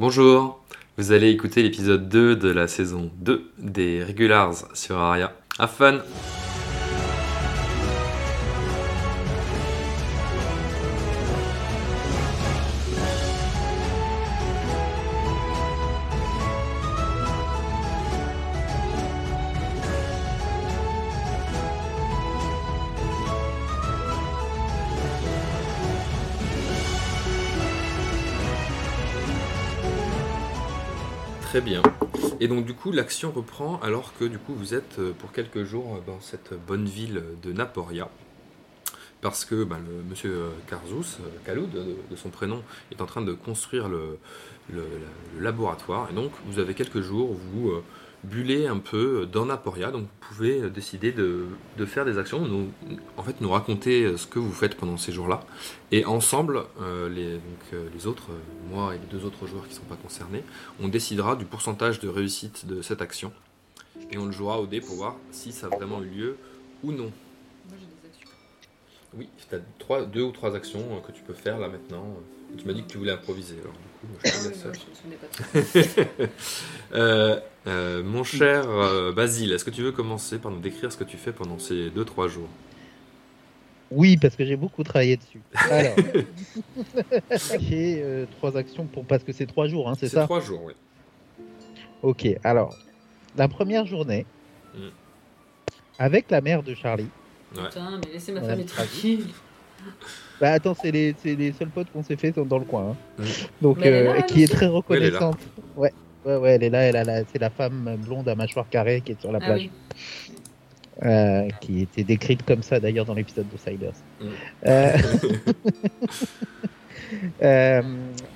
Bonjour, vous allez écouter l'épisode 2 de la saison 2 des Regulars sur Aria. Have fun Très bien. Et donc du coup, l'action reprend alors que du coup vous êtes euh, pour quelques jours euh, dans cette bonne ville de Naporia. Parce que bah, le monsieur euh, Karzous, Kaloud de, son prénom, est en train de construire le, le- le laboratoire. Et donc vous avez quelques jours, vous euh, bullez un peu dans Naporia. Donc vous pouvez euh, décider de, de faire des actions, nous, en fait nous raconter euh, ce que vous faites pendant ces jours-là. Et ensemble, euh, les, donc, euh, les autres, euh, moi et les deux autres joueurs qui ne sont pas concernés, on décidera du pourcentage de réussite de cette action. Et on le jouera au dé pour voir si ça a vraiment eu lieu ou non. Moi j'ai des actions. Oui, tu as trois, deux ou trois actions euh, que tu peux faire là maintenant. Tu m'as dit que tu voulais improviser, alors Ah. Euh, euh, mon cher euh, Basile, est-ce que tu veux commencer par nous décrire ce que tu fais pendant ces deux, trois jours? Oui, parce que j'ai beaucoup travaillé dessus. Alors, j'ai euh, trois actions pour parce que c'est trois jours, hein, c'est ça? trois jours, oui. Ok. Alors, la première journée, Mm. avec la mère de Charlie. Ouais. Putain, mais laissez ma famille tranquille. Bah attends, c'est les, c'est les seuls potes qu'on s'est fait dans le coin. hein. Donc, là, euh, qui est très elle est reconnaissante. Ouais. Ouais, ouais, elle est là, elle a la- c'est la femme blonde à mâchoire carrée qui est sur la Ah plage, oui. euh, qui était décrite comme ça d'ailleurs dans l'épisode de Siders. Mm. Euh, Euh,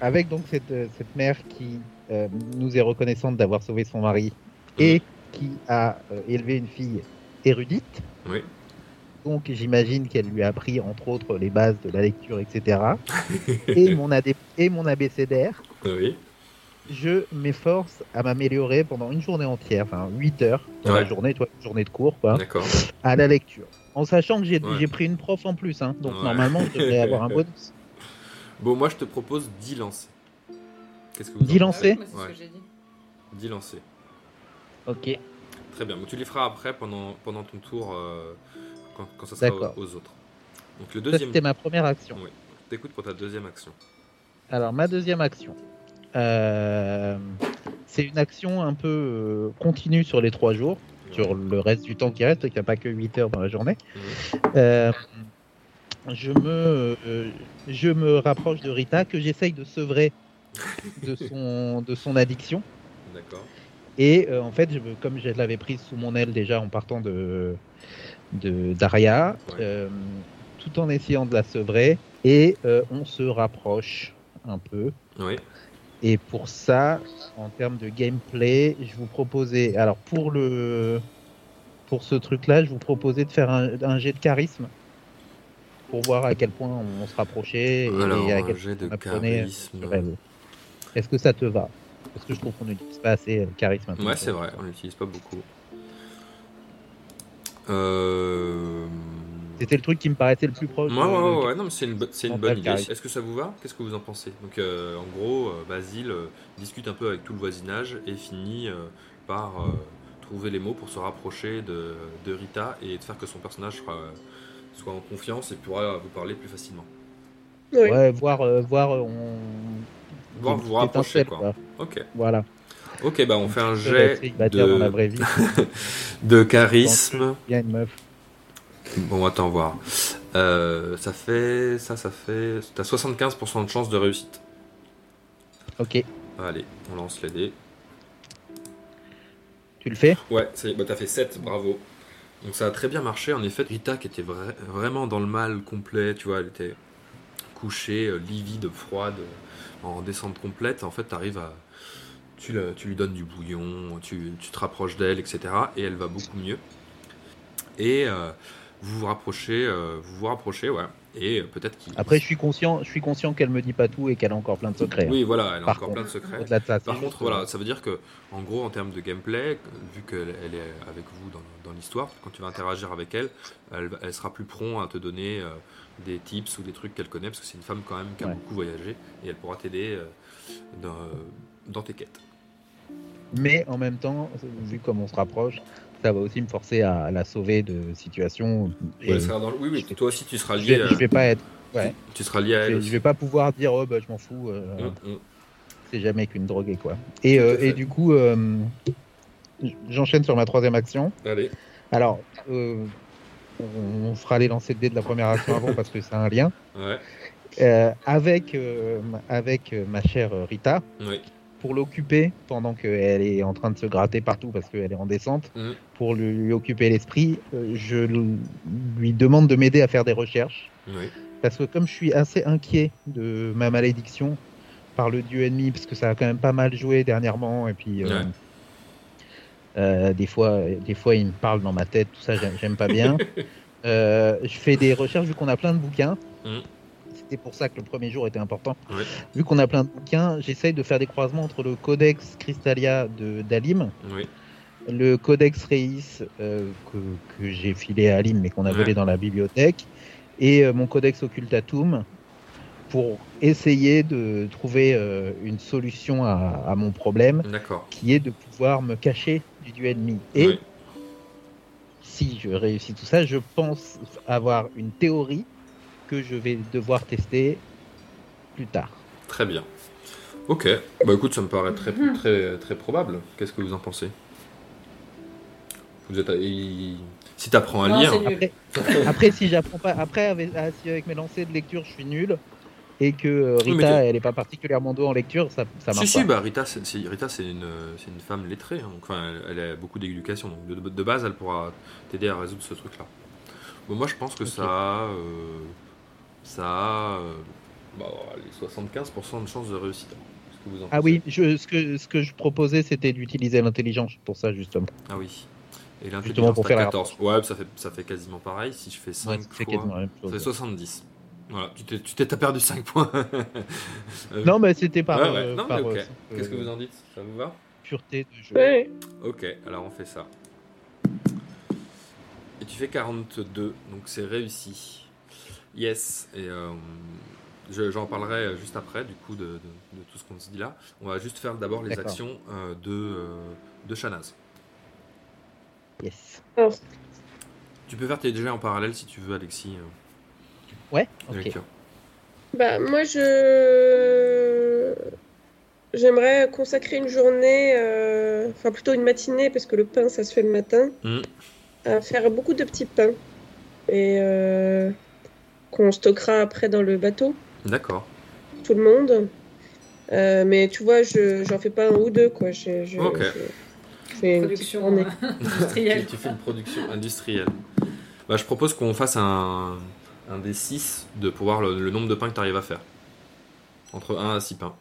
avec donc cette, cette mère qui euh, nous est reconnaissante d'avoir sauvé son mari et qui a euh, élevé une fille érudite. Oui. Donc j'imagine qu'elle lui a appris entre autres les bases de la lecture, etc. et, mon AD et mon abécédaire. Oui. Je m'efforce à m'améliorer pendant une journée entière, enfin 8 heures dans la journée, toi, une journée de cours, quoi, D'accord. à la lecture. En sachant que j'ai Ouais. pris une prof en plus, hein, donc Ouais. normalement je devrais avoir un bonus. Bon, moi je te propose d'y lancer. Qu'est-ce que vous en 10 pensez lancers Ah oui, moi, c'est Ouais. ce que j'ai dit. D'y lancer. Ok. Très bien. Donc, tu les feras après pendant, pendant ton tour euh, quand, quand ça sera aux, aux autres. Donc le deuxième. c'était ma première action. Oui. T'écoutes pour ta deuxième action. Alors, ma deuxième action, euh, c'est une action un peu euh, continue sur les trois jours, sur le reste du temps qui reste, qu'il n'y a pas que 8 heures dans la journée. Euh, je, me, euh, je me rapproche de Rita, que j'essaye de sevrer de son, de son addiction. D'accord. Et euh, en fait, je, me- comme je l'avais prise sous mon aile déjà en partant de de- d'Aria, Ouais. euh, tout en essayant de la sevrer, et euh, on se rapproche un peu. Oui. Et pour ça, en termes de gameplay, je vous proposais, alors pour le pour ce truc-là, je vous proposais de faire un, un jet de charisme pour voir à quel point on, se rapprochait et, Alors, et à quel point on apprenait elle. Est-ce que ça te va? Parce que je trouve qu'on n'utilise pas assez euh, charisme. Ouais, c'est vrai, on l'utilise pas beaucoup. Euh... C'était le truc qui me paraissait le plus proche. Ouais, de- ouais, ouais, ouais, non, mais c'est une, bo- bonne idée. Est-ce que ça vous va? Qu'est-ce que vous en pensez? Donc, euh, en gros, euh, Basile euh, discute un peu avec tout le voisinage et finit euh, par euh, trouver les mots pour se rapprocher de, de Rita et de faire que son personnage soit en confiance et pourra vous parler plus facilement. Ouais, voir, euh, voir, euh, on. Voir vous rapprocher, quoi. Ok, Voilà. Ok, bah on fait un Je jet célibataire dans la de, vraie vie. de charisme. Il y a une meuf. Bon, attends voir. Euh, ça fait. Ça, ça fait. T'as 75% de chance de réussite. Ok. Allez, on lance les dés. Tu le fais? Ouais, c'est- bah, t'as fait 7, bravo. Donc ça a très bien marché. En effet, Rita qui était vra- vraiment dans le mal complet, tu vois, elle était couchée, euh, livide, froide, en descente complète. En fait, t'arrives à. Tu, lui donnes du bouillon, tu, tu te rapproches d'elle, etc. Et elle va beaucoup mieux. Et euh, vous vous rapprochez, euh, vous vous rapprochez, ouais. Et euh, peut-être qu'il. Après, je suis conscient, je suis conscient qu'elle me dit pas tout et qu'elle a encore plein de secrets. hein. Oui, voilà, elle a Par encore contre, plein de secrets. De Par contre, voilà, ça veut dire que, en gros, en termes de gameplay, vu qu'elle elle est avec vous dans, dans l'histoire, quand tu vas interagir avec elle, elle, sera plus prompt à te donner euh, des tips ou des trucs qu'elle connaît, parce que c'est une femme quand même qui a Ouais. beaucoup voyagé, et elle pourra t'aider dans- dans tes quêtes. Mais en même temps, vu comme on se rapproche, ça va aussi me forcer à la sauver de. Ouais, ça dans le- Oui, oui, toi aussi tu seras je, lié, vais, je vais pas être. Ouais. tu seras lié à Je, elle. je vais pas pouvoir dire oh bah je m'en fous. euh, Mm, mm. C'est jamais qu'une droguée quoi. Et, euh, et du coup, euh, j'enchaîne sur ma troisième action. Allez, Alors, on fera les lancers de dés de la première action avant parce que c'est un lien. ouais, avec, avec ma chère Rita, oui, pour l'occuper pendant qu'elle est en train de se gratter partout parce qu'elle est en descente, Mm. pour lui, lui occuper l'esprit, euh, je lui demande de m'aider à faire des recherches. oui. Parce que comme je suis assez inquiet de ma malédiction par le dieu ennemi, parce que ça a quand même pas mal joué dernièrement, et puis euh, Ouais. euh, des, fois, des fois il me parle dans ma tête, tout ça j'aime pas bien. Euh, je fais des recherches vu qu'on a plein de bouquins. Mm. C'était pour ça que le premier jour était important. Vu qu'on a plein de bouquins, j'essaye de faire des croisements entre le Codex Crystalia de d'Alim, oui. le Codex Reis euh, que, que j'ai filé à Alim mais qu'on a Ouais. volé dans la bibliothèque, et euh, mon Codex Occultatum pour essayer de trouver euh, une solution à, à mon problème qui est de pouvoir me cacher du dieu ennemi. Et Oui. si je réussis tout ça, je pense avoir une théorie que je vais devoir tester plus tard. Très bien. Ok. Bah écoute, ça me paraît très, très, très probable. Qu'est-ce que vous en pensez? Vous êtes. à- il- Si t'apprends à Non, lire. Après, après si j'apprends pas, après avec, ah, si avec mes lancers de lecture je suis nul et que euh, Oui, Rita tu- elle est pas particulièrement douée en lecture, ça, ça Si, marche si, pas. bah Rita, c'est c'est- Rita, c'est une, c'est une femme lettrée. hein. Donc, enfin, elle, elle a beaucoup d'éducation. Donc, de, de base, elle pourra t'aider à résoudre ce truc-là. Bon, moi, je pense que ça a. euh, ça a. euh, bah, les 75% de chances de réussite. Qu'est-ce que vous en Ah oui, je, ce, que, ce que je proposais c'était d'utiliser l'intelligence pour ça justement. Ah oui. Et l'intelligence, pour t'as faire la 14. Ouais, ça fait, ça fait quasiment pareil. Si je fais 5 Ouais, c'est fois. quasiment la même Ça fait 70. Voilà, tu t'es, tu t'es t'as perdu 5 points. Euh, Non mais c'était par, ouais, ouais. euh, Non, mais par, ok. euh, Qu'est-ce que euh, vous en dites? Ça vous va? pureté de jeu. Ouais. Ok, alors on fait ça. Et tu fais 42, donc c'est réussi. Yes, et euh, je- j'en parlerai juste après, du coup, de, de- de tout ce qu'on se dit là. On va juste faire d'abord les actions euh, de, euh, de Shanaz. Yes. Tu peux faire tes jets en parallèle si tu veux, Alexis, euh, Ouais. Ok. bah, moi, je. J'aimerais consacrer une journée, euh, enfin plutôt une matinée, parce que le pain, ça se fait le matin, Mhm. à faire beaucoup de petits pains. Et euh, qu'on stockera après dans le bateau, D'accord. tout le monde. Euh, mais tu vois, je j'en fais pas un ou deux, quoi. Je, je- Ok. je- je fais une Production euh, industrielle. Tu, tu fais une production industrielle. Bah, je propose qu'on fasse un, un des 6 de pouvoir le, le nombre de pains que tu arrives à faire. Entre 1 à 6 pains.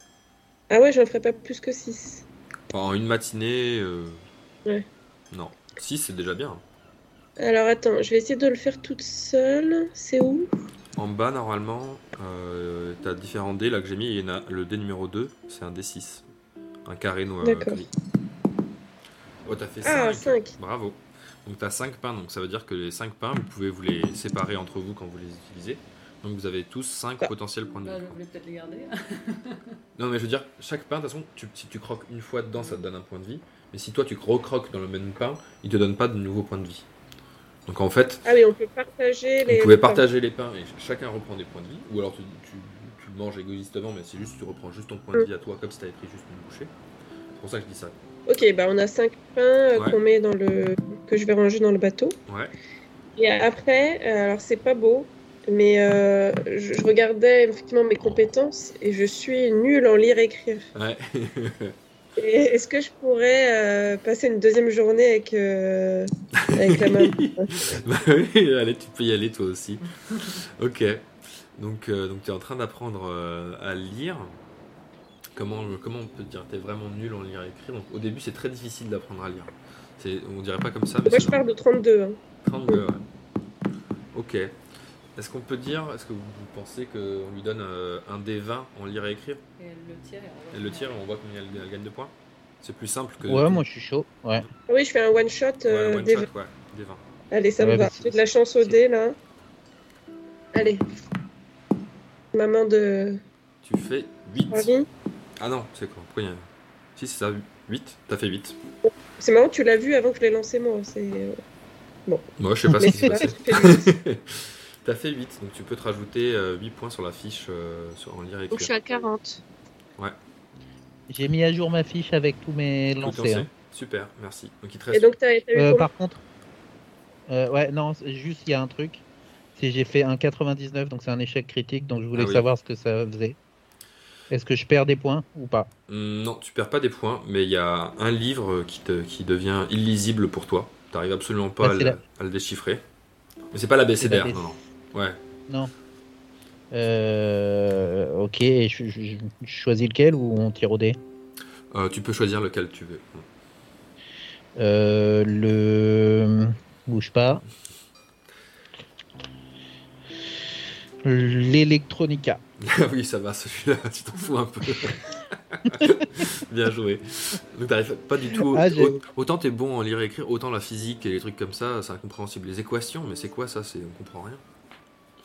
Ah ouais, j'en ferai pas plus que 6. En une matinée. euh, Ouais. Non. 6 c'est déjà bien. Alors attends, je vais essayer de le faire toute seule. C'est où? En bas, normalement, euh, t'as différents dés là que j'ai mis. Il y en a le dé numéro 2, c'est un D6. Un carré noir. D'accord. gris. Oh, t'as fait Ah, 5. 5. Bravo. Donc t'as 5 pains, donc ça veut dire que les 5 pains, vous pouvez vous les séparer entre vous quand vous les utilisez. Donc vous avez tous 5 Ah. potentiels points de Bah, vie. je voulais peut-être les garder. Non, mais je veux dire, chaque pain, de toute façon, tu- si tu croques une fois dedans, ça te donne un point de vie. Mais si toi tu recroques dans le même pain, il te donne pas de nouveau point de vie. Donc en fait, Ah oui, on peut partager les. vous pouvez pains. partager les pains et chacun reprend des points de vie. Ou alors tu, tu- tu le manges égoïstement, mais c'est juste tu reprends juste ton point de Mm. vie à toi, comme si tu avais pris juste une bouchée. C'est pour ça que je dis ça. Ok, bah on a 5 pains euh, Ouais. qu'on met dans le. que je vais ranger dans le bateau. Ouais. Et après, euh, alors c'est pas beau, mais euh, je, je regardais effectivement mes compétences et je suis nulle en lire et écrire. Ouais. Est-ce que je pourrais euh, passer une deuxième journée avec, euh, avec la main bah oui, allez, tu peux y aller toi aussi. Ok. Donc, euh, donc tu es en train d'apprendre à lire. Comment, comment on peut dire Tu es vraiment nul en lire et écrire? Donc au début, c'est très difficile d'apprendre à lire. On dirait pas comme ça, mais Moi je pars de 32. hein. 32, ouais. Ok. Est-ce qu'on peut dire, est-ce que vous pensez qu'on lui donne euh, un des 20 en lire et écrire? Et elle le tire. et on voit Elle le combien tire et on voit combien elle, elle gagne de points? C'est plus simple que. Ouais, moi je suis chaud. Ouais. Oui, je fais un one shot. Ouais, euh, one des shot, 20. ouais, des 20. Allez, ça Ouais, me va. J'ai de la chance au dé là. Allez. Ma main de Tu fais 8. Ravi. Ah non, c'est quoi? Pourquoi il y a- Si, c'est ça, 8. T'as fait 8. C'est marrant, tu l'as vu avant que je l'ai lancé moi. C'est. euh, Moi, je sais pas ce qui s'est c'est passé. tu. T'as fait 8, donc tu peux te rajouter euh, 8 points sur la fiche euh, sur- en lire et Donc je suis écrire. à 40. J'ai mis à jour ma fiche avec tous mes lancers. hein. Super, merci. Donc il te Et reste. donc t'as t'as eu Euh, par contre, euh, ouais, non, juste il y a un truc. C'est j'ai fait un 99, donc c'est un échec critique, donc je voulais Ah oui. savoir ce que ça faisait. Est-ce que je perds des points ou pas? Hum, Non, tu perds pas des points, mais il y a un livre qui, te, qui devient illisible pour toi. T'arrives absolument pas Ah, à, le, la- à le déchiffrer. Mais c'est pas la BCDR, BC. non, non. Ouais. Non. Euh, ok, je, je- je- je choisis lequel ou on tire au dé? Euh, tu peux choisir lequel tu veux. Euh, Le. Bouge pas. L'Electronica. Oui, ça va, celui-là, tu t'en fous un peu. Bien joué. Donc t'arrives pas du tout. Ah, autant t'es bon en lire et écrire, autant la physique et les trucs comme ça, c'est incompréhensible. Les équations, mais c'est quoi ça? C'est on comprend rien.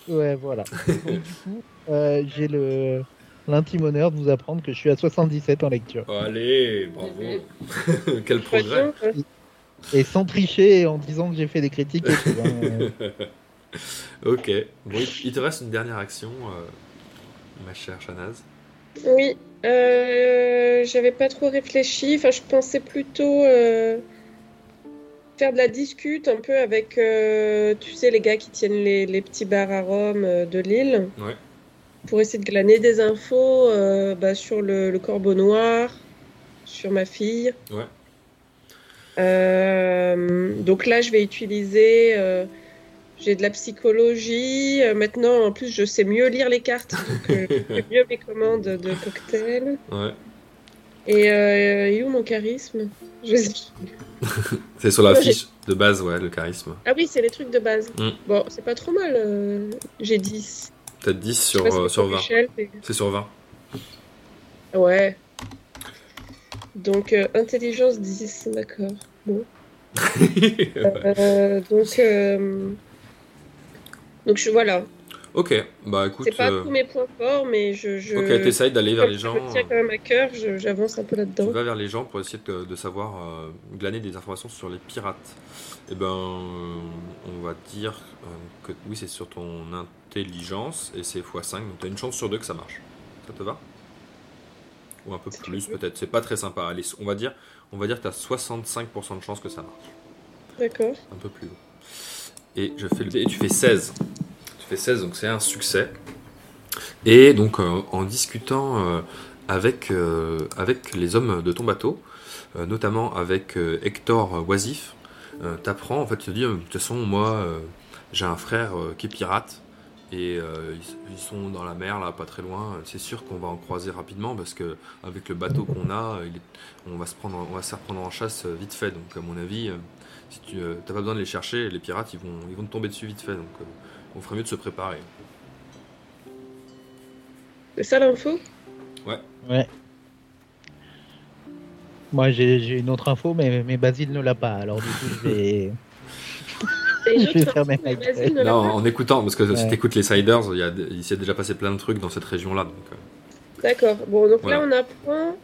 Ouais, voilà. Donc, du coup, euh, j'ai le l'intime honneur de vous apprendre que je suis à 77 en lecture. Oh, allez, bravo. Quel progrès. Et sans tricher et en disant que j'ai fait des critiques et tout. hein. Ok. Bon, il te reste une dernière action, euh, ma chère Shanaz. Oui, euh, j'avais pas trop réfléchi. Enfin, je pensais plutôt euh, faire de la discute un peu avec, euh, tu sais, les gars qui tiennent les, les petits bars à Rome euh, de Lille, Ouais. pour essayer de glaner des infos euh, bah, sur le, le corbeau noir, sur ma fille. Ouais. Donc là, je vais utiliser. j'ai de la psychologie. Maintenant, en plus, je sais mieux lire les cartes. Donc, je fais mieux mes commandes de cocktails. Ouais. Et euh, il est où mon charisme Je sais. C'est sur la Moi, fiche de base, ouais, le charisme. Ah oui, c'est les trucs de base. Mm. Bon, c'est pas trop mal. euh, j'ai 10. T'as 10 Je sais sur, pas si euh, c'est sur pour 20. Michel, mais- C'est sur 20. Ouais. Donc, euh, intelligence 10, d'accord. Bon. Euh, donc, euh, donc je, voilà. Ok, bah écoute. C'est pas euh, tous mes points forts, mais je. je... Ok, t'essayes d'aller vers les gens. me tient quand même à cœur, je- j'avance un peu Tu là-dedans. vas vers les gens pour essayer de, de savoir, euh, glaner des informations sur les pirates. Eh ben, euh, on va dire que oui, c'est sur ton intelligence et c'est x5, donc t'as une chance sur deux que ça marche. Ça te va? Ou un peu Si tu plus peut-être. C'est pas très sympa. Allez, on va dire, on va dire que t'as 65% de chance que ça marche. D'accord. Un peu plus haut. Et je fais le et tu fais 16. Tu fais 16, donc c'est un succès. Et donc euh, en discutant euh, avec, euh, avec les hommes de ton bateau, notamment avec Hector Oisif, t'apprends, en fait, te dis, de toute façon, moi, j'ai un frère qui est pirate, et ils, sont dans la mer, là, pas très loin. C'est sûr qu'on va en croiser rapidement, parce que avec le bateau qu'on a, on, va se prendre, on va se faire prendre en chasse vite fait. Donc, à mon avis, si tu n'as pas besoin de les chercher, les pirates, ils vont, ils vont te tomber dessus vite fait. On ferait mieux de se préparer. C'est ça l'info? Ouais. Moi, j'ai une autre info, mais, mais Basile ne l'a pas. Alors, du coup, je vais. Je Là, en, écoutant, parce que si Ouais. tu écoutes les Siders, il, y a, il s'est déjà passé plein de trucs dans cette région-là. Donc, euh, D'accord. Bon, donc Voilà. là, on apprend.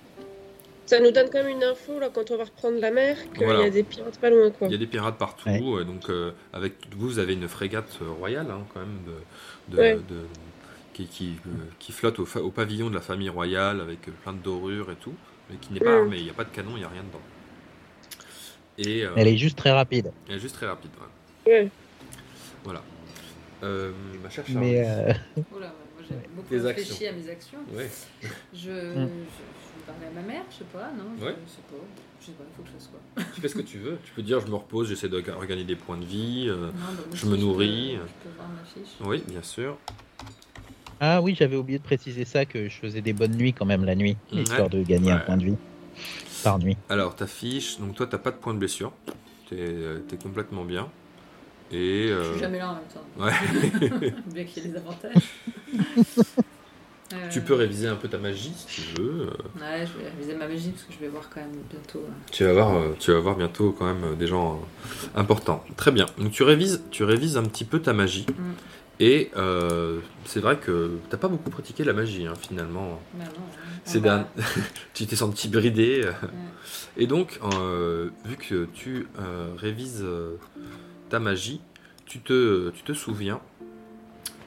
Ça nous donne quand même une info là quand on va reprendre la mer qu'il Voilà. y a des pirates pas loin quoi. il y a des pirates partout. Ouais. et donc, euh, avec vous, vous avez une frégate euh, royale, hein, quand même, de, de- Ouais. de- qui, qui, euh, qui flotte au, pavillon de la famille royale avec plein de dorures et tout, mais qui n'est pas Mm. armée. Il n'y a pas de canon, il n'y a rien dedans. Et euh, Elle est juste très rapide. elle est juste très rapide. ouais. Ouais. Voilà. Euh, ma chère Charles. Mais euh, Oula, moi j'ai beaucoup réfléchi actions. à mes actions. Ouais. Je, Hmm. je, parler à ma mère, je sais pas, non je, Ouais. je sais pas. Je sais pas, il faut que je fasse quoi. Tu fais ce que tu veux. Tu peux dire je me repose, j'essaie de ga- regagner des points de vie. euh, Non, bah, je aussi, me nourris. Je peux voir ma fiche. Oui, bien sûr. Ah oui, j'avais oublié de préciser ça, que je faisais des bonnes nuits quand même la nuit, Ouais. histoire de gagner un point de vie par nuit. Alors, ta fiche, donc toi, t'as pas de point de blessure. T'es es complètement bien. Et. Je euh, suis jamais là en même temps. Ouais. Bien qu'il y ait des avantages. Euh, tu peux réviser un peu ta magie si tu veux. euh, Ouais, je vais réviser ma magie parce que je vais voir quand même bientôt. euh, Tu vas voir, euh, tu vas voir bientôt quand même euh, des gens euh, importants. Très bien. Donc tu révises, tu révises un petit peu ta magie. Mm. Et euh, c'est vrai que t'as pas beaucoup pratiqué la magie hein, finalement. Bah non, hein. Va- d'un- tu t'es senti bridé. euh. Ouais. Et donc, euh, vu que tu euh, révises euh, ta magie, tu te, tu te souviens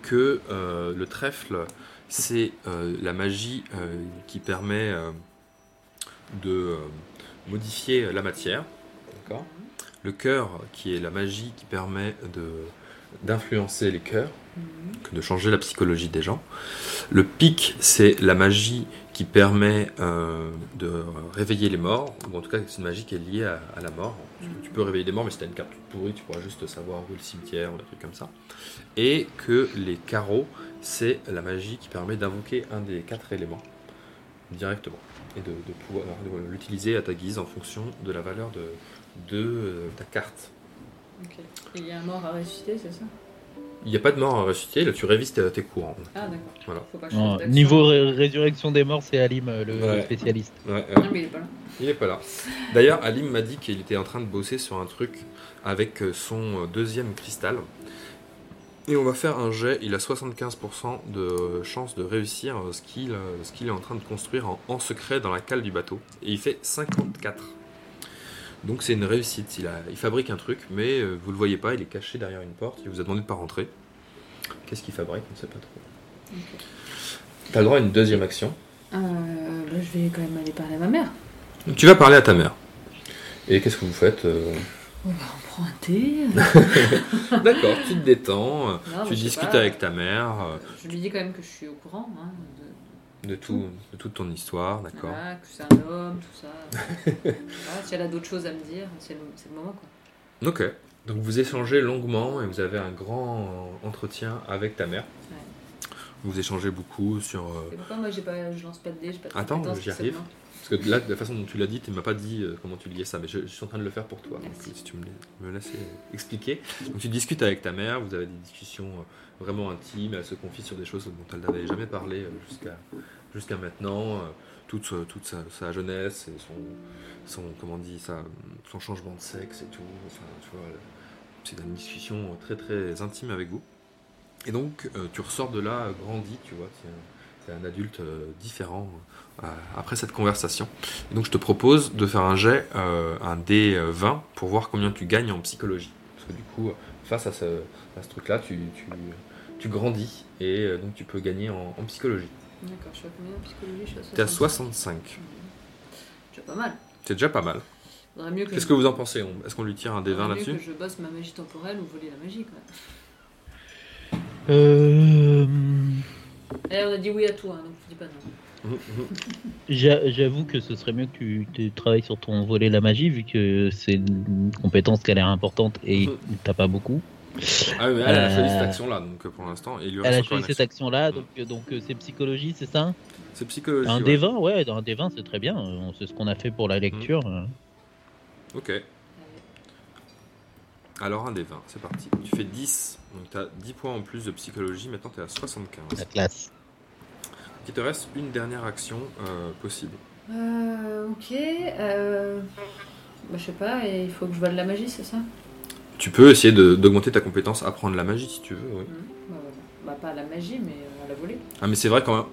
que euh, le trèfle, c'est euh, la magie euh, qui permet euh, de modifier la matière. D'accord? Le cœur, qui est la magie qui permet de d'influencer les cœurs, Mhm. que de changer la psychologie des gens. Le pic, c'est la magie qui permet euh, de réveiller les morts, ou en tout cas c'est une magie qui est liée à, à la mort. Tu, tu peux réveiller des morts, mais si tu as une carte toute pourrie, tu pourras juste savoir où est le cimetière, ou des trucs comme ça. Et que les carreaux, c'est la magie qui permet d'invoquer un des quatre éléments directement, et de, de pouvoir de l'utiliser à ta guise en fonction de la valeur de, de euh, ta carte. Et il y a un mort à ressusciter, c'est ça? Il n'y a pas de mort à ressusciter, là tu révises tes, tes courants. Ah, d'accord. Voilà. Faut pas Non, niveau ré- résurrection des morts, c'est Alim euh, le Ouais. spécialiste. Ouais, ouais. Non, mais il est pas là. Il est pas là. D'ailleurs, Alim m'a dit qu'il était en train de bosser sur un truc avec euh, son euh, deuxième cristal. Et on va faire un jet. Il a 75% de chance de réussir euh, ce qu'il euh, ce qu'il est en train de construire en, en secret dans la cale du bateau. Et il fait 54. Donc c'est une réussite. Il, a, il fabrique un truc, mais euh, vous le voyez pas. Il est caché derrière une porte. Il vous a demandé de pas rentrer. Qu'est-ce qu'il fabrique? On ne sait pas trop. T'as le droit à une deuxième action. Euh, bah, je vais quand même aller parler à ma mère. Tu vas parler à ta mère. Et qu'est-ce que vous faites euh? On prend un thé. D'accord, tu te détends, Non, tu discutes pas. avec ta mère euh, Je lui dis quand même que je suis au courant. Hein, de, de, tout, de toute ton histoire, d'accord voilà, que c'est un homme, tout ça. voilà, si elle a d'autres choses à me dire, c'est le, moment. Quoi. Ok, donc vous échangez longuement et vous avez un grand entretien avec ta mère. Ouais. Vous échangez beaucoup sur... euh, pourquoi moi pas, je lance pas de dés, pas de Attends, j'y arrive. Parce que là, de la façon dont tu l'as dit, tu m'as pas dit euh, comment tu liais ça, mais je, je suis en train de le faire pour toi. Donc, si tu me, me laisses expliquer. Donc tu discutes avec ta mère, vous avez des discussions euh, vraiment intimes, elle se confie sur des choses dont elle n'avait jamais parlé euh, jusqu'à jusqu'à maintenant, euh, toute, sa- toute sa, sa jeunesse et son, son, comment dit, son changement de sexe et tout. Enfin, euh, c'est une discussion très très intime avec vous. Et donc euh, tu ressors de là euh, grandi, tu vois, un, c'est un adulte euh, différent euh, après cette conversation. Et donc je te propose de faire un jet, euh, un D20, pour voir combien tu gagnes en psychologie. Parce que du coup, face à ce, à ce truc-là, tu, tu, tu grandis et euh, donc tu peux gagner en, en psychologie. D'accord, je suis à combien en psychologie? Je suis à Tu es à 65. 65. C'est pas mal. C'est déjà pas mal. Qu'est-ce je- que vous en pensez? Est-ce qu'on lui tire un faudrait D20 mieux là-dessus? que je bosse ma magie temporelle ou voler la magie, quoi. Euh, On a dit oui à tout, hein, donc je dis pas non. J'a- J'avoue que ce serait mieux que tu, tu travailles sur ton volet la magie, vu que c'est une compétence qui a l'air importante et t'as pas beaucoup. Ah oui, mais elle, a choisi cette Euh, action-là, donc euh, pour l'instant, Elle a choisi cette action. action-là, donc euh, donc c'est psychologie, c'est ça? C'est psychologie. Un ouais. D20, ouais, dans un D20 c'est très bien. C'est ce qu'on a fait pour la lecture. euh. Ok. Alors un D20, c'est parti. Tu fais 10, donc tu as 10 points en plus de psychologie, maintenant tu es à 75. La classe. Il te reste une dernière action euh, possible. Euh, ok. Euh... Bah, je sais pas, et il faut que je vole la magie, c'est ça? Tu peux essayer de- d'augmenter ta compétence apprendre la magie si tu veux, oui. Mhm. bah, bah, pas la magie, mais euh, à la voler. Ah mais c'est vrai quand même...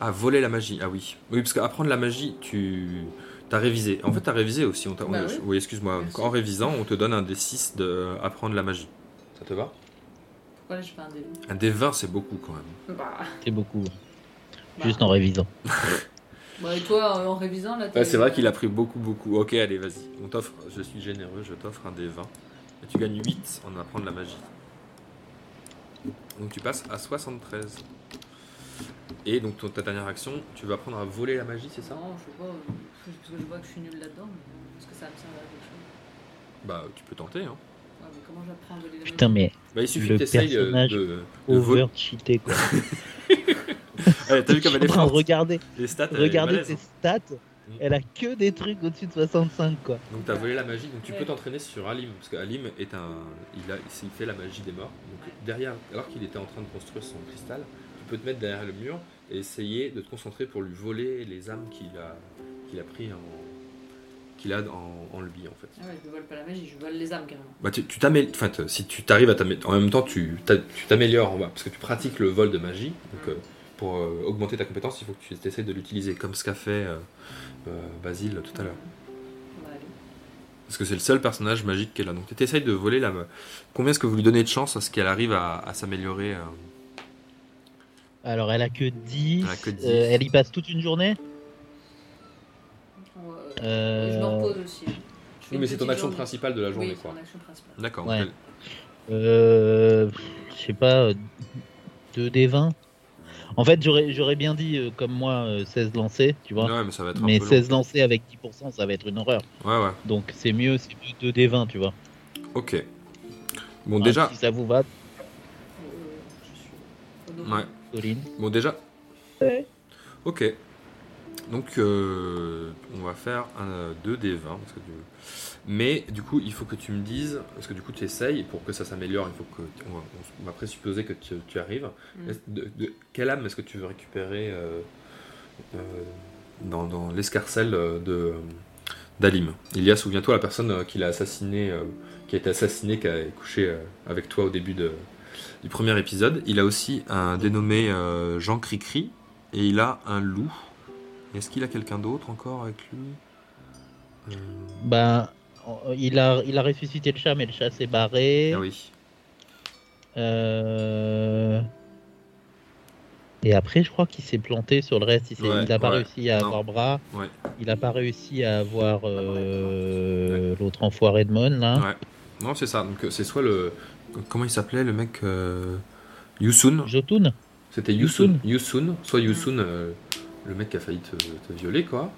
Ah, voler la magie, ah oui. Oui, parce qu'apprendre la magie, tu... T'as révisé. En fait, t'as révisé aussi. On t'a- on Bah oui. oui, excuse-moi. En révisant, on te donne un D6 de euh, apprendre la magie. Ça te va? Pourquoi là je fais un dé Un D20, c'est beaucoup quand même. Bah, C'est beaucoup. bah. Juste en révisant. Bah, et toi, en, en révisant, là Ouais, c'est vrai qu'il a pris beaucoup, beaucoup. Ok, allez, vas-y. On t'offre, je suis généreux, je t'offre un D20. Et tu gagnes 8 en apprendre la magie. Donc tu passes à 73. Et donc ta dernière action, tu vas apprendre à voler la magie, c'est ça? Non, je sais pas, euh, parce que je vois que je suis nul là-dedans, mais est-ce que ça me sert à quelque chose? Bah, tu peux tenter. Hein. Ouais, mais comment j'apprends à voler la Putain, mais Bah, il suffit Le que t'essayes euh, personnage de, de over cheaté quoi. Ouais, T'as vu comme elle en est train de forte regarder, Les stats, elle est regarder balèze, ses hein. stats. Elle a que des trucs au-dessus de 65 quoi. Donc t'as volé la magie, donc tu Ouais. peux t'entraîner sur Alim, parce qu'Alim est un, il a, il fait la magie des morts. Donc derrière, alors qu'il était en train de construire son cristal, tu peux te mettre derrière le mur et essayer de te concentrer pour lui voler les âmes qu'il a, qu'il a pris en, qu'il a en, en lui en fait. Ah ouais, je vole pas la magie, je vole les armes carrément. Bah, tu tu t'amé- enfin, si tu t'arrives à t'améliorer, en même temps tu t'a- tu t'améliores, on va- parce que tu pratiques le vol de magie, donc euh, pour euh, augmenter ta compétence, il faut que tu essaies de l'utiliser, comme ce qu'a fait euh, euh, Basile tout à l'heure. Parce que c'est le seul personnage magique qu'elle a. Donc tu essayes de voler la. Combien est-ce que vous lui donnez de chance à ce qu'elle arrive à, à s'améliorer euh, Alors, elle a que 10. Elle a que 10. euh, elle y passe toute une journée? Euh, Je me repose aussi. Oui, mais c'est ton action journée. principale de la journée, Oui, quoi. D'accord. Ouais. Euh, je sais pas, 2 des 20 En fait, j'aurais bien dit, euh, comme moi, euh, 16 lancés, tu vois. Ouais, mais ça va être Mais un peu 16 lancés avec 10%, ça va être une horreur. long. Ouais, ouais. Donc c'est mieux, c'est mieux 2 des 20, tu vois. Ok. Bon, Ah, déjà. Si ça vous va, Euh, je suis. Ouais. Pauline. Bon, déjà. Ouais. Ok. Donc, euh, on va faire un 2 des 20. Parce que tu- Mais du coup, il faut que tu me dises, parce que du coup, tu essayes, pour que ça s'améliore, il faut que. On va, on va présupposer que tu, tu arrives. Mm. De, de- quelle âme est-ce que tu veux récupérer euh, euh, dans, dans l'escarcelle de d'Alim? Il y a, souviens-toi, la personne qui l'a assassiné, qui a été assassinée, qui a couché avec toi au début de, du premier épisode. Il a aussi un dénommé Jean Cricri et il a un loup. Est-ce qu'il a quelqu'un d'autre encore avec lui Euh, Ben, il a, il a ressuscité le chat, mais le chat s'est barré. Ah oui. Euh, Et après, je crois qu'il s'est planté sur le reste. Il Ouais, n'a pas réussi à Non. avoir bras. Ouais. Il n'a pas réussi à avoir euh, l'autre enfoiré de Mon, là. Ouais. Non, c'est ça. Donc, euh, c'est soit le. Comment il s'appelait le mec euh, Yusun Jotun C'était Yusun. Yusun. Soit Yusun, euh, le mec qui a failli te, te violer, quoi.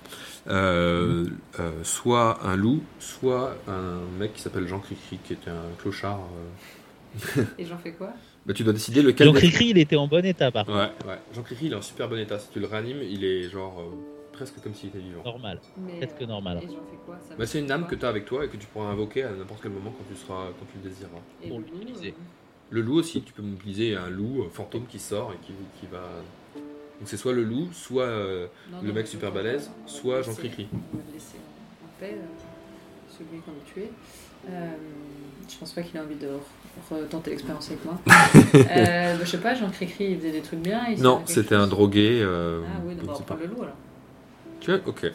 Euh, euh, soit un loup, soit un mec qui s'appelle Jean Cricri, qui était un clochard. euh. Et j'en fais quoi? Bah, tu dois décider lequel. Jean Cricri, il était en bon état, par contre. Ouais, ouais. Jean Cricri, il est en super bon état. Si tu le réanimes, il est genre euh, presque comme s'il était vivant. Normal. Mais, Presque euh, normal. Et j'en fais quoi? Ça me Bah, c'est une âme que tu as avec toi et que tu pourras invoquer à n'importe quel moment quand tu, seras, quand tu le désireras. Et pour le loup, l'utiliser. Le loup aussi, tu peux mobiliser un loup fantôme qui sort et qui, qui va. Donc c'est soit le loup, soit euh, non, le non, mec super balèze, soit Jean Cricri. On va le laisser en, paix, euh, celui qu'on a tué. Euh, je pense pas qu'il a envie de re- retenter l'expérience avec moi. euh, bah, je sais pas, Jean Cricri, il faisait des trucs bien. il Non, c'était un drogué. euh, Ah oui, on va pas. prendre le loup alors. Tu vois, ok.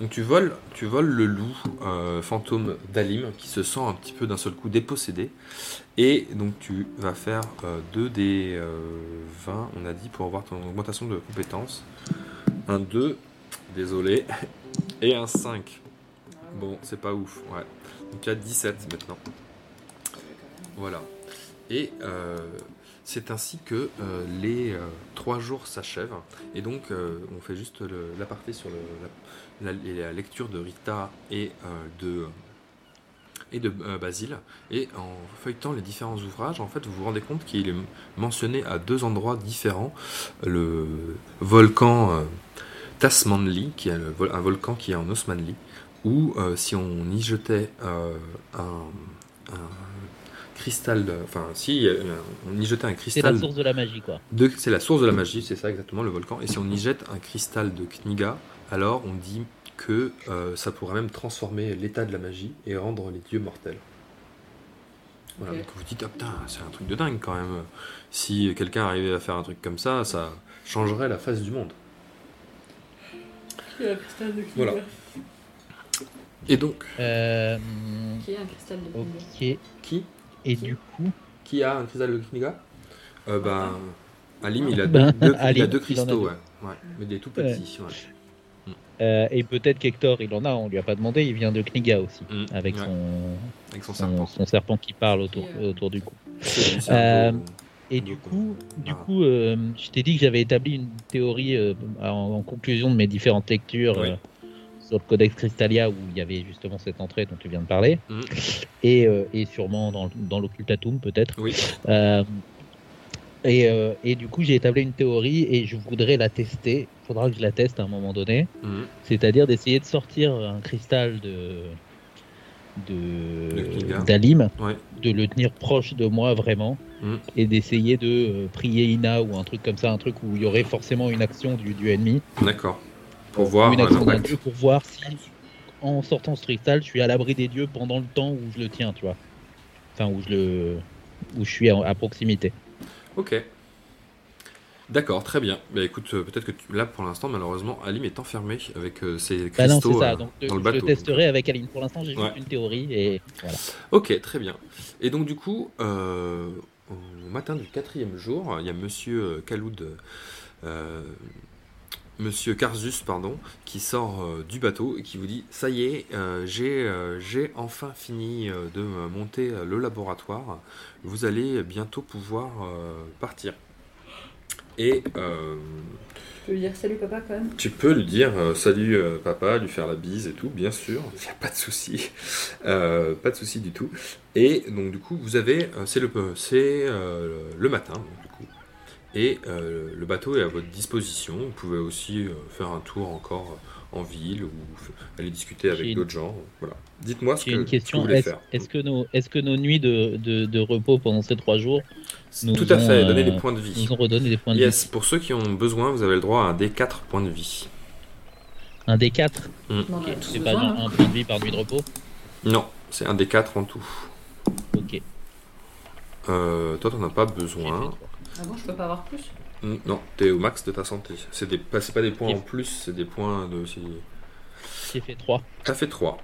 Donc tu voles, tu voles le loup euh, fantôme d'Alim qui se sent un petit peu d'un seul coup dépossédé. Et donc tu vas faire 2 des euh, 20, on a dit, pour avoir ton augmentation de compétences. Un 2, désolé, et un 5. Ah, Bon, c'est pas ouf, ouais. Donc tu as 17 maintenant. Voilà. Et euh, c'est ainsi que euh, les euh, trois jours s'achèvent. Et donc, euh, on fait juste l'aparté sur la, lecture de Rita et euh, de, et de euh, Basile. Et en feuilletant les différents ouvrages, en fait, vous vous rendez compte qu'il est mentionné à deux endroits différents le volcan euh, Tasmanli, qui est le un volcan qui est en Osmanli, où euh, si on y jetait un, un cristal, de- enfin si on y jetait un C'est cristal, la source de la magie, quoi. c'est la source de la magie, c'est ça exactement le volcan. Et si on y jette un cristal de Kniga, alors on dit que euh, ça pourrait même transformer l'état de la magie et rendre les dieux mortels. Voilà, donc vous dites, ah putain, c'est un truc de dingue quand même. Si quelqu'un arrivait à faire un truc comme ça, ça changerait la face du monde. Qui a un cristal de Kniga Voilà. Et donc, Euh, Qui a un cristal de Kniga ok. qui Et du coup, Qui a un cristal de Kniga euh, Ben, Alim, il a Ben, deux, il a deux a cristaux, deux. ouais. ouais. Mais des tout petits. ouais. Euh, et peut-être qu'Hector, il en a, on lui a pas demandé, il vient de Kniga aussi, Mm, avec ouais. son, Avec son son, serpent. son serpent qui parle autour, euh, autour du cou. Euh, Et du coup, du coup euh, je t'ai dit que j'avais établi une théorie euh, en, en conclusion de mes différentes lectures Oui. euh, sur le Codex Crystallia où il y avait justement cette entrée dont tu viens de parler, et, euh, et sûrement dans, dans l'Occultatum peut-être. Oui. Euh, et, euh, et du coup, j'ai établi une théorie et je voudrais la tester. Il faudra que je la teste à un moment donné. Mhm. C'est-à-dire d'essayer de sortir un cristal de De d'Alim, Ouais. de le tenir proche de moi vraiment, Mhm. et d'essayer de euh, prier Ina ou un truc comme ça, un truc où il y aurait forcément une action du, du ennemi, D'accord. Pour voir une action d'un dieu pour voir si en sortant ce cristal, je suis à l'abri des dieux pendant le temps où je le tiens, tu vois. Enfin, où je le, où je suis à, à proximité. Ok. D'accord, très bien. Bah écoute, euh, peut-être que tu... là pour l'instant, malheureusement, Alim est enfermé avec euh, ses Bah non, cristaux ça. euh, Donc, dans je le bateau. testerai avec Aline. Pour l'instant, j'ai Ouais. juste une théorie et voilà. Ok, très bien. Et donc du coup, euh, au matin du quatrième jour, il y a Monsieur Kaloud, Monsieur Karzus, pardon, qui sort euh, du bateau et qui vous dit ça y est, euh, j'ai euh, j'ai enfin fini de monter le laboratoire. Vous allez bientôt pouvoir partir. Et Tu peux lui dire salut papa quand même tu peux lui dire salut papa, lui faire la bise et tout, bien sûr, il n'y a pas de souci, pas de souci du tout. Et donc du coup, vous avez, c'est le, c'est le matin, donc, et euh, le bateau est à votre disposition. Vous pouvez aussi euh, faire un tour encore en ville ou aller discuter avec une- d'autres gens. Voilà. Dites-moi ce que, une ce que vous question. voulez Est-ce faire. est-ce que nos, est-ce que nos nuits de, de, de repos pendant ces trois jours nous Tout à ont, fait. Donner euh, des points de vie. nous ont redonné des points de Yes, vie pour ceux qui ont besoin, vous avez le droit à un D4 points de vie. Un des quatre. On en a Ok. tous C'est pas besoin, genre hein. un point de vie par nuit de repos. Non, c'est un D4 en tout. Ok. Euh, toi, t'en as pas J'ai fait besoin. Ah bon, je peux pas avoir plus Mm, Non, t'es au max de ta santé. C'est des, pas, c'est pas des points en plus, c'est des points de. si- J'ai fait 3. T'as fait 3.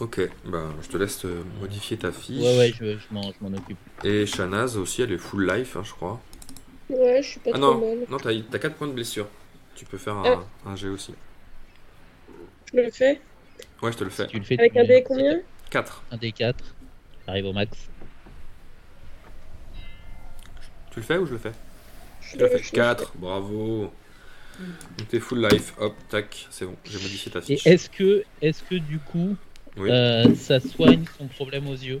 Ok, ben je te laisse euh, modifier ta fiche. Ouais, ouais, je, je m'en je m'en occupe. Et Shanaz aussi, elle est full life, hein, je crois. Ouais, je suis pas Ah trop non, mal. non t'as, t'as 4 points de blessure. Tu peux faire un, Ah. un G aussi. Je le fais. Ouais, je te le fais. Si tu le fais, Avec tu un dé combien? 4. Un des 4. J'arrive au max. Tu le fais ou je le fais Je le- le 4, bravo. Donc t'es full life, hop, tac, c'est bon, j'ai modifié ta Et fiche. est-ce que, est-ce que du coup, Oui. euh, ça soigne son problème aux yeux?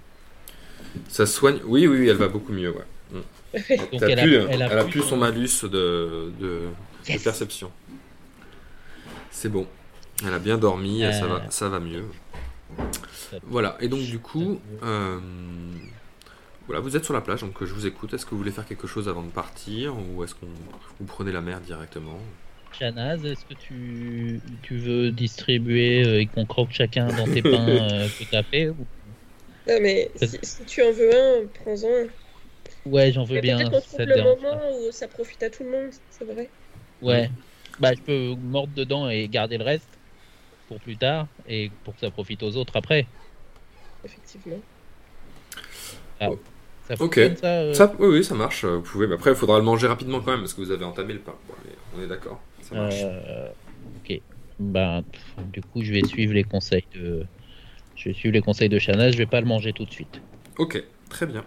Ça soigne. Oui, oui, oui, elle va beaucoup mieux, ouais. Donc elle a, plus, elle a elle a plus plus son- malus de, de, perception. C'est bon. Elle a bien dormi, Euh. ça, va, ça va mieux. Voilà, et donc du coup, euh, voilà, vous êtes sur la plage, donc je vous écoute. Est-ce que vous voulez faire quelque chose avant de partir ou est-ce qu'on vous prenez la mer directement? Shanaz, est-ce que tu, tu veux distribuer euh, et qu'on croque chacun dans tes pains euh, que t'as fait ou- Non, mais si, si tu en veux un, prends-en un. Ouais, j'en veux Mais bien. peut-être qu'on trouve le moment où ça profite à tout le monde, c'est vrai. Ouais. Bah, je peux mordre dedans et garder le reste pour plus tard et pour que ça profite aux autres après. Effectivement. Ça Ok. ça, euh Ça, oui, oui, ça marche. Vous pouvez, mais après, il faudra le manger rapidement quand même parce que vous avez entamé le mais on est d'accord, ça marche. Euh, ok. Pff, du coup, je vais suivre les conseils de. Je vais suivre les conseils de. Je vais pas le manger tout de suite. Ok, très bien.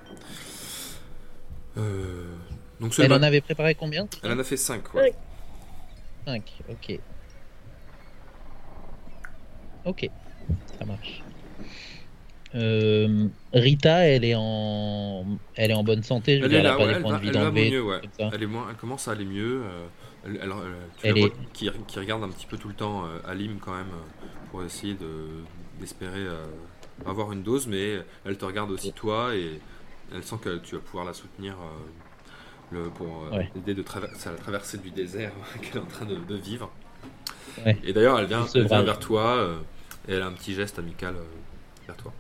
Euh, donc Elle en avait préparé combien? Elle en a fait 5, ouais. 5. Ok. Ok. Ça marche. Euh, Rita, elle est en, elle est en bonne santé. Je Elle est là, elle elle commence à aller mieux. euh, elle, elle- elle- tu Elle la vois est- qui, qui regarde un petit peu tout le temps euh, Alim quand même euh, pour essayer de d'espérer euh, avoir une dose, mais elle te regarde aussi toi et elle sent que tu vas pouvoir la soutenir euh, le, pour euh, Ouais. l'aider de traverser la traversée du désert qu'elle est en train de, de vivre. Ouais. Et d'ailleurs, elle vient, elle vient vers toi euh, et elle a un petit geste amical euh, vers toi.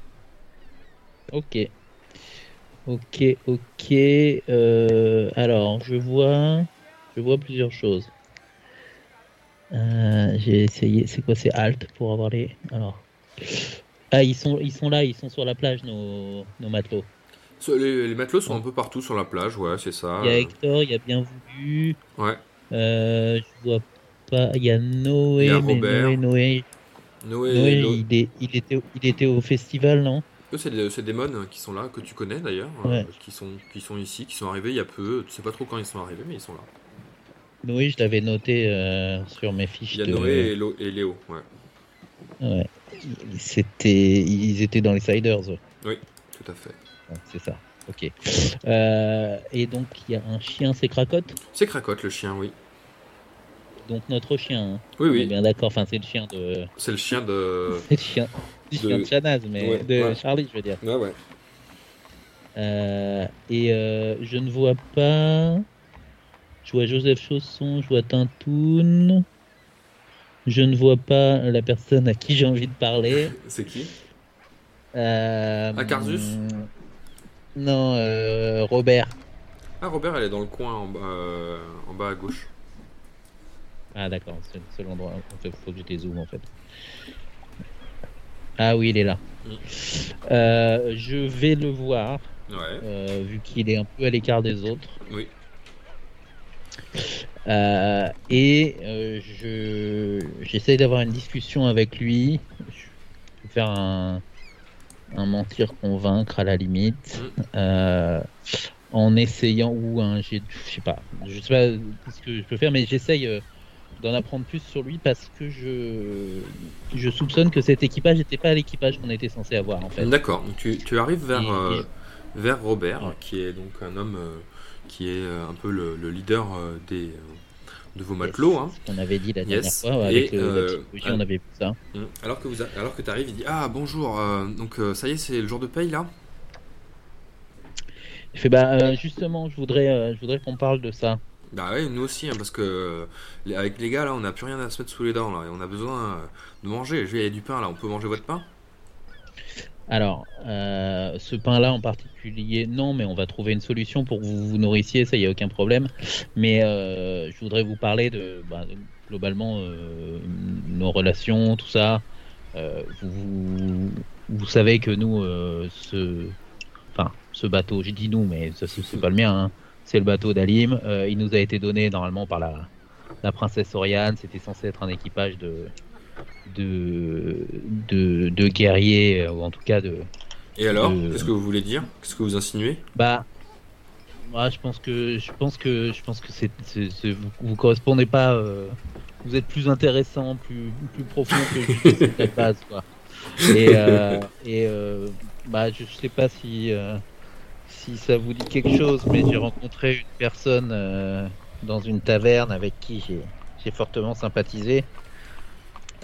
Ok. Ok, ok. Euh, alors, je vois, je vois plusieurs choses. Euh, J'ai essayé. C'est quoi C'est Alt pour avoir les. Alors. Ah, ils sont, ils sont là. Ils sont sur la plage, nos, nos matelots. Les, les matelots sont un peu partout sur la plage, ouais, c'est ça. Il y a Hector. Il y a bien voulu. Ouais. Euh, je vois pas. Il y a Noé. Il y a mais Robert. Noé, Noé, Noé, Noé, Lo- il, est- il était, il était au festival, non? Eux, c'est des, des mônes qui sont là, que tu connais d'ailleurs, euh, Ouais. qui, sont, qui sont ici, qui sont arrivés il y a peu. Tu sais pas trop quand ils sont arrivés, mais ils sont là. Noé, je l'avais noté euh, sur mes fiches. Il y a de- Noé et, Léo, ouais. Ouais. C'était, ils étaient dans les Siders. ouais. Tout à fait. Ouais, c'est ça. Ok. Euh, et donc il y a un chien, c'est Cracotte? C'est Cracotte, le chien, oui. Donc notre chien. hein. Oui, On est oui. bien d'accord. Enfin, c'est le chien de, C'est le chien de. c'est le chien De- de Shanaz, mais Ouais, de ouais. Charlie, je veux dire. Ouais, ouais. Euh, et euh, je ne vois pas. Je vois Joseph Chausson, je vois Tintoun. Je ne vois pas la personne à qui j'ai envie de parler. C'est qui? Euh, Non, euh, Robert. Ah, Robert, elle est dans le coin en bas, euh, en bas à gauche. Ah d'accord, c'est le seul endroit. Il faut que je les zoome en fait. Ah oui, il est là. Mm. Euh, je vais le voir, Ouais. euh, vu qu'il est un peu à l'écart des autres. Oui. Euh, et je j'essaye d'avoir une discussion avec lui. Je vais faire un, un mentir convaincre à la limite. Mm. En essayant ou un je sais pas je sais pas ce que je peux faire mais j'essaye d'en apprendre plus sur lui parce que je je soupçonne que cet équipage n'était pas l'équipage qu'on était censé avoir en fait D'accord. Donc tu, tu arrives vers, Et- euh, vers Robert, Ouais. qui est donc un homme euh, qui est euh, un peu le, le leader des, de vos matelots. hein. ce qu'on avait dit la dernière Yes. fois avec Et, le- euh, la psychologie, on avait vu ça Mm. Alors que vous a- alors que arrives, il dit ah bonjour. euh, donc ça y est, c'est le jour de paye là? il fait bah justement je voudrais je voudrais qu'on parle de ça Bah ouais, nous aussi, hein, parce que euh, avec les gars là, on n'a plus rien à se mettre sous les dents là, et on a besoin euh, de manger. Je vais, y a du pain là, on peut manger votre pain? Alors euh, ce pain là en particulier non mais on va trouver une solution pour que vous vous nourrissiez ça y a aucun problème mais je voudrais vous parler de, bah, globalement nos relations tout ça vous, vous, savez que nous ce enfin ce bateau j'ai dit nous mais ça c'est pas le mien hein. C'est le bateau d'Alim Euh, il nous a été donné normalement par la la princesse Oriane c'était censé être un équipage de de de, de guerriers euh, ou en tout cas de Et alors, qu'est-ce que vous voulez dire? Qu'est-ce que vous insinuez? Bah, moi, je pense que je pense que je pense que c'est, c'est- c'est- vous, vous correspondez pas. euh, vous êtes plus intéressant, plus plus profond que la base, quoi. Et euh, et bah, je sais pas si si ça vous dit quelque chose, mais j'ai rencontré une personne euh, dans une taverne avec qui j'ai fortement sympathisé,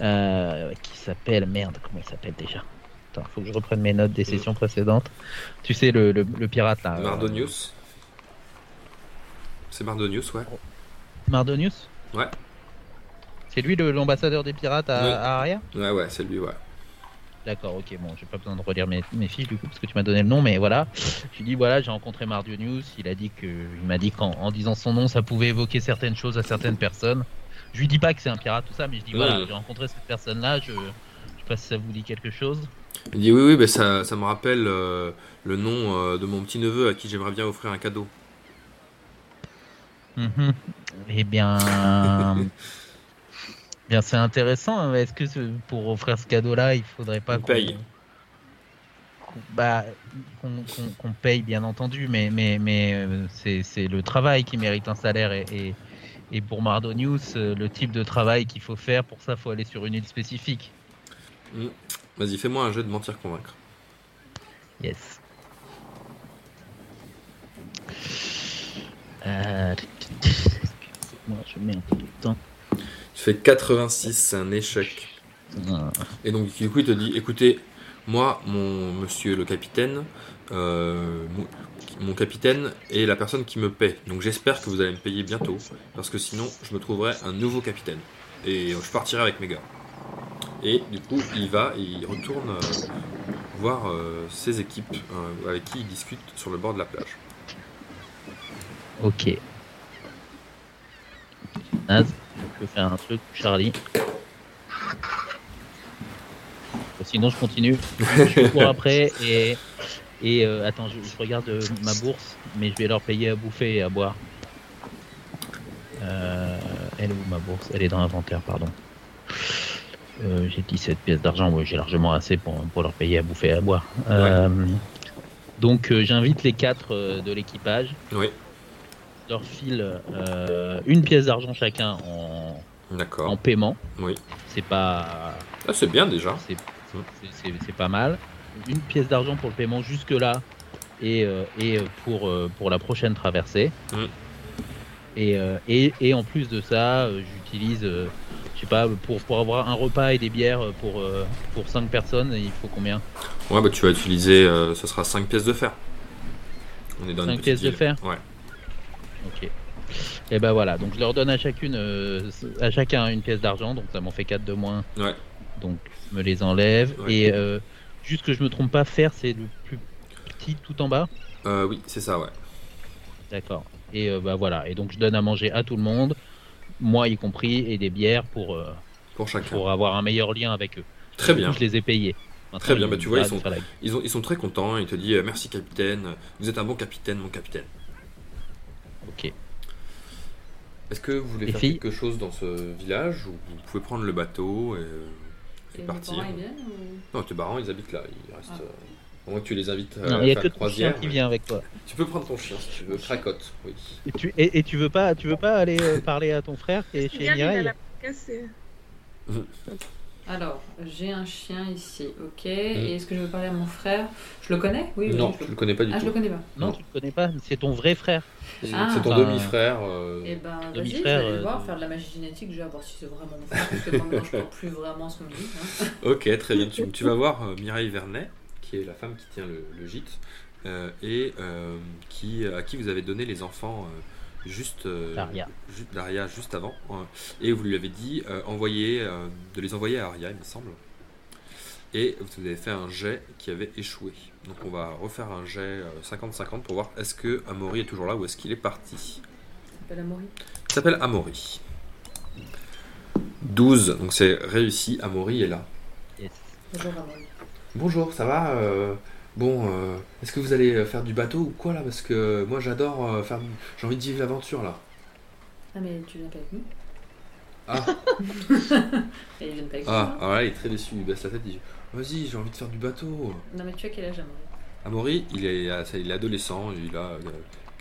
euh, qui s'appelle merde, comment il s'appelle déjà? Attends, faut que je reprenne mes notes des sessions précédentes. Tu sais, le, le, le pirate là. euh, Mardonius C'est Mardonius, ouais. Mardonius? Ouais. C'est lui l'ambassadeur des pirates à, Oui. à Aria? Ouais, ouais, c'est lui, ouais. D'accord, ok, bon, j'ai pas besoin de relire mes, mes fiches du coup parce que tu m'as donné le nom, mais voilà. Je lui dis voilà, j'ai rencontré Mardonius, il a dit que, il m'a dit qu'en en disant son nom, ça pouvait évoquer certaines choses à certaines personnes. Je lui dis pas que c'est un pirate tout ça, mais je dis Ouais. voilà, j'ai rencontré cette personne-là, je, je sais pas si ça vous dit quelque chose. Il dit oui, oui, mais ça, ça me rappelle euh, le nom euh, de mon petit neveu à qui j'aimerais bien offrir un cadeau. Mhm. Eh bien, bien c'est intéressant. hein, mais Est-ce que ce- pour offrir ce cadeau-là, il faudrait pas On qu'on paye. qu'on- bah, qu'on qu'on- qu'on paye, bien entendu, mais mais mais euh, c'est c'est le travail qui mérite un salaire et et, et pour Mardonius, euh, le type de travail qu'il faut faire pour ça, faut aller sur une île spécifique. Vas-y, fais-moi un jeu de mentir convaincre. Yes. Euh... Moi, je mets un peu de temps. Tu fais 86, c'est un échec. Ah. Et donc, du coup, il te dit écoutez, moi, mon monsieur le capitaine, euh, mon, mon capitaine est la personne qui me paie. Donc, j'espère que vous allez me payer bientôt. Parce que sinon, je me trouverai un nouveau capitaine. Et je partirai avec mes gars. Et du coup, il va et il retourne euh, voir euh, ses équipes avec qui il discute sur le bord de la plage. Ok. Naz, je peux faire un truc, Charlie. Sinon, je continue. je cours après et. Et euh, attends, je, je regarde euh, ma bourse, mais je vais leur payer à bouffer et à boire. Euh, elle est où ma bourse Elle est dans l'inventaire, pardon. J'ai 17 pièces d'argent, j'ai largement assez pour, pour leur payer à bouffer et à boire. Donc j'invite les quatre de l'équipage Oui, leur file euh, une pièce d'argent chacun en, en d'accord. paiement. Oui. C'est pas, Ah, c'est bien déjà. c'est, c'est- c'est- c'est pas mal. Une pièce d'argent pour le paiement jusque là et, euh, et pour, euh, pour la prochaine traversée. Mm. Et, et, et en plus de ça, j'utilise, je sais pas, pour, pour avoir un repas et des bières pour, pour 5 personnes, il faut combien? Ouais, bah tu vas utiliser, ce sera 5 pièces de fer. On est dans une Cinq petite pièces de fer? Ouais. Ok. Et ben voilà, donc je leur donne à chacune, euh, à chacun une pièce d'argent, donc ça m'en fait 4 de moins. Ouais. Donc je me les enlève. Ouais. Et euh, juste que je me trompe pas, faire c'est le plus petit tout en bas? Euh, oui, c'est ça, ouais. D'accord. Et bah voilà, et donc je donne à manger à tout le monde, moi y compris, et des bières pour, Pour chacun. pour avoir un meilleur lien avec eux. Très coup, bien. Je les ai payés. Très bien, bah, tu vois, ils sont- Ils, ont, ils sont très contents. Il te dit euh, merci capitaine. Vous êtes un bon capitaine, mon capitaine. Ok. Est-ce que vous voulez Les faire filles quelque chose dans ce village ou vous pouvez prendre le bateau et, euh, et Et mes partir parents, ils viennent ou... Non, tes parents, ils habitent là. Ils restent. Ah. euh, au moins que tu les invites euh, Non, à il y a faire que ton chien qui vient avec toi. Tu peux prendre ton chien si tu veux. Cracotte, oui. Et tu, et, et tu veux pas, tu veux pas aller euh, parler à ton frère qui est chez Regarde, il a Mireille. Alors, j'ai un chien ici, ok. Et est-ce que je veux parler à mon frère? Je le connais? Oui, oui, non, je tu le... le connais pas du Ah, je tout. le connais pas. Non, Non. tu le connais pas, c'est ton vrai frère. C'est Ah. c'est ton demi-frère. euh, Et ben, vas-y, je vais aller euh, voir, faire de la magie génétique, déjà, voir si c'est vraiment mon frère, parce que maintenant, je crois plus vraiment ce qu'on me dit. hein. Ok, très bien. Tu, tu vas voir euh, Mireille Vernet, qui est la femme qui tient le, le gîte, euh, et euh, qui, à qui vous avez donné les enfants euh, juste, euh, Daria. ju- Daria juste avant, euh, et vous lui avez dit euh, envoyer, euh, de les envoyer à Aria, il me semble. Et vous avez fait un jet qui avait échoué. Donc on va refaire un jet euh, 50-50 pour voir est-ce que Amaury est toujours là ou est-ce qu'il est parti. Ça s'appelle Amaury. Il s'appelle Amaury. 12, donc c'est réussi, Amaury est là. Yes. Bonjour Amaury. Bonjour, ça va euh, Bon, euh, est-ce que vous allez euh, faire du bateau ou quoi là? Parce que moi j'adore euh, faire. J'ai envie de vivre l'aventure là. Ah, mais tu viens pas avec nous Ah, Et ils viennent pas avec ah, nous. alors là il est très déçu, il baisse la tête, il dit Vas-y, j'ai envie de faire du bateau. Non, mais tu as quel âge, Amaury? Amaury, il est, il est adolescent, il a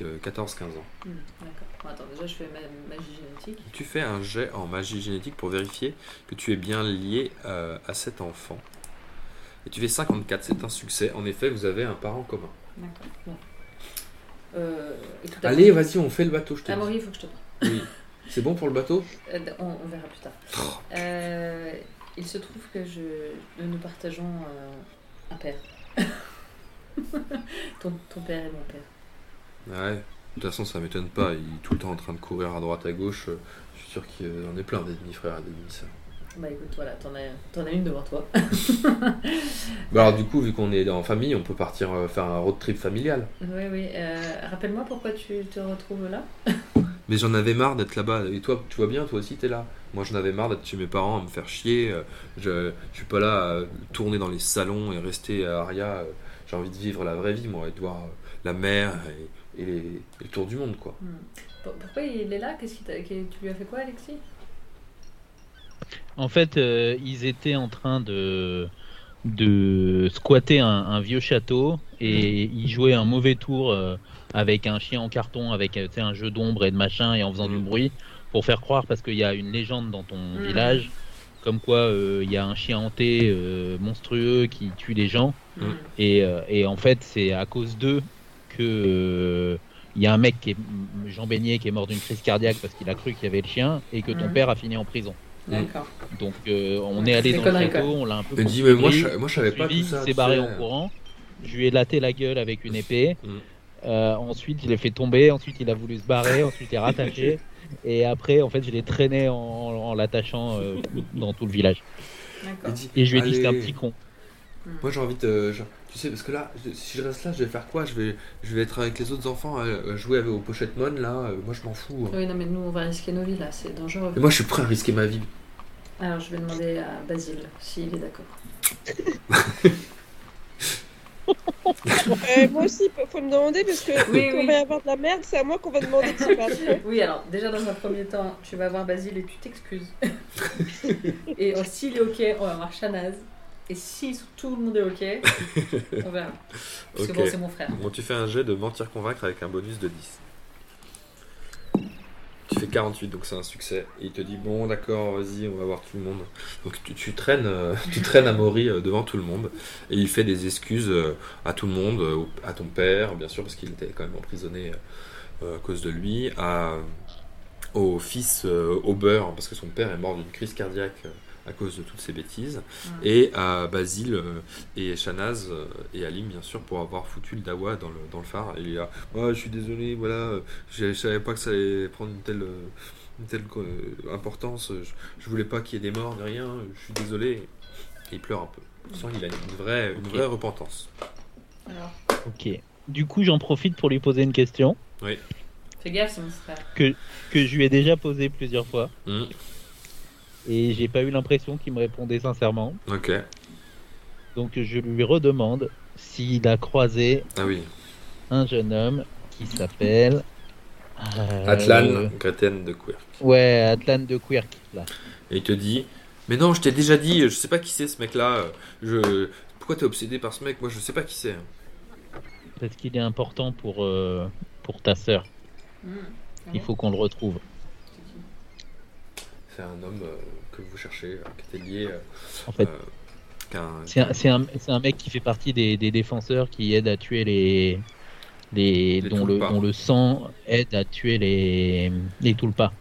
euh, 14-15 ans. Hmm, D'accord. Bon, attends, déjà, je fais ma magie génétique. Tu fais un jet en magie génétique pour vérifier que tu es bien lié euh, à cet enfant. Et tu fais 54, c'est un succès. En effet, vous avez un parent commun. D'accord. Bon. Euh, Allez, vas-y, on fait le bateau, je te Amaury, dis. il faut que je te parle. Oui. C'est bon pour le bateau? Euh, on, on verra plus tard. Oh, Euh, il se trouve que je, nous partageons euh, un père. ton, ton père et mon père. Ouais, de toute façon, ça m'étonne pas. Il est tout le temps en train de courir à droite, à gauche. Je suis sûr qu'il y en a plein des demi-frères et des demi-sœurs. Bah écoute, voilà, t'en as, t'en as une devant toi. Bah alors, du coup, vu qu'on est en famille, on peut partir euh, faire un road trip familial. oui, oui. euh, Rappelle-moi pourquoi tu te retrouves là. Mais j'en avais marre d'être là-bas. Et toi, tu vois bien, toi aussi, t'es là. Moi, j'en avais marre d'être chez mes parents, à me faire chier. Euh, Je, je suis pas là à tourner dans les salons et rester à Aria. J'ai envie de vivre la vraie vie, moi, et de voir la mer et, et les, et le tour du monde, quoi. Hmm. Pour- Pourquoi il est là? Qu'est-ce qui- Tu lui as fait quoi, Alexis? En fait, euh, ils étaient en train de de squatter un, un vieux château et ils jouaient un mauvais tour euh, avec un chien en carton, avec euh, un jeu d'ombre et de machin et en faisant du Mhm. bruit pour faire croire parce qu'il y a une légende dans ton Mhm. village comme quoi euh, il y a un chien hanté monstrueux qui tue les gens et, et en fait c'est à cause d'eux que il y a un mec qui est Jean Beignet qui est mort d'une crise cardiaque parce qu'il a cru qu'il y avait le chien et que ton père a fini en prison. D'accord. Donc euh, on est allé dans le château, on l'a un peu Il dit, mais moi, poursuivi, je, moi, je savais pas suivi, tout ça. il s'est barré sais. en courant. Je lui ai laté la gueule avec une épée. Mhm. Euh, ensuite, je l'ai fait tomber. Ensuite, il a voulu se barrer. Ensuite, il est rattaché. Et après, en fait, je l'ai traîné en, en l'attachant euh, dans tout le village. Il Et je lui ai dit que c'était un petit con. Moi j'ai envie de. je- tu sais, parce que là, je- si je reste là, je vais faire quoi? Je vais, je vais être avec les autres enfants, euh, jouer avec, au Pochettmon là. euh, moi je m'en fous. Oui, non, mais nous, on va risquer nos vies là, c'est dangereux. Et moi je suis prêt à risquer ma vie. Alors, je vais demander à Basile s'il est d'accord. Euh, moi aussi, faut me demander parce que Oui, quand oui. on va y avoir de la merde, c'est à moi qu'on va demander de se battre. Oui, alors, déjà dans un premier temps, tu vas voir Basile et tu t'excuses. et euh, s'il est ok, on va voir Shanaz. Et si tout le monde est ok, on verra. Parce Ok. que bon, c'est mon frère. Bon, tu fais un jet de mentir convaincre avec un bonus de 10. Tu fais 48, donc c'est un succès. Et il te dit Bon, d'accord, vas-y, on va voir tout le monde. Donc tu, traînes, euh, tu traînes Amaury euh, devant tout le monde. Et il fait des excuses euh, à tout le monde, euh, à ton père, bien sûr, parce qu'il était quand même emprisonné à cause de lui, au fils au beurre, parce que son père est mort d'une crise cardiaque à cause de toutes ces bêtises, Ouais. et à Basile euh, et Shanaz euh, et Alim, bien sûr, pour avoir foutu le dawa dans le, dans le phare. Et il là, Ouais, je suis désolé, voilà, euh, je, je savais pas que ça allait prendre une telle, une telle importance, je, je voulais pas qu'il y ait des morts, ni rien, je suis désolé. Et il pleure un peu. Sent qu'il a une vraie, une vraie repentance. Alors, Ok. Du coup, j'en profite pour lui poser une question fais gaffe, c'est mon frère. que je lui ai déjà posée plusieurs fois Hmm, et j'ai pas eu l'impression qu'il me répondait sincèrement. Ok. Donc je lui redemande s'il a croisé Ah oui. un jeune homme qui s'appelle euh, Atlan, Greten de Quirk. Ouais, Atlan de Quirk. Là. Et il te dit Mais non, je t'ai déjà dit, je sais pas qui c'est ce mec-là. Je... Pourquoi t'es obsédé par ce mec? Moi, je sais pas qui c'est. Parce qu'il est important pour, euh, pour ta sœur. Mmh. Ah Il faut qu'on le retrouve. C'est un homme euh, que vous cherchez, euh, qui était lié. euh, En fait, euh, c'est un, mec qui fait partie des, des défenseurs qui aide à tuer les. les Les dont, le, Tulpas. dont le sang aide à tuer les, les Tulpas.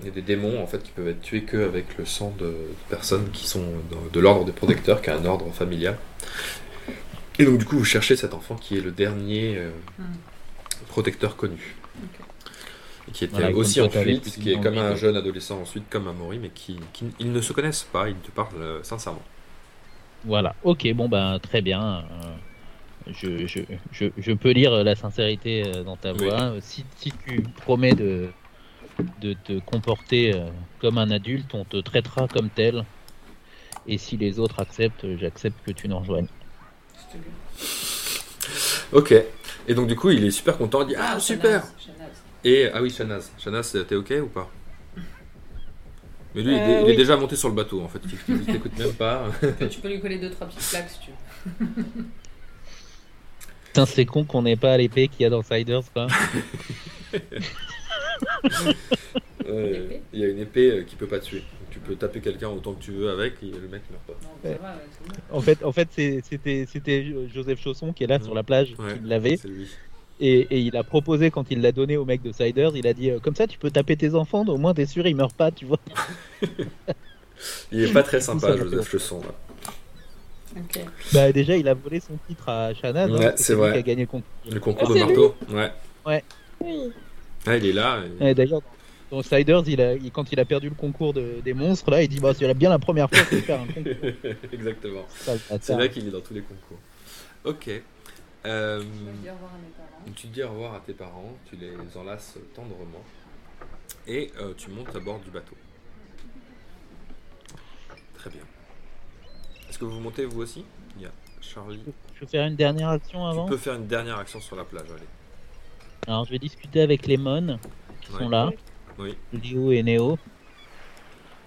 Il y a des démons en fait qui peuvent être tués que avec le sang de personnes qui sont dans- de l'ordre des protecteurs, qui est un ordre familial. Et donc du coup, vous cherchez cet enfant qui est le dernier euh, Hmm. protecteur connu. Qui était Voilà, aussi en fuite, qui est comme un jeune adolescent ensuite, comme un Mori, mais qui, qui- ils ne se connaissent pas, ils te parlent euh, sincèrement. Voilà, ok, bon ben très bien. Euh, Je, je, je, je peux lire la sincérité euh, dans ta voix. Euh, Si, si tu promets de, de te comporter euh, comme un adulte, on te traitera comme tel. Et si les autres acceptent, j'accepte que tu nous rejoignes. Ok. Et donc du coup, il est super content, il dit Ah super. Et ah oui, Shanaz. Shanaz, t'es ok ou pas? Mais lui, il, est, Euh, il est oui. déjà monté sur le bateau en fait. Il t'écoute même pas. Tu peux lui coller deux, trois petites plaques si tu veux. Putain, c'est con qu'on n'ait pas l'épée qu'il y a dans Siders, quoi. Euh, il y a une épée euh, qui peut pas tuer. Tu peux taper quelqu'un autant que tu veux avec et le mec meurt pas. Non, va. En fait, en fait c'était Joseph Chausson qui est là sur la plage, Ouais. qui l'avait. Et, et il a proposé, quand il l'a donné au mec de Siders, il a dit euh, Comme ça, tu peux taper tes enfants, au moins t'es sûr, ils meurent pas, tu vois. Il est pas très ça sympa, m'a Joseph fait Chesson. Là. Ok. Bah, déjà, il a volé son titre à. Ouais, hein, parce que c'est vrai. qui a gagné le concours. Le concours Ah, de marteau. Ouais. Oui. Ah, il est là. et- Et D'ailleurs, dans Siders, il a, il- quand il a perdu le concours de- des monstres, là, il dit bah, C'est bien la première fois que je faire un concours. Exactement. C'est vrai qu'il est dans tous les concours. Ok. Euh, Je vais tu dis au revoir à tes parents, tu les enlaces tendrement et euh, tu montes à bord du bateau. Très bien. Est-ce que vous montez vous aussi? Il y a Charlie. Je peux faire une dernière action avant? Tu peux faire une dernière action sur la plage, allez. Alors, je vais discuter avec les mônes qui Ouais. sont là, Oui, Léo et Néo.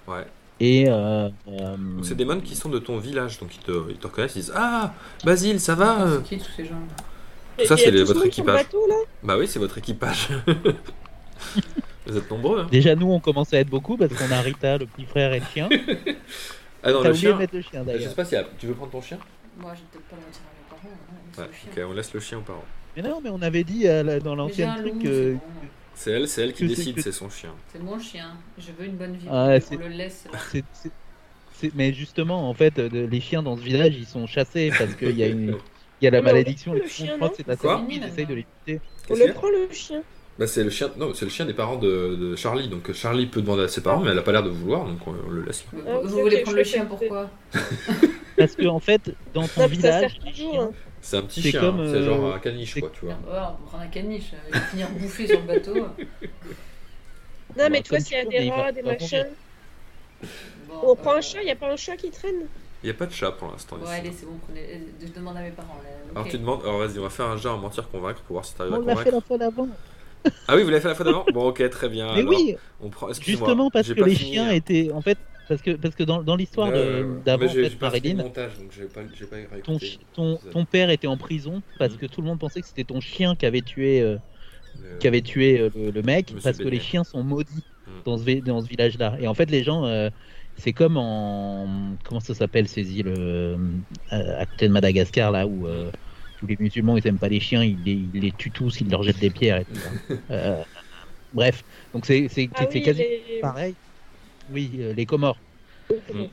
ouais. Et euh, euh, Donc, c'est des mônes qui sont de ton village, donc ils te, ils te reconnaissent, ils disent Ah, Basile, ça va euh? C'est qui tous ces gens Tout ça, c'est votre équipage. bateau, là Bah oui, c'est votre équipage. vous êtes nombreux, hein déjà, nous, on commence à être beaucoup parce qu'on a Rita, le petit frère et le chien. Ah non, le oublié chien. de mettre le chien Je d'ailleurs. sais pas si tu veux prendre ton chien? Moi, j'ai peut-être pas le retirer à mes parents. hein, c'est Ouais, le chien. ok, on laisse le chien aux parents. Mais non, mais on avait dit euh, dans l'ancien truc. euh, c'est bon. C'est elle, c'est elle qui décide, que- c'est son chien. C'est mon chien. Je veux une bonne vie. Ah, on c'est- le laisse. mais justement, en fait, euh, les chiens dans ce village, ils sont chassés parce qu'il y a une. Il y a la malédiction, le chien, c'est de la Quoi sortie, ils essayent de tuer. On le y prend, le chien. Bah, c'est le chien, non, c'est le chien des parents de, de Charlie. Donc Charlie peut demander à ses parents, mais elle a pas l'air de vouloir, donc on, on le laisse. Vous, Ah, vous voulez prendre le chien pourquoi Parce que, en fait, dans ton ça village, hein. C'est un petit C'est chien, comme, hein, c'est euh, genre un caniche, c'est- quoi, tu vois. Bah, On va prendre un caniche. Il va finir bouffé sur le bateau. Non, mais tu vois, comme s'il y a des rats, des machins. On prend euh, un chat, il n'y a pas un chat qui traîne Il n'y a pas de chat pour l'instant Bon, ici. allez, c'est bon. Prenez... euh, Je demande à mes parents. là. Alors tu demandes, alors vas-y, on va faire un jet en mentir convaincre pour voir si tu arrives à On l'a fait convaincre. la fois d'avant. Ah oui, vous l'avez fait la fois d'avant? Bon, ok, très bien. Mais alors, oui, on prend. excuse-moi, justement parce que les fini, chiens hein. étaient. En fait, parce que, parce que dans, dans l'histoire ouais. d'avant, en fait, Marilyn, montage, donc pas, pas ton, ton, ton père était en prison parce Mm. que tout le monde pensait que c'était ton chien qui avait tué, euh, Le- qui avait tué euh, le, le mec Monsieur parce que les chiens sont maudits Mm. dans ce, vi- dans ce village-là. Et en fait, les gens, euh, c'est comme en. Comment ça s'appelle ces îles euh, à côté de Madagascar, là où, euh, où les musulmans ils aiment pas les chiens, ils les, ils les tuent tous, ils leur jettent des pierres et tout. ça. Euh, bref, donc c'est c'est- Ah oui, quasi les- pareil. Oui, euh, les Comores. C'est-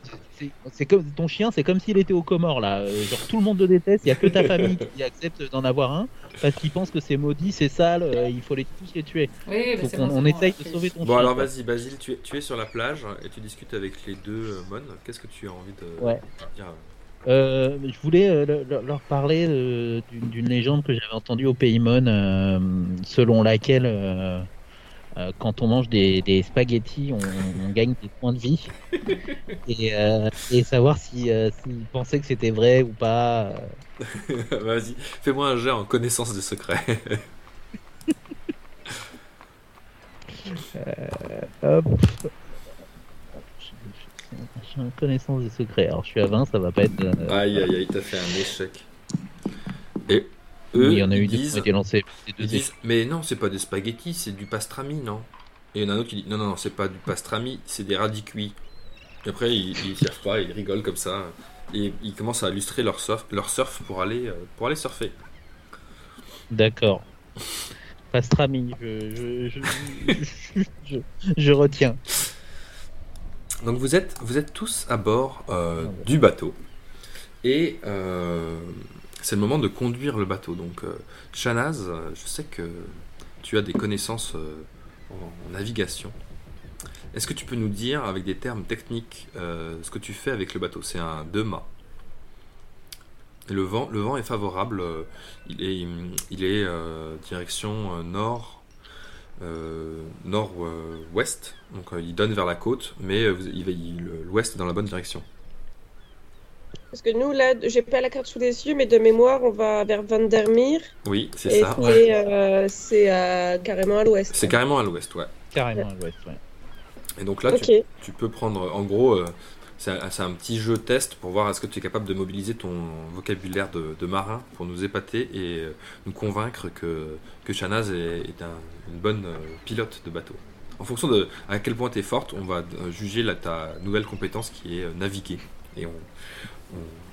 C'est comme ton chien, c'est comme s'il était au Comores là. Euh, Genre tout le monde le déteste, il y a que ta famille qui accepte d'en avoir un parce qu'ils pensent que c'est maudit, c'est sale, euh, il faut les tous les tuer. Oui, bon, on bon, essaye de sauver ton Bon chien. alors quoi. vas-y Basile, tu es, tu es sur la plage et tu discutes avec les deux euh, mônes. Qu'est-ce que tu as envie de Ouais. dire Euh, je voulais euh, le- le- leur parler euh, d'une légende que j'avais entendue au Paymon, euh, selon laquelle euh, quand on mange des, des spaghettis, on, on gagne des points de vie. Et, euh, et savoir si euh, s'ils pensaient que c'était vrai ou pas. euh. Vas-y, fais-moi un jet en connaissance des secrets. Hop. Je suis en connaissance des secrets. Alors je suis à 20, ça va pas être. aïe aïe aïe, t'as fait un échec. Et eux, il y en a eu ils deux qui disent, ont été lancés. C'est ils disent, mais non, c'est pas des spaghettis, c'est du pastrami, non Et il y en a un autre qui dit, non, non, non, c'est pas du pastrami, c'est des radis cuits. Et après, ils, ils savent pas, ils rigolent comme ça. Et ils commencent à illustrer leur surf, leur surf pour, aller, euh, pour aller surfer. D'accord. Pastrami, je, je, je, je, je- je retiens. Donc vous êtes, vous êtes tous à bord euh, Ah du bateau. Et euh, c'est le moment de conduire le bateau. Donc euh, Shanaz, euh, je sais que tu as des connaissances euh, en, navigation. Est-ce que tu peux nous dire, avec des termes techniques, euh, ce que tu fais avec le bateau? C'est un deux mâts. Et le vent, est favorable. il est, direction euh, nord, euh, nord-ouest. Donc il donne vers la côte, mais l'ouest est dans la bonne direction. Parce que nous, là, j'ai pas la carte sous les yeux, mais de mémoire, on va vers Vandermeer. Oui, c'est Et ça. c'est euh, c'est à- carrément à l'ouest. C'est carrément à l'ouest, ouais. Carrément à l'ouest, ouais. Et donc là, tu, tu peux prendre, en gros, euh, c'est un, petit jeu test pour voir est-ce que tu es capable de mobiliser ton vocabulaire de, de marin pour nous épater et euh, nous convaincre que, que Shanaz est, est un- une bonne euh, pilote de bateau. En fonction de à quel point tu es forte, on va euh, juger la, ta nouvelle compétence qui est euh, naviguer. Et on-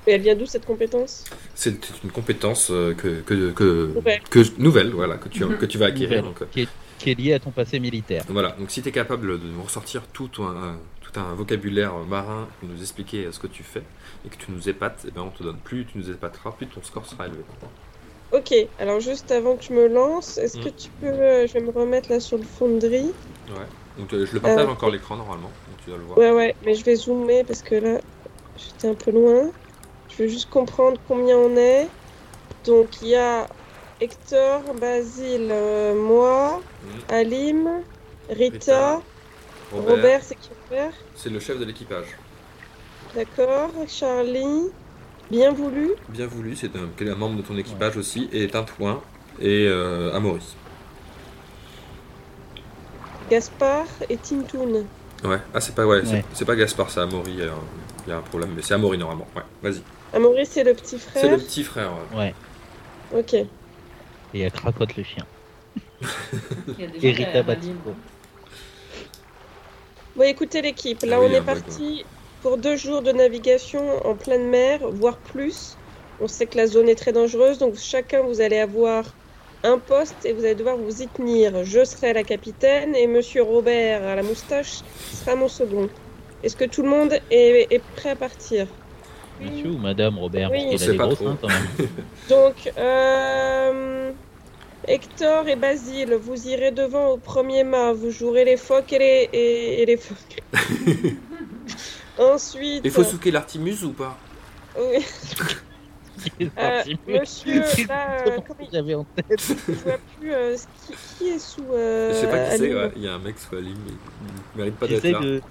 Et elle vient d'où cette compétence? C'est une compétence euh, que, que, que, Nouvelle. que- nouvelle, voilà, que tu, que tu vas acquérir. Nouvelle. Donc, euh, Qui est, qui est lié à ton passé militaire. Voilà, donc si tu es capable de nous ressortir tout un, tout un vocabulaire marin pour nous expliquer ce que tu fais et que tu nous épates, eh ben on te donne plus tu nous épateras, plus ton score sera élevé. Ok, alors juste avant que je me lance, est-ce que Mm. tu peux. euh, je vais me remettre là sur le Foundry. Ouais. Donc euh, je le partage Euh, encore l'écran normalement, donc tu dois le voir. Ouais, ouais, mais je vais zoomer parce que là, j'étais un peu loin. Je veux juste comprendre combien on est. Donc il y a Hector, Basile, euh, moi. Alim, Rita, Rita, Robert, Robert, c'est qui Robert? C'est le chef de l'équipage. D'accord, Charlie, bien voulu? Bien voulu, c'est un, quel est un membre de ton équipage aussi, et Tintouin et euh, Amaury. Gaspard et Tintoun. Ouais, ah c'est pas, ouais, c'est- Ouais. c'est pas Gaspard, c'est Amaury, il y a un problème, mais c'est Amaury normalement. Ouais, vas-y. Amaury, c'est le petit C'est frère. le petit frère. ouais. Ouais. Ok. Et il y a Cracotte le chien. Il y a des gens Et Rita Batico. Bon, écoutez l'équipe, là Ah oui, on est parti pour deux jours de navigation en pleine mer, voire plus. On sait que la zone est très dangereuse, donc chacun vous allez avoir un poste et vous allez devoir vous y tenir. Je serai la capitaine et Monsieur Robert à la moustache sera mon second. Est-ce que tout le monde est, est prêt à partir? Monsieur ou Madame Robert Oui. Parce qu'il a des gros trop. seins quand même. Donc, euh, Hector et Basile, vous irez devant au premier mât, vous jouerez les phoques et les, et, et les phoques. Ensuite, Il faut souquer l'Artimus ou pas? Oui, euh, monsieur, là, euh, comme j'avais en tête. je vois plus, euh, qui, qui est sous. Euh, Je sais pas qui c'est, ouais. il y a un mec sous la ligne, mais il mérite pas d'être là. de.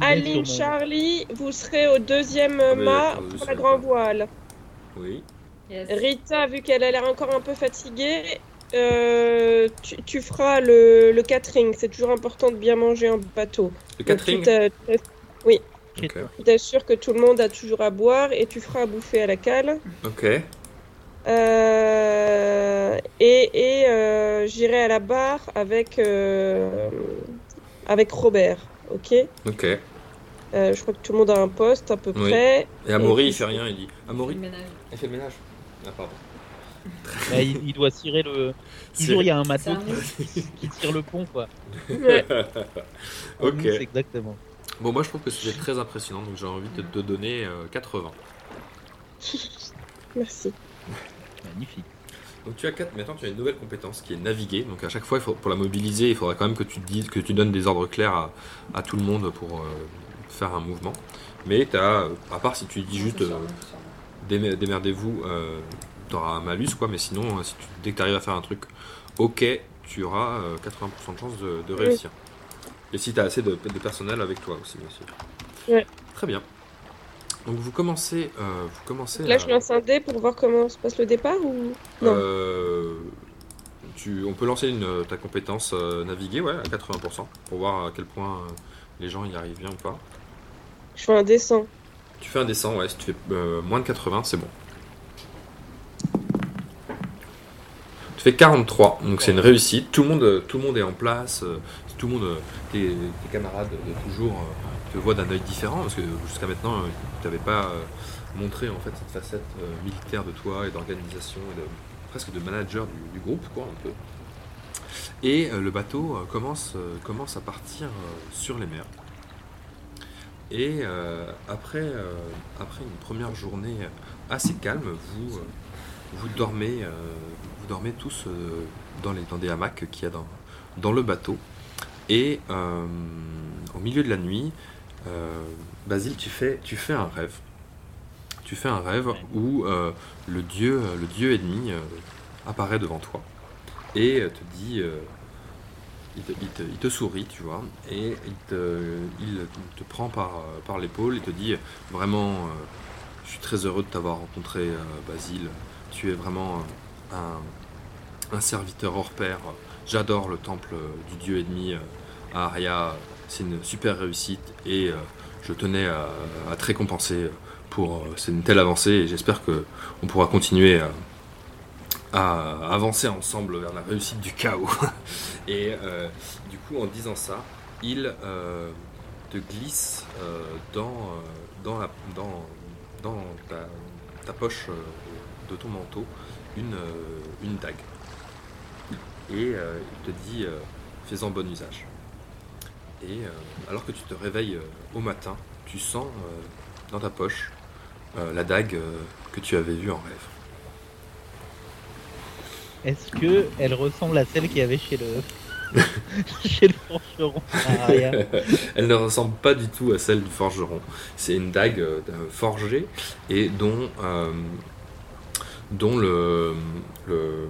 Aline, mon- Charlie, vous serez au deuxième Ah, mât pour la grand voile. Oui. Yes. Rita, vu qu'elle a l'air encore un peu fatiguée, euh, tu, tu feras le, le catering. C'est toujours important de bien manger en bateau. Le Donc, catering tu Ok. Tu t'assures que tout le monde a toujours à boire et tu feras à bouffer à la cale. Ok. Euh, et et euh, j'irai à la barre avec, euh, avec Robert. Ok Ok. Euh, Je crois que tout le monde a un poste à peu Oui. près. Et Amaury, Et il fait rien, il dit. Amaury, Le ménage. elle fait le ménage. Ah, pardon. Bah, il, il doit cirer le. Toujours, il y a un matelot C'est un qui, qui tire le pont, quoi. Ouais. Ok. Nous, c'est exactement. Bon, moi je trouve que c'était très impressionnant, donc j'ai envie de te donner euh, 80. Merci. Magnifique. Donc tu as 4, maintenant tu as une nouvelle compétence qui est naviguer. Donc à chaque fois, il faut- pour la mobiliser, il faudra quand même que tu, dises, que tu donnes des ordres clairs à, à tout le monde pour euh, faire un mouvement. Mais tu as, à part si tu dis juste euh, démer- démerdez-vous, tu auras un malus, quoi. Mais sinon, euh, si tu- dès que tu arrives à faire un truc ok, tu auras euh, 80% de chance de, de Oui. réussir. Et si tu as assez de, de personnel avec toi aussi, bien sûr. Très bien. Donc vous commencez, euh, vous commencez Là, à- je lance un dé pour voir comment se passe le départ ou non? Euh, tu, on peut lancer une, ta compétence euh, naviguer ouais, à 80% pour voir à quel point euh, les gens y arrivent bien ou pas. Je fais un dessin. Tu fais un descend, ouais, si tu fais euh, moins de 80, c'est bon. Tu fais 43, donc c'est une réussite. Tout le monde, tout le monde est en place. Tout le monde, tes, tes camarades de toujours te voient d'un œil différent parce que jusqu'à maintenant, tu n'avais pas euh, montré en fait cette facette euh, militaire de toi et d'organisation et de presque de manager du, groupe, quoi, un peu. Et euh, le bateau commence, commence à partir sur les mers. Et après, après une première journée assez calme, vous, vous, dormez, vous dormez tous dans, les, dans des hamacs qu'il y a dans, dans le bateau. Et au milieu de la nuit, Basile, tu fais, tu fais un rêve. Tu fais un rêve Ouais. où euh, le, dieu, le dieu ennemi euh, apparaît devant toi et euh, te dit, euh, il, te, il te- il te sourit, tu vois, et il te, il te prend par, euh, par l'épaule et te dit vraiment, euh, je suis très heureux de t'avoir rencontré, euh, Basile. Tu es vraiment euh, un, un serviteur hors pair. J'adore le temple euh, du dieu ennemi euh, à Aria. C'est une super réussite et euh, je tenais à, te récompenser pour euh, une telle avancée et j'espère que on pourra continuer à, avancer ensemble vers la réussite du chaos. et euh, du coup, en disant ça, il euh, te glisse dans, ta, poche de ton manteau une, une dague. Et il te dit fais-en bon usage. Et euh, alors que tu te réveilles euh, au matin, tu sens euh, dans ta poche la dague que tu avais vue en rêve. Est-ce que elle ressemble à celle qu'il y avait chez le chez le forgeron Elle ne ressemble pas du tout à celle du forgeron. C'est une dague euh, forgée et dont, euh, dont le, le-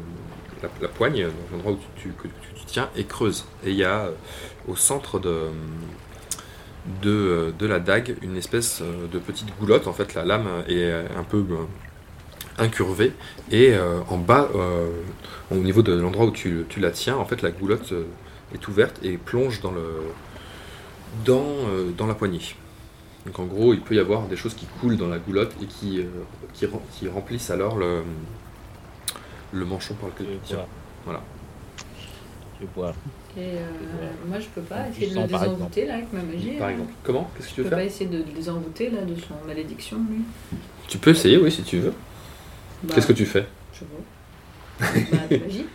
la, la poigne, l'endroit où tu, tu- que tu, tu tiens, est creuse. Et il y a au centre de, de, de la dague une espèce euh, de petite goulotte. En fait, la lame est euh, un peu euh, incurvée. Et en bas, au niveau de l'endroit où tu, tu la tiens, en fait, la goulotte est ouverte et plonge dans, le, dans, dans la poignée. Donc en gros, il peut y avoir des choses qui coulent dans la goulotte et qui, euh, qui, rem- qui remplissent alors le, le manchon par lequel tu tiens. Voilà. Je. Et euh, moi, je peux pas essayer de le désenvoûter là avec ma magie. Par là. exemple. Comment? Qu'est-ce que Je tu veux peux faire? pas essayer de le désenvoûter là de son malédiction, lui. Tu peux essayer, oui, si tu veux. Bah, Qu'est-ce que tu fais? Je vois. Bah, de magie.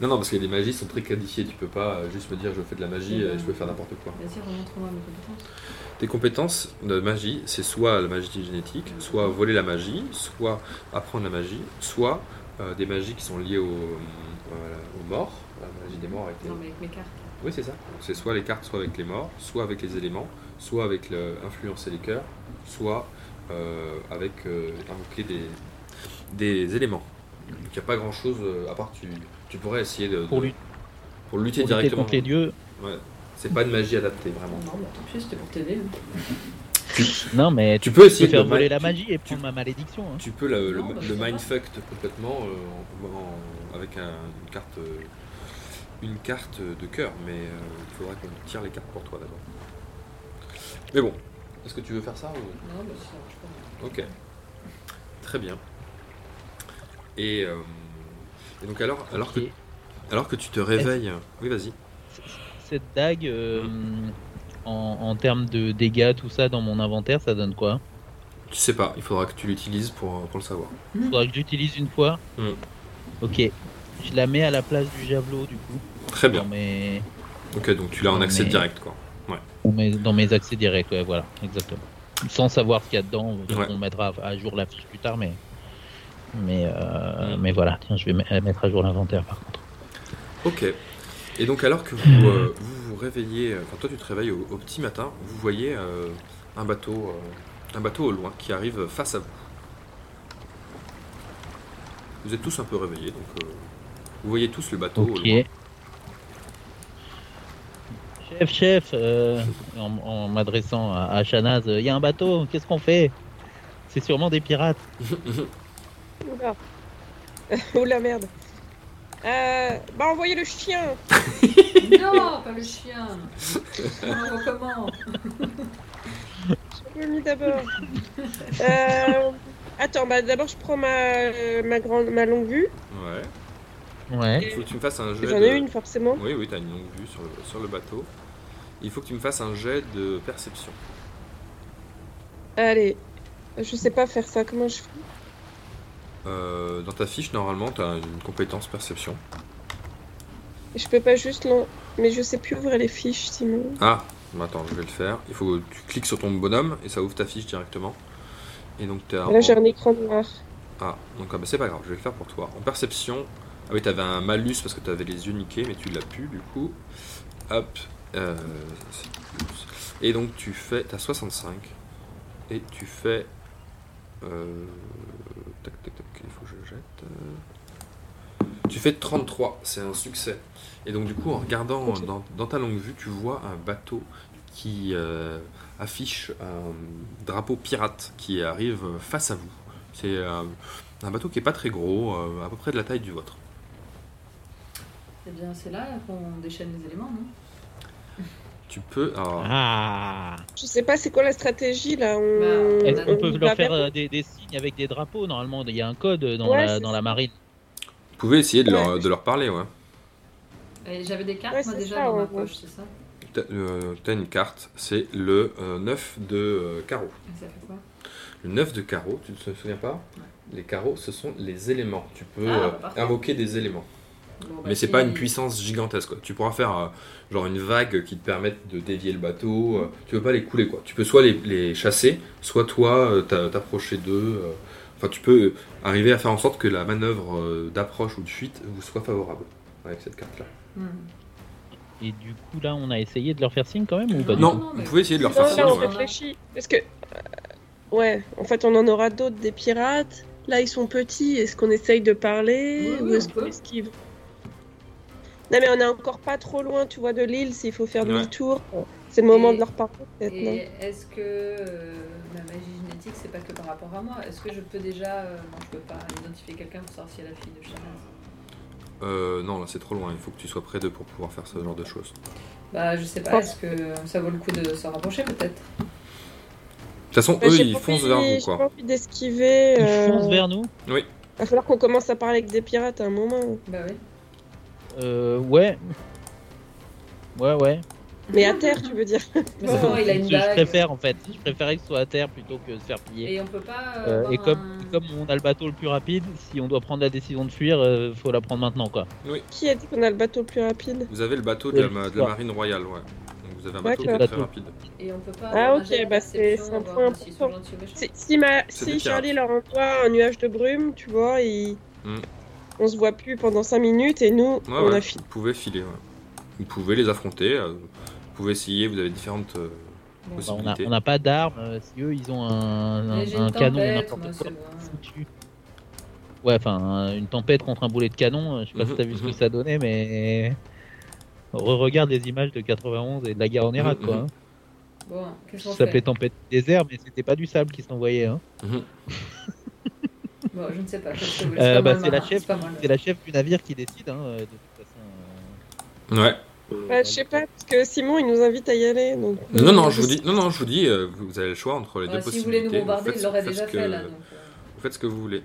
Non, non, parce que les magies sont très codifiées. Tu peux pas euh, juste me dire je fais de la magie et bah. je peux faire n'importe quoi. Vas-y, remontre-moi mes compétences. Tes compétences de magie, c'est soit la magie génétique, soit voler la magie, soit apprendre la magie, soit euh, des magies qui sont liées au, euh, aux morts. La magie des morts a été. Non, mais avec mes cartes. Oui, c'est ça. C'est soit les cartes, soit avec les morts, soit avec les éléments, soit avec le, influencer les cœurs, soit euh, avec euh, invoquer des, des éléments. Donc il n'y a pas grand chose à part tu, tu pourrais essayer de, Pour de- lui- pour lutter Pour directement. contre les dieux. Ouais. C'est pas une magie adaptée vraiment. Non, bah tant pis, c'était pour t'aider. hein. Non, mais Tu tu peux peux essayer faire de voler la magie et prendre ma malédiction. hein. Tu peux le, le, bah, le mindfucked complètement euh, en- en- avec un- une carte euh, une carte de cœur, mais euh, il faudra qu'on tire les cartes pour toi d'abord. Mais bon, est-ce que tu veux faire ça ou... Non, ça marche pas. Ok. Très bien. Et, euh, et donc alors, alors, que, alors que tu te réveilles... Oui, vas-y. Cette dague, euh, en, en termes de dégâts, tout ça dans mon inventaire, ça donne quoi? Tu sais pas, il faudra que tu l'utilises pour, pour le savoir. Faudra que j'utilise une fois? Mm. Ok. Je la mets à la place du javelot du coup. Très bien. Mes- Ok, donc tu l'as en accès direct, quoi. Dans mes, dans mes accès directs, ouais, voilà, exactement. Sans savoir ce qu'il y a dedans, Ouais. on mettra à jour la fiche plus tard, mais mais euh, Mm. mais voilà, tiens, je vais me- mettre à jour l'inventaire par contre. Ok. Et donc alors que vous euh, vous, vous réveillez, euh, enfin toi tu te réveilles au, au petit matin, vous voyez euh, un bateau, un bateau au loin qui arrive face à vous. Vous êtes tous un peu réveillés, donc vous voyez tous le bateau au loin. Chef, chef, euh, en, en m'adressant à, à Shanaz, il y a un bateau, qu'est-ce qu'on fait? C'est sûrement des pirates. Oula. Oula, merde. Euh, bah, envoyez le chien. Non, pas le chien. On recommence. Je l'ai mis d'abord. Euh, attends, bah, d'abord, je prends ma, ma, grande, ma longue vue. Ouais. Ouais. Il faut que tu me fasses un jet J'en de... ai une, forcément. Oui, oui, t'as une longue vue sur le, sur le bateau. Il faut que tu me fasses un jet de perception. Allez. Je sais pas faire ça. Comment je fais Euh, dans ta fiche, normalement, t'as une compétence perception. Je peux pas juste. Non. Mais je sais plus ouvrir les fiches, Simon. Ah, attends, je vais le faire. Il faut que tu cliques sur ton bonhomme et ça ouvre ta fiche directement. Et donc t'es Là, j'ai un écran noir. Ah, donc ah bah, c'est pas grave, je vais le faire pour toi. En perception, ah oui, t'avais un malus parce que t'avais les yeux niqués, mais tu l'as plus du coup. Hop. Euh, et donc tu fais, t'as 65 et tu fais. euh, tac tac tac, il faut que je jette. euh, tu fais 33, c'est un succès. Et donc du coup, en regardant dans, dans ta longue vue, tu vois un bateau qui euh, affiche un drapeau pirate qui arrive face à vous. C'est un bateau qui est pas très gros, à peu près de la taille du vôtre. Eh bien, c'est là qu'on déchaîne les éléments, non? Tu peux. Ah Je sais pas c'est quoi la stratégie là. On, Bah, Est-ce qu'on peut on leur faire euh, des, des signes avec des drapeaux Normalement, il y a un code dans, Ouais, la, dans la marine. vous pouvez essayer de, leur, de leur parler, ouais. Et J'avais des cartes, Ouais, moi, déjà, ça, dans ma poche, c'est ça? T'as euh, t'as une carte, c'est le 9 de euh, carreau. Ça fait quoi? Le 9 de carreau, tu te souviens pas? Les carreaux, ce sont les éléments. Tu peux Ah, euh, bah, invoquer des éléments. Bon, bah, Mais c'est pas une puissance gigantesque. Quoi. Tu pourras faire euh, genre une vague qui te permette de dévier le bateau. euh, tu peux pas les couler quoi. Tu peux soit les, les chasser, soit toi euh, t'a- t'approcher d'eux. euh. Enfin, tu peux arriver à faire en sorte que la manœuvre euh, d'approche ou de fuite vous soit favorable avec cette carte là. Et du coup, là, on a essayé de leur faire signe quand même ou pas Non, Non, non, vous pouvez essayer de leur Non, faire signe. on ouais. réfléchit. Parce que. ouais, en fait, on en aura d'autres des pirates. Là, ils sont petits. Est-ce qu'on essaye de parler Oui, ou est-ce on qu'on peut. esquive? Non, mais on est encore pas trop loin, tu vois, de l'île. S'il faut faire Ouais. demi-tour, c'est le moment Et- de leur parler, peut-être. Et est-ce que euh, la magie génétique, c'est pas que par rapport à moi? Est-ce que je peux déjà. euh, non, je peux pas identifier quelqu'un pour savoir si c'est la fille de Shanaz Euh, non, là c'est trop loin. Il faut que tu sois près d'eux pour pouvoir faire ce genre de choses. Bah, je sais pas, est-ce que ça vaut le coup de se rapprocher peut-être? De toute façon, Bah, eux j'ai ils foncent vers vous J'ai quoi. pas envie d'esquiver. Ils euh, foncent vers nous Va falloir qu'on commence à parler avec des pirates à un moment. Bah oui. Euh, Ouais. Ouais, ouais. Mais à terre, tu veux dire bon, il a une je, je préfère en fait. Je préférais que ce soit à terre plutôt que de se faire piller. Et on peut pas. euh, Euh, et comme, un- comme on a le bateau le plus rapide, si on doit prendre la décision de fuir, euh, faut la prendre maintenant quoi. Qui a dit qu'on a le bateau le plus rapide? Vous avez le bateau de la, de marine royale, ouais. Donc vous avez un bateau qui est très rapide. Et on peut pas. Ah, ok, bah, c'est- un point important. Si, si, ma- si Charlie leur envoie un nuage de brume, tu vois, il... Hmm. On se voit plus pendant 5 minutes et nous, Ouais, on ouais, a fini. Vous pouvez filer, ouais. Vous pouvez les affronter. euh, Vous pouvez essayer, vous avez différentes. euh, Bon. Bah, on a Possibilité. on n'a pas d'armes. euh, si eux ils ont un, un, un une canon n'importe quoi, foutu. Ouais, enfin un- une tempête contre un boulet de canon. Je sais pas si Mhm, t'as vu ce que mhm. ça donnait, mais re-regarde les images de 91 et de la guerre en Irak Mhm, quoi. hein. Bon, qu'est-ce Ça s'appelait tempête désert, mais c'était pas du sable qui s'envoyait. Hein. Bon, je ne sais pas. qu'est-ce que- Euh, bah, c'est la chef, c'est la chef du navire qui décide. Hein, euh, de toute façon. Ouais. euh, Bah, je sais pas, parce que Simon, il nous invite à y aller. Donc... Non, non, je vous dis, non, non, je vous dis, euh, vous avez le choix entre les Ouais, deux si vous voulez possibilités. nous bombarder, il faites- l'aurait déjà ce fait que- là. Donc, euh, Vous faites ce que vous voulez.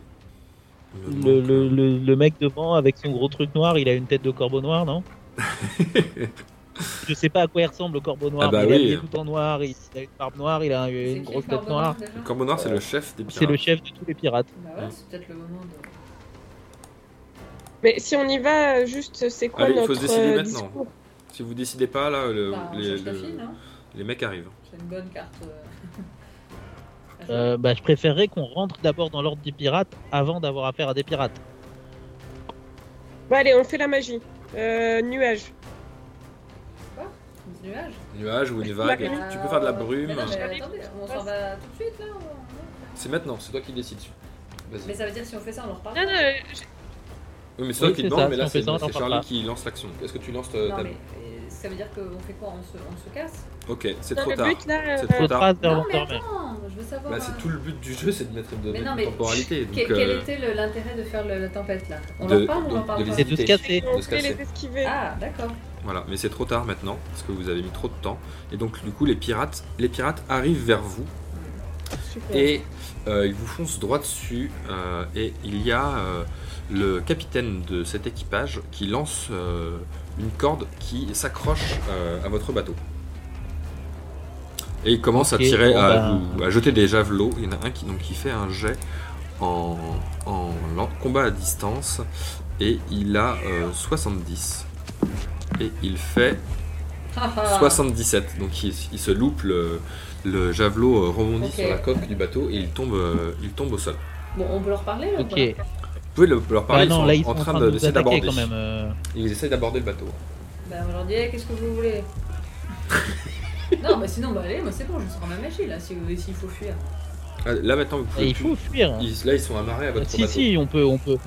Le, euh, le, le mec devant avec son gros truc noir, il a une tête de corbeau noir, non? Je sais pas à quoi il ressemble le corbeau noir, Ah bah mais il habillé tout en noir, il, il a une barbe noire, il a une grosse tête noire. Le Corbeau Noir, c'est le chef des pirates. C'est le chef de tous les pirates. Bah ouais, c'est peut-être le moment de. Mais si on y va, juste, c'est quoi Allez, il notre faut se décider euh, maintenant. discours Si vous décidez pas, là, le, Bah, on les- le- fille, mecs arrivent. C'est une bonne carte. euh. Euh, bah, je préférerais qu'on rentre d'abord dans l'ordre des pirates avant d'avoir affaire à des pirates. Bon, allez, on fait la magie. Euh, nuage. Nuage. Nuage ou une Bah, vague. oui. Tu peux faire de la Mais brume. non, mais J'arrive. attendez, on s'en va tout de suite là ou- C'est maintenant, c'est toi qui décides. Mais ça veut dire si on fait ça, on leur reparle Non, non, euh, Oui, mais c'est toi Oui, qui demande, ça, mais là c'est en Charlie qui lance l'action. Est-ce que tu lances euh, Non, ta... mais euh, ça veut dire qu'on fait quoi? On se, on se casse? Ok, c'est non, trop tard. but là. C'est euh, trop tard. Non, mais attends, je veux savoir. Bah, c'est euh, tout le but du jeu, c'est de mettre de Mais non, une temporalité. Donc, quel euh, était le- l'intérêt de faire le- la tempête là? On de- en parle ou on de- en parle de pas? de se casser. On de se casser. les esquiver. Ah, d'accord. Voilà, mais c'est trop tard maintenant parce que vous avez mis trop de temps. Et donc du coup, les pirates, les pirates arrivent vers vous Super. et euh, ils vous foncent droit dessus. euh, et il y a euh, le capitaine de cet équipage qui lance euh, une corde qui s'accroche euh, à votre bateau. Et il commence Ok, à tirer, bon, à, bah. vous- à jeter des javelots. Il y en a un qui, donc, qui fait un jet en, en lan- combat à distance et il a euh, 70. Et il fait Ah, ah. 77. Donc il, il se loupe, le, le javelot euh, rebondit sur la coque du bateau et il tombe, euh, il tombe au sol. Bon, on peut leur parler là ou Ok. pas? Vous pouvez le- leur Bah parler, non, ils, là sont ils sont en train de- nous d'essayer attaquer d'aborder. quand même. euh. Ils essaient d'aborder le bateau. Bah, on leur dit, Eh, qu'est-ce que vous voulez? Non, bah sinon, bah allez, moi c'est bon, je sors ma magie là, si- s'il faut fuir. Ah, Là maintenant, vous Et pouvez il faut fuir. ils- là ils sont amarrés à votre Si bateau. si, on peut on peut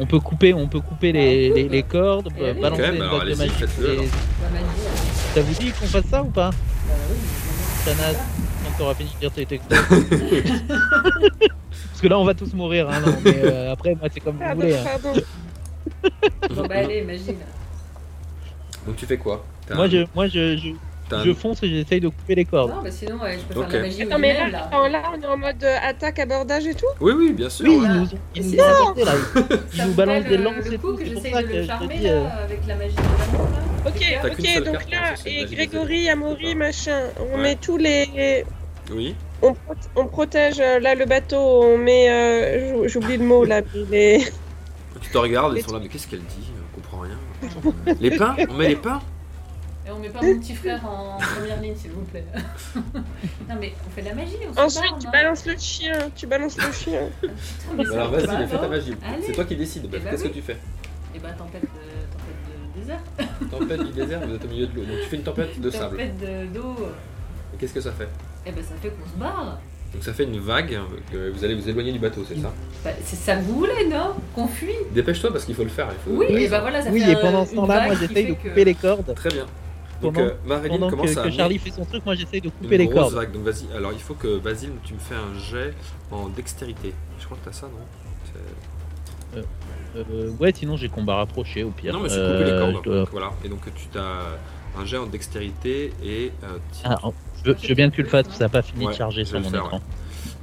on peut couper on peut couper les, on les, les cordes, Et allez. balancer alors bague de magie. et-. Ça vous dit qu'on fasse ça ou pas Bah. Tanaz, quand t'auras fini de dire tes textos. Parce que là on va tous mourir, hein, non, mais euh, après moi c'est comme vous Pardon, voulez. hein. pardon. Bon, bah allez, là. Donc tu fais quoi? Moi un- je moi je, je fonce et j'essaye de couper les cordes. Non, bah sinon, ouais, je peux faire la magie Attends, mais là, là. attends, là, on est en mode euh, attaque, abordage et tout Oui, oui, bien sûr. Oui, ils nous, ils ont apporté, là. Ils nous balancent des lances le et tout. que C'est pour j'essaye ça de que le je charmer dis. euh, là, avec la magie de l'amour là. Ok, T'as qu'une ok, seule donc carte, là, hein, c'est et magie des Grégory. Amaury, machin, on Ouais. met tous les... Oui. On, prot- on protège euh, là le bateau, on met... euh, j'ou- J'oublie le mot là, mais les... Tu te regardes, ils sont là, mais qu'est-ce qu'elle dit? On comprend rien. les pains On met les pains Et on met pas mon petit frère en première ligne s'il vous plaît. non mais on fait de la magie, on Ensuite, tu hein. balances le chien, tu balances le chien. Putain, mais ça- Alors vas-y, bah, fais ta magie. C'est toi qui décides. Eh bah Qu'est-ce oui. que tu fais Et bah tempête de, tempête de désert. Tempête du désert, vous êtes au milieu de l'eau. Donc tu fais une tempête de sable. Tempête de- d'eau. Et qu'est-ce que ça fait Et bah ça fait qu'on se barre. Donc ça fait une vague, hein, que vous allez vous éloigner du bateau, c'est ça Bah, c'est ça que vous voulez, non Qu'on fuit Dépêche-toi parce qu'il faut le faire. Il faut... Oui, Oui. et bah voilà, ça Oui, fait et un- pendant ce temps-là, moi j'essaye de que- couper les cordes. Très bien. Donc Pendant- euh, Marilyn Pendant commence que, à que Charlie fait son truc, moi j'essaye de couper une les grosse cordes. vague. Donc vas-y, alors il faut que Basile, tu me fais un jet en dextérité. Je crois que t'as ça, non? C'est- Euh, ouais, sinon j'ai combat rapproché au pire. Non, mais c'est Euh, couper les cordes. dois- Donc, voilà. Et donc tu as un jet en dextérité et euh, Ah, je, veux bien que tu le fasses, ça n'a pas fini Ouais, de charger sur mon faire, écran.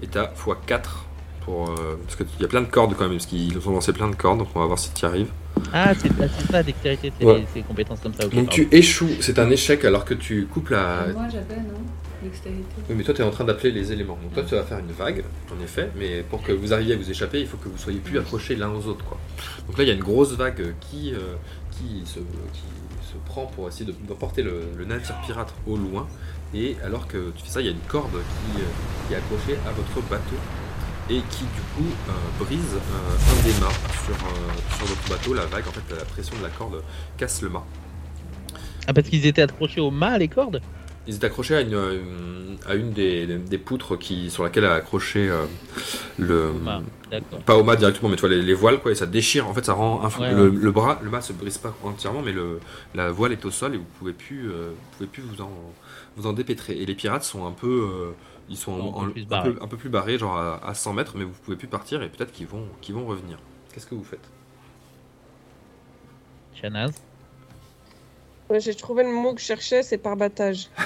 et t'as x4 pour euh, parce qu'il y a plein de cordes quand même parce qu'ils ont lancé plein de cordes donc on va voir si tu y arrives. Ah, c'est ça, dextérité, c'est Ouais. compétences comme ça. ok, donc pardon. tu échoues, c'est un échec alors que tu coupes la. Moi j'avais, non Dextérité. Oui mais toi tu es en train d'appeler les éléments. Donc toi tu vas faire une vague en effet, mais pour que vous arriviez à vous échapper il faut que vous soyez plus accrochés l'un aux autres quoi. Donc là il y a une grosse vague qui euh, qui se qui se prend pour essayer de, de porter le, le navire pirate au loin et alors que tu fais ça il y a une corde qui, euh, qui est accrochée à votre bateau et qui du coup euh, brise euh, un des mâts sur, euh, sur votre bateau. La vague, en fait, la pression de la corde casse le mât. Ah, parce qu'ils étaient accrochés au mât, les cordes? Ils étaient accrochés à une, à une des, des poutres qui, sur laquelle a accroché le. Mât. Pas au mât directement, mais tu vois, les, les voiles, quoi, et ça déchire. En fait, ça rend. inf- Ouais, le, ouais. le bras, le mât se brise pas entièrement, mais le, la voile est au sol et vous pouvez plus, vous pouvez plus vous en, vous en dépêtrer. Et les pirates sont un peu. euh, ils sont Un en- peu plus un, barrés. peu, un peu plus barrés, genre à, à 100 mètres, mais vous pouvez plus partir et peut-être qu'ils vont, qu'ils vont revenir. Qu'est-ce que vous faites? Shanaz? Ouais, J'ai trouvé le mot que je cherchais, c'est parbattage.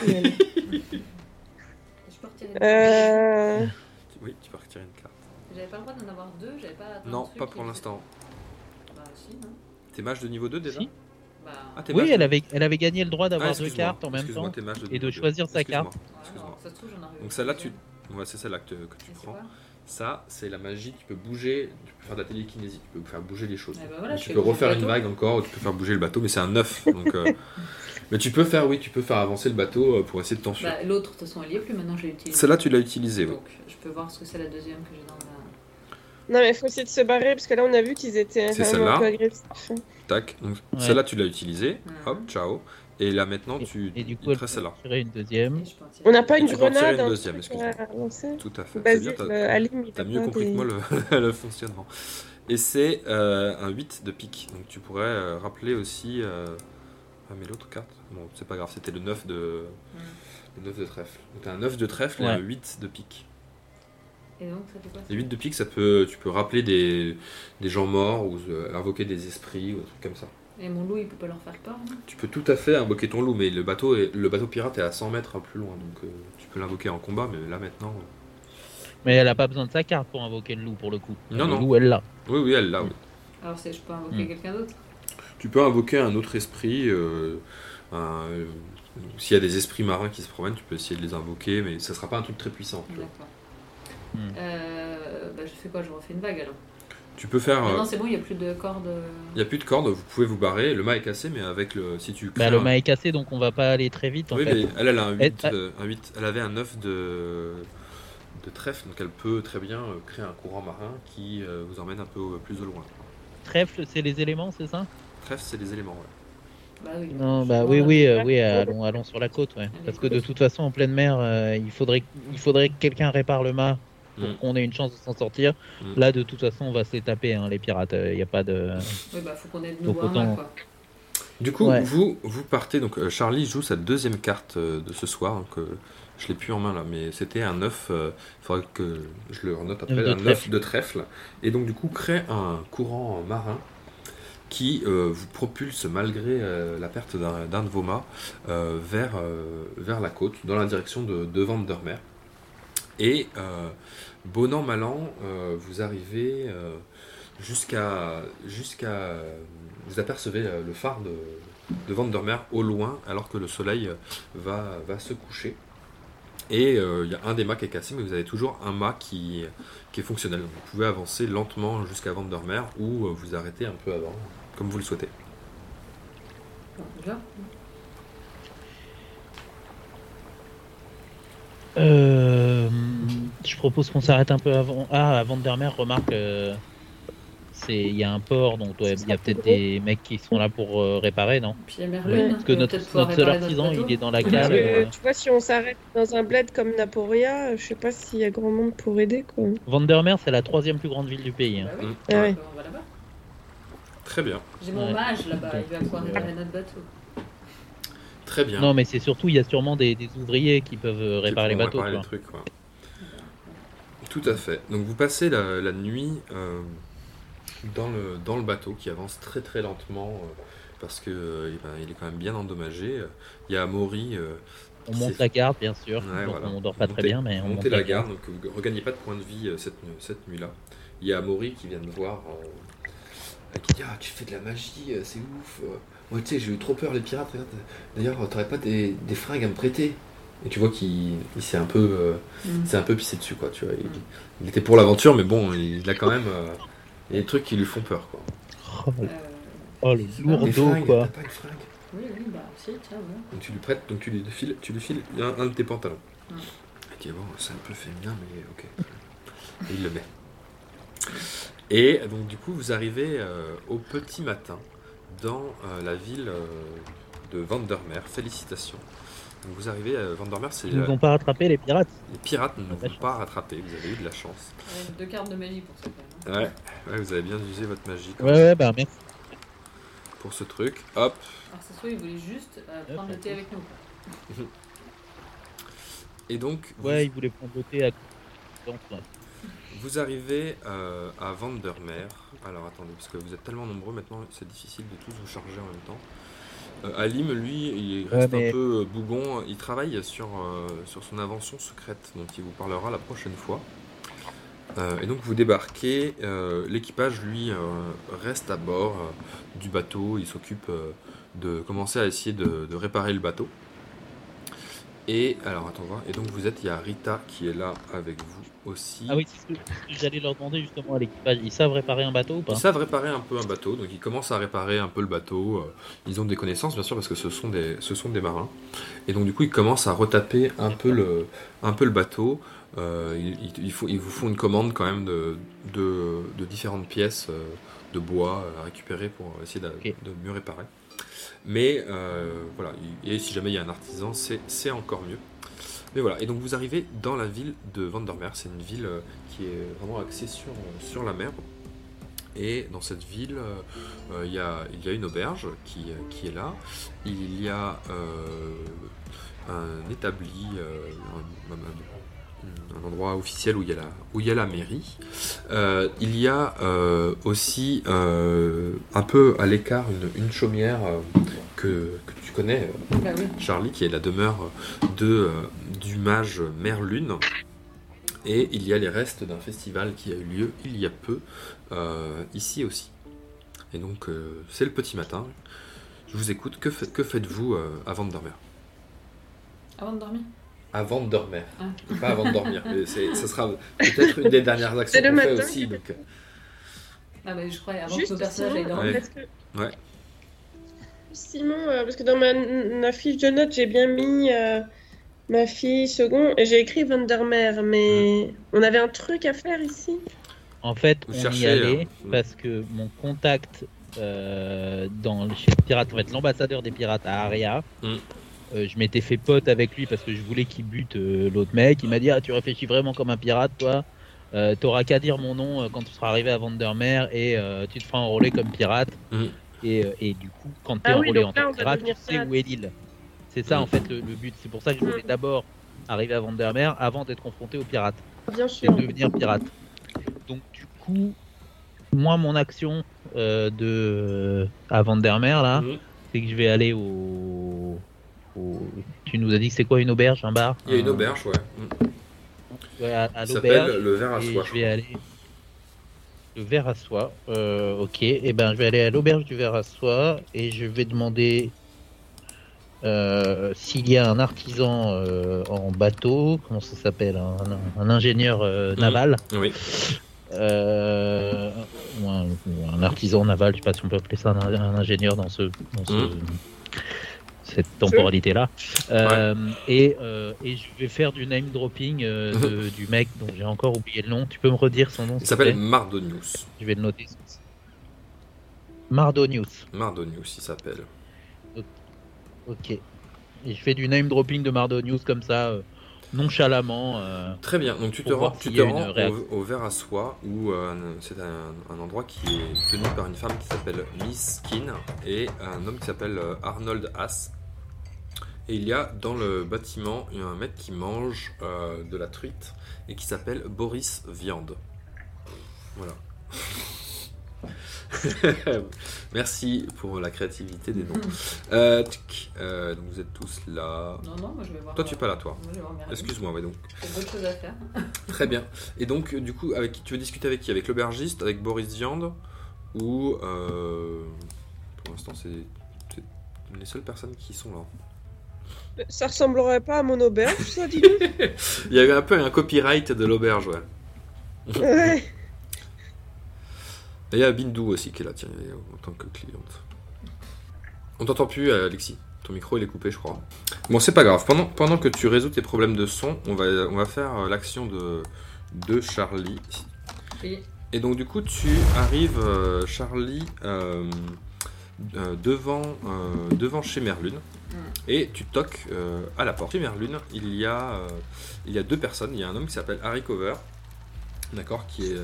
Euh... Oui, tu peux retirer une carte. J'avais pas le droit d'en avoir deux, j'avais pas. Non, pas pour l'instant. Bah si, non T'es mage de niveau 2 déjà Si. Bah. Ah, t'es Oui, elle de- avait, elle avait gagné le droit Ah, d'avoir deux excuse-moi, cartes en même temps. de et de deux. choisir sa Excuse-moi, carte. Ça se trouve, j'en. Donc celle-là, tu... ouais, c'est celle-là que, que tu Et prends. Ça, c'est la magie qui peut bouger. Tu peux faire de la télékinésie, tu peux faire bouger les choses. Eh ben voilà, tu peux refaire une vague encore, ou tu peux faire bouger le bateau, mais c'est un œuf. donc, euh, Mais tu peux faire, oui, tu peux faire avancer le bateau euh, pour essayer de t'enfuir. Bah, L'autre, de toute façon, elle y est plus. Maintenant, je l'ai utilisé. Celle-là, tu l'as utilisée, oui. Donc, je peux voir ce que c'est la deuxième que j'ai dans la. Non, mais il faut essayer de se barrer parce que là, on a vu qu'ils étaient un peu celle-là. agressifs. Tac. Donc, Ouais. Celle-là, tu l'as utilisée. Hop, ciao. Et là, maintenant, Et- tu Et du coup, elle celle-là. peut tirer une deuxième. Et On n'a pas Et une tu peux en tirer grenade une un deuxième, excuse-moi. Tout à fait. Bien, t'as- mieux compris des- que moi le, le fonctionnement. Et c'est euh, un 8 de pique. Donc tu pourrais euh, rappeler aussi. euh, Ah, mais l'autre carte Bon, c'est pas grave, c'était le 9 de, le 9 de trèfle. Donc t'as un 9 de trèfle et un 8 de pique. Et donc, ça fait quoi ça Les 8 de pique, ça peut, tu peux rappeler des, des gens morts ou euh, invoquer des esprits ou des trucs comme ça. Et mon loup, il peut pas leur faire peur non Tu peux tout à fait invoquer ton loup, mais le bateau, est, le bateau pirate est à 100 mètres plus loin. Donc euh, tu peux l'invoquer en combat, mais là maintenant. euh, Mais elle a pas besoin de sa carte pour invoquer le loup pour le coup. Non, le non. loup, elle l'a. Oui, oui, elle l'a. oui. Alors, c'est- je peux invoquer Hmm. quelqu'un d'autre Tu peux invoquer un autre esprit. euh, un- euh, S'il y a des esprits marins qui se promènent, tu peux essayer de les invoquer, mais ça sera pas un truc très puissant. tu vois. D'accord. Hmm. Euh, bah, je fais quoi? Je refais une vague alors. Tu peux faire. Ah euh, non, c'est bon, il n'y a plus de cordes. Il n'y a plus de cordes, vous pouvez vous barrer. Le mât est cassé, mais avec le. Si tu Bah, le un- mât est cassé donc on va pas aller très vite en Oui, fait. mais elle, elle a un 8, Elle- ah. euh, un 8. Elle avait un 9 de, de trèfle, donc elle peut très bien euh, créer un courant marin qui euh, vous emmène un peu plus au loin. Trèfle, c'est les éléments, c'est ça? Trèfle, c'est les éléments. ouais. Bah oui. Non, bah oui, oui, euh, oui, allons, allons sur la côte, ouais. Parce que de toute façon, en pleine mer, euh, il faudrait, il faudrait que quelqu'un répare le mât pour Mm. qu'on ait une chance de s'en sortir. Mm. Là, de toute façon, on va se les taper, hein, les pirates. Il n'y a pas de. Oui, bah faut qu'on ait de Donc, nouveau un autant- mât, quoi. Du coup, Ouais. vous, vous partez. Donc, euh, Charlie joue sa deuxième carte euh, de ce soir. Donc, euh, je l'ai plus en main là, mais c'était un 9. Il faudrait que je le renote après. De un 9 trèfle. de trèfle. Et donc, du coup, crée un courant marin qui euh, vous propulse, malgré euh, la perte d'un d'un de vos mâts, euh, vers, euh, vers la côte, dans la direction de, de Vandermeer. Et euh, bon an, mal an, euh, vous arrivez euh, jusqu'à. jusqu'à vous apercevez euh, le phare de, de Vandermeer au loin, alors que le soleil va, se coucher. Et il y a un des mâts qui est cassé, mais vous avez toujours un mât qui, est fonctionnel. Vous pouvez avancer lentement jusqu'à Vandermeer ou vous arrêter un peu avant, comme vous le souhaitez. Bon, Euh, je propose qu'on s'arrête un peu avant. Ah, à Vandermeer, remarque, euh, c'est il y a un port, donc ouais, il y a peut-être des mecs qui sont là pour euh, réparer, non? Puis il y a Merlune. Parce que notre, seul artisan, il est dans la Parce cale. que, euh, tu vois, si on s'arrête dans un bled comme Naporia, je sais pas s'il y a grand monde pour aider, quoi. Vandermeer, c'est la troisième plus grande ville du pays. hein. Bah oui. Ah ouais. on va là-bas. Très bien, J'ai mon Ouais. mage là-bas, il va pouvoir réparer notre bateau. Très bien. Non, mais c'est surtout, il y a sûrement des, des ouvriers qui peuvent Qui réparer les bateaux. réparer quoi. les trucs, quoi. Tout à fait. Donc vous passez la, la nuit euh, dans, le, dans le bateau qui avance très très lentement euh, parce que euh, eh ben, il est quand même bien endommagé. Il y a Amaury. On monte la garde, bien sûr. Ouais, donc voilà. on dort pas très bien, mais on monte la garde, donc vous ne regagnez pas de points de vie cette, cette nuit-là. Il y a Amaury qui vient de voir, qui dit Ah, tu fais de la magie, c'est ouf. Moi, tu sais, j'ai eu trop peur, les pirates. regarde. D'ailleurs, t'aurais pas des, des fringues à me prêter Et tu vois qu'il il s'est un peu. euh, Mm. c'est un peu pissé dessus, quoi. Tu vois. Il, il était pour l'aventure, mais bon, il, a quand même. euh, il y a des trucs qui lui font peur, quoi. Oh, Euh, oh, le Des lourdeau, fringues, quoi. T'as pas une fringue oui, oui, bah si, tiens. Donc tu lui prêtes, donc tu lui files, tu lui files un, un de tes pantalons. Mm. Il dit bon, c'est un peu féminin, mais ok. Et il le met. Et donc du coup, vous arrivez euh, au petit matin dans euh, la ville euh, de Vandermeer. Félicitations. Donc vous arrivez à Vandermeer, c'est Ils nous la- ont pas rattrapé, les pirates. les pirates ne vous la ont pas rattrapé. Vous avez eu de la chance. Ouais, deux cartes de magie pour ça quand même. hein. Ouais, ouais, vous avez bien usé votre magie quand Ouais, ouais, bah merci. pour ce truc. Hop. Alors ça se trouve, il voulait juste euh, Ouais, prendre le ça thé avec nous. Et donc vous- Ouais, ils voulaient prendre le thé à donc, ouais. Vous arrivez euh, à Vandermeer. Alors attendez, parce que vous êtes tellement nombreux maintenant, c'est difficile de tous vous charger en même temps. Euh, Alim, lui, il reste mais- un peu euh, bougon. Il travaille sur, euh, sur son invention secrète, dont il vous parlera la prochaine fois. Euh, et donc vous débarquez. L'équipage, lui, reste à bord du bateau. Il s'occupe de commencer à essayer de, de réparer le bateau. Et alors, attends. Et donc vous êtes, il y a Rita qui est là avec vous aussi. Ah oui, c'est ce que ce que j'allais leur demander justement à l'équipage. Ils savent réparer un bateau ou pas Ils savent réparer un peu un bateau, donc ils commencent à réparer un peu le bateau. euh, Ils ont des connaissances, bien sûr, parce que ce sont des, ce sont des marins. Et donc, du coup, ils commencent à retaper un peu le, un peu le bateau. Euh, ils, ils- vous font une commande quand même de, de, de différentes pièces euh, de bois à récupérer pour essayer de, mieux réparer. Mais euh, voilà, et si jamais il y a un artisan, c'est encore mieux. Mais voilà, et donc vous arrivez dans la ville de Vandermeer. C'est une ville euh, qui est vraiment axée sur, sur la mer. Et dans cette ville, euh, euh, il y, a, il y a une auberge qui, euh, qui est là. Il y a euh, un établi, euh, un, endroit officiel où il y a la, où il y a la mairie. Euh, il y a euh, aussi euh, un peu à l'écart une, une chaumière euh, que, que tu connais, euh, oui. Charlie, qui est la demeure de, euh, du mage Merlune. Et il y a les restes d'un festival qui a eu lieu il y a peu, euh, ici aussi. Et donc, euh, c'est le petit matin. Je vous écoute. Que, fait- que faites-vous euh, avant de dormir? Avant de dormir? Avant de dormir. Ah. Pas avant de dormir. mais sera peut-être une des dernières actions qu'on fait aussi. Donc, Ah bah je croyais avant Juste que nos personnages Simon, aillent dormir. Ouais. parce que- Ouais. Simon, euh, parce que dans ma, ma fiche de notes, j'ai bien mis euh, ma fille second et j'ai écrit Vandermeer, mais on avait un truc à faire ici? En fait, Vous on cherchez, y allait hein. parce que mon contact euh, dans, chez les pirates, en fait, l'ambassadeur des pirates à Aria, Mm. euh, je m'étais fait pote avec lui parce que je voulais qu'il bute euh, l'autre mec. Il m'a dit ah, Tu réfléchis vraiment comme un pirate, toi Euh, T'auras qu'à dire mon nom euh, quand tu seras arrivé à Vandermeer et euh, tu te feras enrôler comme pirate. Mm. Et, et du coup, quand t'es Ah oui, enrôlé en tant que pirate, tu sais où est l'île. C'est ça Mm. en fait le, le but. C'est pour ça que je voulais Mm. d'abord arriver à Vandermeer avant d'être confronté aux pirates Bien et sûr. devenir pirate. Donc du coup, moi mon action euh, de à Vandermeer là, Mhm. c'est que je vais aller au, au- Tu nous as dit que c'est quoi une auberge, un bar? Il y a une Un- auberge, ouais. Mm. Ouais, à, à Ça l'auberge. s'appelle le verre à et soie. je vais aller le verre à soie. Euh, ok, et ben je vais aller à l'auberge du verre à soie et je vais demander euh, s'il y a un artisan euh, en bateau, comment ça s'appelle, un, ingénieur euh, Mhm. naval. Oui. Ou, un, ou un artisan naval, je sais pas si on peut appeler ça un, un ingénieur dans ce, dans ce- Mhm. cette temporalité là. et, et je vais faire du name dropping de- du mec dont j'ai encore oublié le nom. Tu peux me redire son nom Il s'appelle Mardonius. Je vais le noter. Mardonius. Mardonius, il s'appelle. Ok. Et je fais du name dropping de Mardonius comme ça, euh, nonchalamment. euh, Très bien, donc tu te rends, tu te au, au verre à soie où euh, c'est un, un endroit qui est tenu par une femme qui s'appelle Miss Skin et un homme qui s'appelle euh, Arnold Haas. Et il y a dans le bâtiment un mec qui mange de la truite et qui s'appelle Boris Viande. Voilà. Merci pour la créativité des noms. Euh, tchic, euh, donc vous êtes tous là. Non, non, moi je vais voir. Toi tu es pas là toi. Moi, je vais voir Merlin. Excuse-moi, ouais donc. J'ai d'autres choses à faire. Très bien. Et donc, euh, du coup, avec qui tu veux discuter avec qui? Avec l'aubergiste, avec Boris Viande Ou. euh, pour l'instant, c'est c'est les seules personnes qui sont là. Ça ressemblerait pas à mon auberge, ça, dis donc Il y avait un peu un copyright de l'auberge, ouais. Ouais. Et il y a Bindou aussi qui est là, tiens, en tant que cliente. On t'entend plus, Alexis. Ton micro, il est coupé, je crois. Bon, c'est pas grave. Pendant, pendant que tu résous tes problèmes de son, on va, on va faire euh, l'action de, de Charlie. Oui. Et donc du coup tu arrives euh, Charlie euh, euh, devant, euh, devant chez Merlune et tu toques euh, à la porte. Chez Merlune il y, a, euh, il y a deux personnes, il y a un homme qui s'appelle Harry Cover, d'accord, qui est,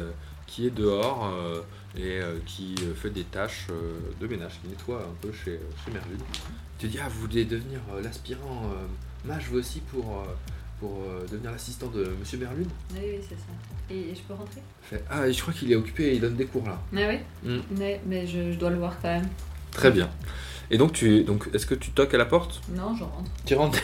qui est dehors euh, et euh, qui euh, fait des tâches euh, de ménage, qui nettoie un peu chez, chez Merlune. Tu dis ah vous voulez devenir euh, l'aspirant euh, mage vous aussi pour, pour euh, devenir l'assistant de Monsieur Merlune Oui, oui, c'est ça. Et, et je peux rentrer? Ah je crois qu'il est occupé, il donne des cours là. Ah oui? Mm. Mais je, je dois le voir quand même. Très bien. Et donc, tu, donc est-ce que tu toques à la porte? Non, je rentre. Tu rentres,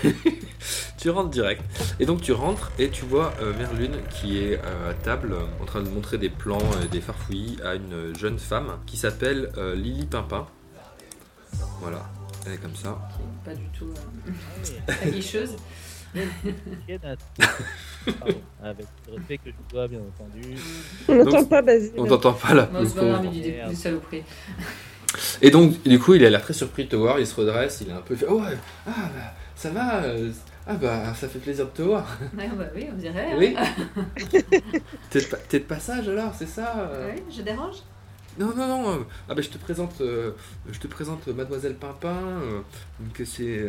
tu rentres direct. Et donc, tu rentres et tu vois euh, Merlune qui est euh, à table euh, en train de montrer des plans et des farfouillis à une jeune femme qui s'appelle euh, Lily Pimpin. Voilà, elle est comme ça. Pas du tout euh, aguicheuse. Avec le respect que je dois, bien entendu. On n'entend pas Basile. On t'entend pas là. C'est pas grave, pauvre. Et donc, du coup, il a l'air très surpris de te voir, il se redresse, il est un peu fait Oh, ah, bah, ça va euh, Ah, bah, ça fait plaisir de te voir. Ouais, bah oui, on dirait. hein. Oui T'es de, passage alors, c'est ça euh Oui, je dérange Non, non, non. euh, Ah, bah, je te présente, euh, je te présente Mademoiselle Pimpin, euh, que c'est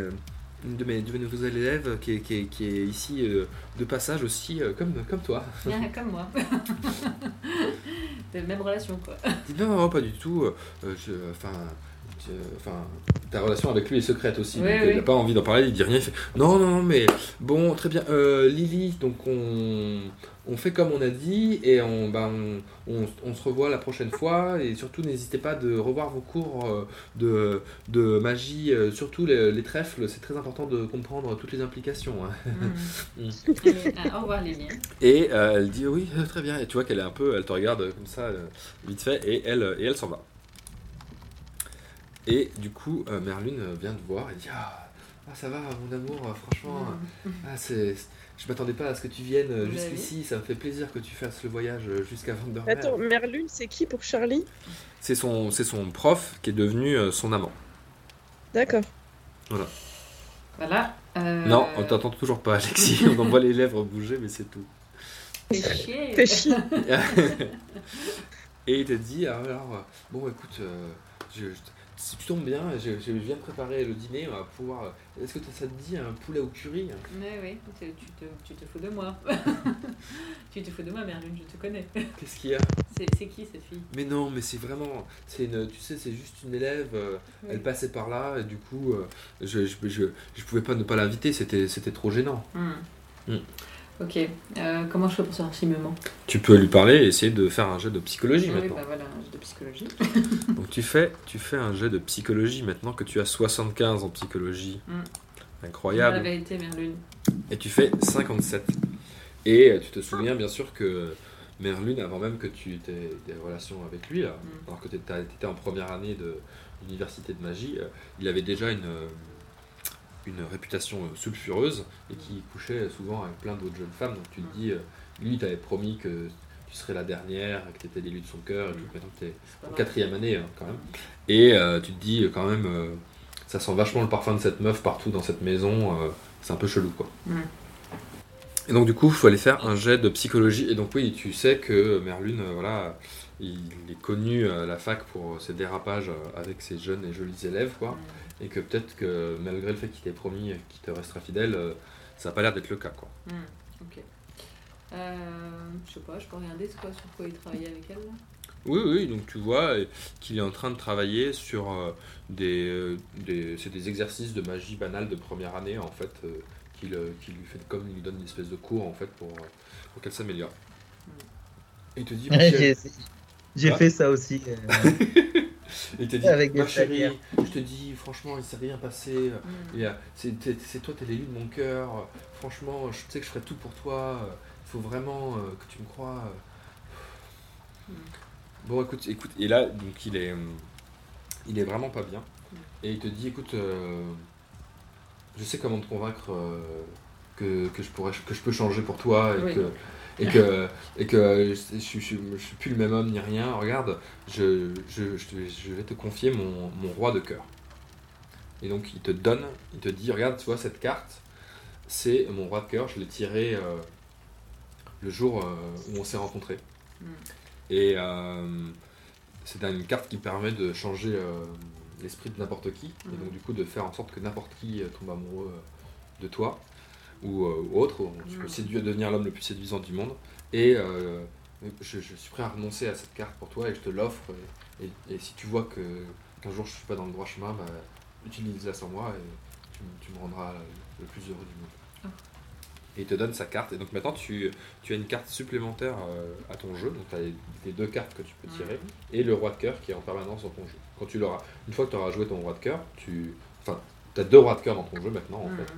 une de mes, de mes nouveaux élèves qui est, qui est, qui est ici euh, de passage aussi, euh, comme, comme toi. Bien, comme moi. De même relation, quoi. Non, non, pas du tout. euh, je, enfin, enfin, ta relation avec lui est secrète aussi. Oui, donc, oui. Il n'a pas envie d'en parler, il dit rien. Il fait non, non, non, mais bon, très bien. Euh, Lily, donc on, on fait comme on a dit et on, bah, on, on, on se revoit la prochaine fois. Et surtout, n'hésitez pas de revoir vos cours euh, de, de magie, euh, surtout les, les trèfles. C'est très important de comprendre toutes les implications. hein. Mm. Mm. Au revoir, Lily. Et euh, elle dit oui, euh, très bien. Et tu vois qu'elle est un peu, elle te regarde euh, comme ça, euh, vite fait, et elle, euh, et elle s'en va. Et du coup, euh, Merlune euh, vient te voir et dit ah, ah, ça va, mon amour, euh, franchement, Mm. euh, ah, c'est, je m'attendais pas à ce que tu viennes Vous jusqu'ici. Ça me fait plaisir que tu fasses le voyage jusqu'à Vandermeer. Attends, Merlune, c'est qui pour Charlie? C'est son, c'est son prof qui est devenu son amant. D'accord. Voilà. euh, Non, on t'entend toujours pas, Alexis. on en voit les lèvres bouger, mais c'est tout. Fais chier. Fais chier. Et il te dit, alors, bon, écoute, euh, je, je- si tu tombes bien, je, je viens de préparer le dîner, on va pouvoir... Est-ce que ça te dit un poulet au curry? Mais oui, tu te, tu te fous de moi. tu te fous de moi, Merlune, je te connais. Qu'est-ce qu'il y a? C'est qui cette fille? Mais non, mais c'est vraiment... c'est une, Tu sais, c'est juste une élève, euh, Oui. elle passait par là, et du coup, euh, je, je, je, je pouvais pas ne pas l'inviter, c'était c'était trop gênant. Hmm. Hmm. Ok. Euh, comment je fais pour savoir s'il me ment? Tu peux lui parler et essayer de faire un jet de psychologie Oui, maintenant. bah voilà, un jeu de psychologie. Donc tu fais, tu fais un jet de psychologie maintenant que tu as 75 en psychologie. Mm. La Incroyable. vérité, Merlune. Et tu fais 57. Et euh, tu te souviens bien sûr que Merlune, avant même que tu aies des relations avec lui, là, Mm. alors que tu étais en première année de l'université de magie, euh, il avait déjà une, euh, une réputation euh, sulfureuse et qui couchait souvent avec plein d'autres jeunes femmes. Donc tu te Mm. dis, euh, lui, t'avait promis que tu serais la dernière, que tu étais l'élu de son cœur, et Mm. tout. Maintenant, tu es en quatrième année hein, quand même. Et euh, tu te dis quand même, euh, ça sent vachement le parfum de cette meuf partout dans cette maison. euh, c'est un peu chelou quoi. Mm. Et donc du coup, il faut aller faire un jet de psychologie. Et donc oui, tu sais que Merlune, voilà, il est connu à la fac pour ses dérapages avec ses jeunes et jolis élèves quoi. Hmm. Et que peut-être que malgré le fait qu'il t'ait promis qu'il te restera fidèle, euh, ça n'a pas l'air d'être le cas quoi. Ok. Euh, je sais pas, je peux regarder quoi, sur quoi il travaillait avec elle là? Oui, oui, donc tu vois qu'il est en train de travailler sur euh, des, des, c'est des exercices de magie banale de première année en fait, euh, qu'il qu'il lui fait comme il lui donne une espèce de cours en fait pour, pour qu'elle s'améliore. Et il te dit, J'ai fait ça aussi. euh, il te dit, Avec ma chérie, je te dis, franchement, il s'est rien passé. euh, y a- C'est t'es- c'est toi, t'es l'élu de mon cœur. euh, Franchement, je sais que je ferai tout pour toi. euh, Il faut vraiment euh, que tu me crois. euh. Mm. Bon, écoute, écoute, et là, donc il est, hum, il est vraiment pas bien. Mm. Et il te dit, écoute, euh, je sais comment te convaincre euh, que, que je pourrais, que je peux changer pour toi et Oui. que et que et que je, je, je- je suis plus le même homme ni rien. Regarde, je, vais te confier mon, mon roi de cœur. Et donc il te donne, il te dit, regarde, tu vois cette carte, c'est mon roi de cœur. Je l'ai tiré euh, le jour euh, où on s'est rencontrés. Mm. Et euh, c'est une carte qui permet de changer l'esprit de n'importe qui, et Mhm. donc du coup de faire en sorte que n'importe qui tombe amoureux de toi ou, euh, ou autre. Tu peux séduire, devenir l'homme le plus séduisant du monde. Et euh, je, je suis prêt à renoncer à cette carte pour toi et je te l'offre. Et, et- et si tu vois que qu'un jour je suis pas dans le droit chemin, bah, utilise-la sans moi et tu, me- tu me rendras le plus heureux du monde. Ah. Et il te donne sa carte. Et donc maintenant, tu, tu as une carte supplémentaire euh, à ton jeu. Donc tu as les, les deux cartes que tu peux tirer. Mhm. Et le roi de cœur qui est en permanence dans ton jeu. Quand tu l'auras, une fois que tu auras joué ton roi de cœur, tu. Enfin, tu as deux rois de cœur dans ton jeu maintenant en Hmm. fait.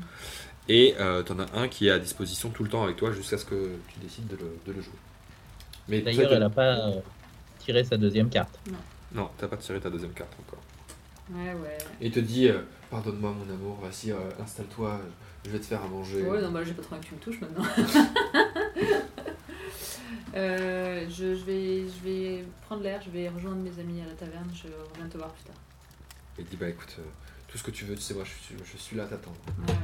Et tu en as un qui est à disposition tout le temps avec toi jusqu'à ce que tu décides de le, de le jouer. Mais D'ailleurs, elle n'a pas euh, tiré sa deuxième carte. Non, t'as pas tiré ta deuxième carte encore. Ouais, ouais. Et il te dit euh, Pardonne-moi, mon amour, vas-y, euh, installe-toi, euh, je vais te faire à manger. Ouais, non, bah j'ai pas trop envie que tu me touches maintenant. Euh, je, je vais, je vais prendre l'air, je vais rejoindre mes amis à la taverne, je reviens te voir plus tard. Il dit Bah écoute, euh, tout ce que tu veux, tu sais, moi je suis, je suis là à t'attendre. Ouais, ouais,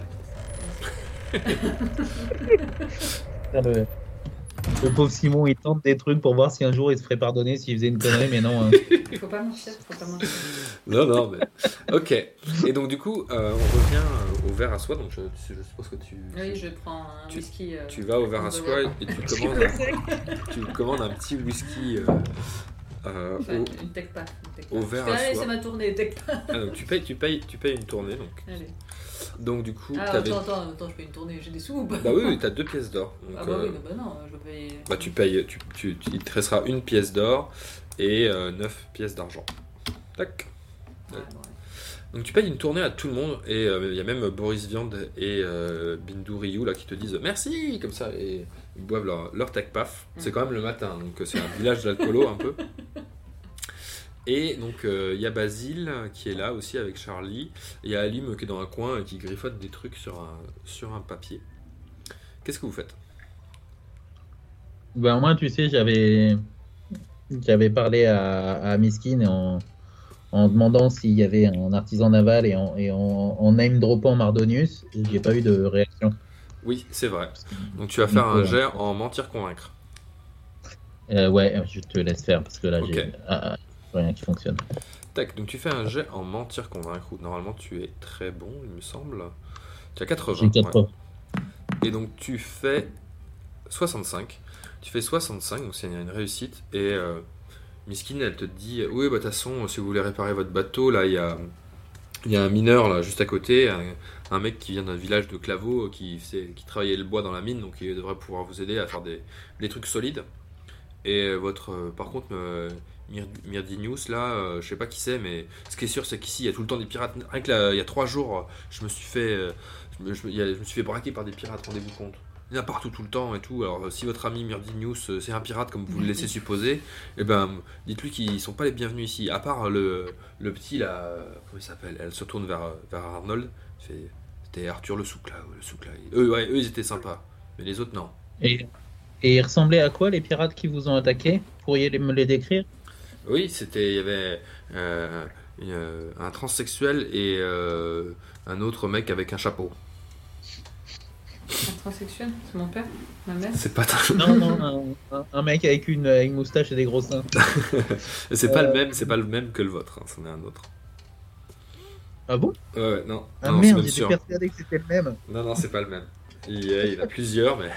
Le... le pauvre Simon, il tente des trucs pour voir si un jour il se ferait pardonner s'il faisait une connerie, mais non. hein. Il faut pas mentir, faut pas mentir. Non, non, mais. Ok. Et donc, du coup, euh, on revient euh, au verre à soie. Donc, je, je suppose que tu. Oui, je prends un Tu- whisky. euh, Tu vas au verre à soie et tu commandes, sec. tu commandes un petit whisky euh, euh, Enfin, au- une tech tech au verre à soie. c'est ma tournée, tech pack. Ah, donc tu payes, tu payes, tu payes une tournée. Donc, Allez. Donc du coup, Ah, t'avais. attends, attends, attends, je fais une tournée, j'ai des sous ou pas Bah oui, oui, t'as deux pièces d'or. Donc, Ah bah euh, oui, non, bah non, je payer. bah, tu payes, tu, tu, tu- il te restera une pièce d'or et euh, neuf pièces d'argent. Tac. Ouais, ouais. Donc tu payes une tournée à tout le monde et euh, il y a même Boris Viande et euh, Bindu Ryu là qui te disent merci comme ça et ils boivent leur, leur tech paf. C'est quand même le matin donc euh, c'est un village d'alcoolo un peu. Et donc euh, il y a Basile qui est là aussi avec Charlie. Il y a Alim qui est dans un coin et qui griffote des trucs sur un, sur un papier. Qu'est-ce que vous faites? Ben, moi, tu sais, j'avais j'avais parlé à, à Miskin en, en demandant s'il y avait un artisan naval et en, et en, en name droppant Mardonius. J'ai pas eu de réaction. Oui, c'est vrai. Donc tu vas faire un jet en mentir convaincre. Euh, ouais, je te laisse faire parce que là, j'ai ah, rien qui fonctionne. Tac, donc tu fais un jet en mentir convaincre où normalement tu es très bon, il me semble. Tu as 80. J'ai ouais. 80. Et donc tu fais 65. Tu fais 65, donc c'est une réussite. Et euh, Miskin, elle te dit Oui, bah de toute façon, si vous voulez réparer votre bateau, là, il y a, y a un mineur là juste à côté, un, un mec qui vient d'un village de Claveau qui, qui travaillait le bois dans la mine, donc il devrait pouvoir vous aider à faire des, des trucs solides. Et euh, votre, euh, par contre, euh, Myrdinius, là, euh, je sais pas qui c'est, mais ce qui est sûr, c'est qu'ici, il y a tout le temps des pirates. Rien que là, il y a trois jours, je me suis fait, euh, je me, je je suis fait braquer par des pirates, rendez-vous compte. Il y en a partout tout le temps et tout. Alors, si votre ami Myrdinius, euh, c'est un pirate comme vous le laissez supposer, eh ben, dites-lui qu'ils sont pas les bienvenus ici. À part le, le petit, là, comment il s'appelle? Elle se tourne vers, vers Arnold. C'était Arthur le souk, là. Le souk, là. Eux, ouais, eux, ils étaient sympas. Mais les autres, non. Et, et ils ressemblaient à quoi les pirates qui vous ont attaqué? Pourriez me les décrire? Oui, c'était. Il y avait euh, euh, un transsexuel et euh, un autre mec avec un chapeau. Un transsexuel C'est mon père Ma mère C'est pas, Non, non, un, mec avec une, une moustache et des gros seins. c'est pas Euh. le même, c'est pas le même que le vôtre. hein, c'en est un autre. Ah bon? Ouais, non. Ah non, merde, même j'étais persuadé que c'était le même. Non, non, c'est pas le même. Il, euh, il a plusieurs, mais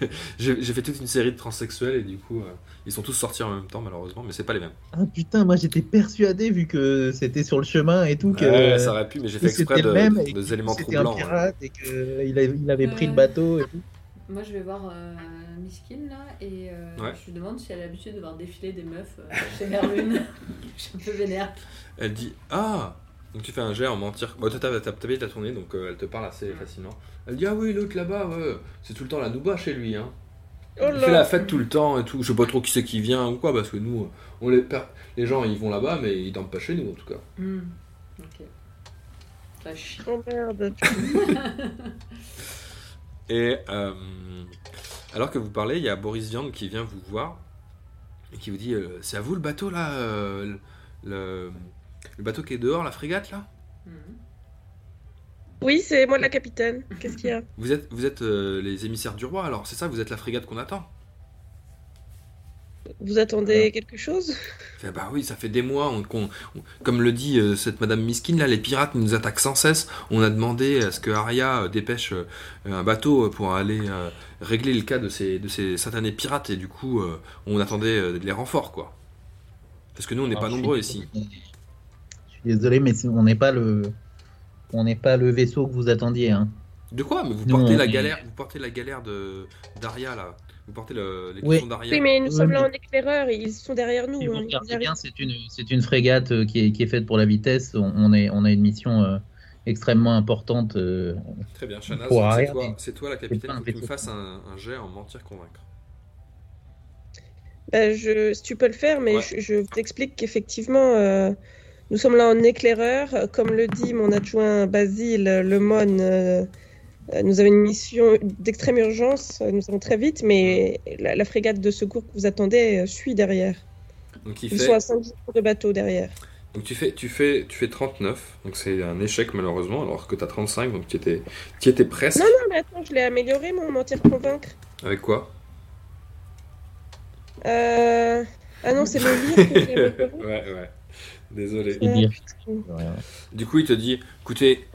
j'ai fait toute une série de transsexuels et du coup, euh, ils sont tous sortis en même temps, malheureusement, mais c'est pas les mêmes. Ah putain, moi j'étais persuadé vu que c'était sur le chemin et tout que Ouais, ça aurait pu, mais j'ai fait exprès de, même et des éléments c'était un troublants. hein. pirate et qu'il avait, il avait pris le Euh. bateau et tout. Moi, je vais voir euh, Miskin là et euh, Ouais. je lui demande si elle a l'habitude de voir défiler des meufs euh, chez Merlune. je suis un peu vénère. Elle dit Ah Donc tu fais un jet en mentir. Bon, t'as t'as- t'as payé ta tournée, donc euh, elle te parle assez facilement. Elle dit Ah oui, l'autre là-bas, ouais, c'est tout le temps la nouba chez lui. Hein. Oh Il fait la fête tout le temps et tout. Je sais pas trop qui c'est qui vient ou quoi, parce que nous, on les, per- les gens ils vont là-bas, mais ils dorment pas chez nous en tout cas. Hmm, Ok. Ça chie. Oh merde. Et euh, alors que vous parlez, il y a Boris Viande qui vient vous voir et qui vous dit euh, C'est à vous le bateau là euh, le, le bateau qui est dehors, la frégate là Hmm. Oui, c'est moi la capitaine. Qu'est-ce qu'il y a Vous êtes, vous êtes euh, les émissaires du roi alors, c'est ça Vous êtes la frégate qu'on attend Vous attendez quelque chose Bah oui, ça fait des mois, on- qu'on- on- comme le dit euh, cette Madame Miskin, là, les pirates nous attaquent sans cesse. On a demandé à ce que Arya euh, dépêche euh, un bateau pour aller euh, régler le cas de ces, de ces satanés pirates, et du coup, euh, on attendait euh, les renforts, quoi. Parce que nous, on n'est pas Ah, suis nombreux ici. Suis désolé, mais on n'est pas le on n'est pas le vaisseau que vous attendiez. Hein. De quoi? Mais vous portez la galère, vous portez la galère de d'Arya là. Vous portez le- les Oui. Oui, mais nous Oui, sommes là en éclaireur, ils sont derrière nous. Hein, c'est une c'est une frégate euh, qui est, qui est faite pour la vitesse. On, on est on a une mission euh, extrêmement importante. euh, Très bien, Shanaz, Pour c'est toi, mais- c'est toi la capitaine, faut que tu me fasses un, un jet en mentir convaincre. Bah, je, si tu peux le faire, mais Ouais. je, je t'explique qu'effectivement, euh, Nous sommes là en éclaireur. Comme le dit mon adjoint Basile Lemon, euh, euh, nous avons une mission d'extrême urgence. Nous allons très vite, mais la, la frégate de secours que vous attendez euh, suit derrière. Donc, il Ils fait- sont à 5 jours de bateau derrière. donc tu, fais, tu, fais, tu fais 39, donc c'est un échec malheureusement, alors que tu as 35, donc tu étais, tu étais presque. Non, non, mais attends, je l'ai amélioré, mon mentir convaincre. Avec quoi? Euh... Ah non, c'est le lire que j'ai amélioré. Ouais, ouais. Désolé. Du coup, il te dit écoutez,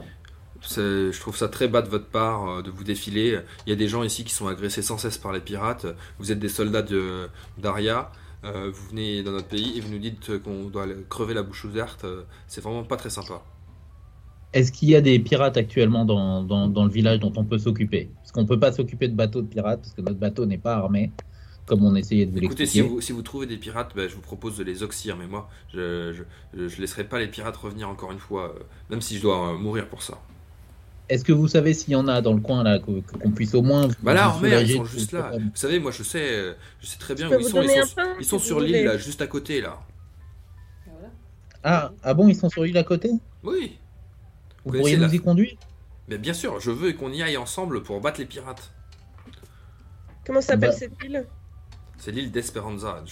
je trouve ça très bas de votre part euh, de vous défiler. Il y a des gens ici qui sont agressés sans cesse par les pirates. Vous êtes des soldats de d'Aria. Euh, vous venez dans notre pays et vous nous dites qu'on doit crever la bouche ouverte. Euh, C'est vraiment pas très sympa. Est-ce qu'il y a des pirates actuellement dans, dans, dans le village dont on peut s'occuper? Parce qu'on peut pas s'occuper de bateaux de pirates, parce que notre bateau n'est pas armé, comme on essayait de vous Écoutez, si vous, si vous trouvez des pirates, ben, je vous propose de les oxyre. Mais moi, je, je laisserai pas les pirates revenir encore une fois, euh, même si je dois euh, mourir pour ça. Est-ce que vous savez s'il y en a dans le coin là, qu'on puisse au moins. vous- Bah là, vous en mer, ils sont juste là. problème Vous savez, moi, je sais, euh, je sais très bien Je où ils sont. Ils sont, un pain, ils si sont vous sur l'île, là, juste à côté, là. Voilà. Ah, ah bon, ils sont sur l'île à côté? Oui. Vous pourriez la- nous y conduire? Mais bien sûr, je veux qu'on y aille ensemble pour battre les pirates. Comment s'appelle Bah. cette ville C'est l'île d'Esperanza.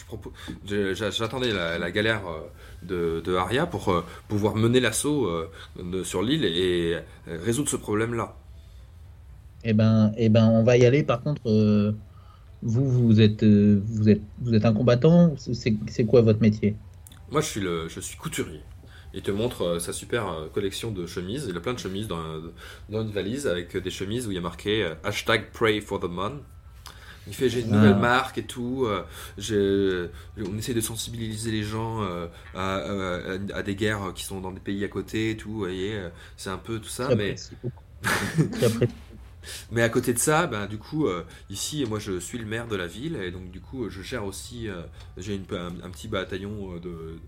J'attendais la, la galère euh, de, de Aria pour euh, pouvoir mener l'assaut euh, sur l'île et résoudre ce problème-là. Eh ben, eh ben, on va y aller. Par contre, euh, vous, vous êtes, euh, vous êtes, vous êtes un combattant. C'est quoi votre métier? Moi, je suis, le, je suis couturier. Il te montre euh, sa super collection de chemises. Il a plein de chemises dans, dans une valise avec des chemises où il y a marqué hashtag pray for the mon. Il fait j'ai une Ah. nouvelle marque et tout. euh, j'ai- on essaie de sensibiliser les gens euh, à, à- à des guerres qui sont dans des pays à côté et tout. Vous voyez, euh, c'est un peu tout ça. Mais, mais à côté de ça, ben, du coup, euh, ici, moi, je suis le maire de la ville et donc du coup, je gère aussi. euh, j'ai une- un, un petit bataillon euh, de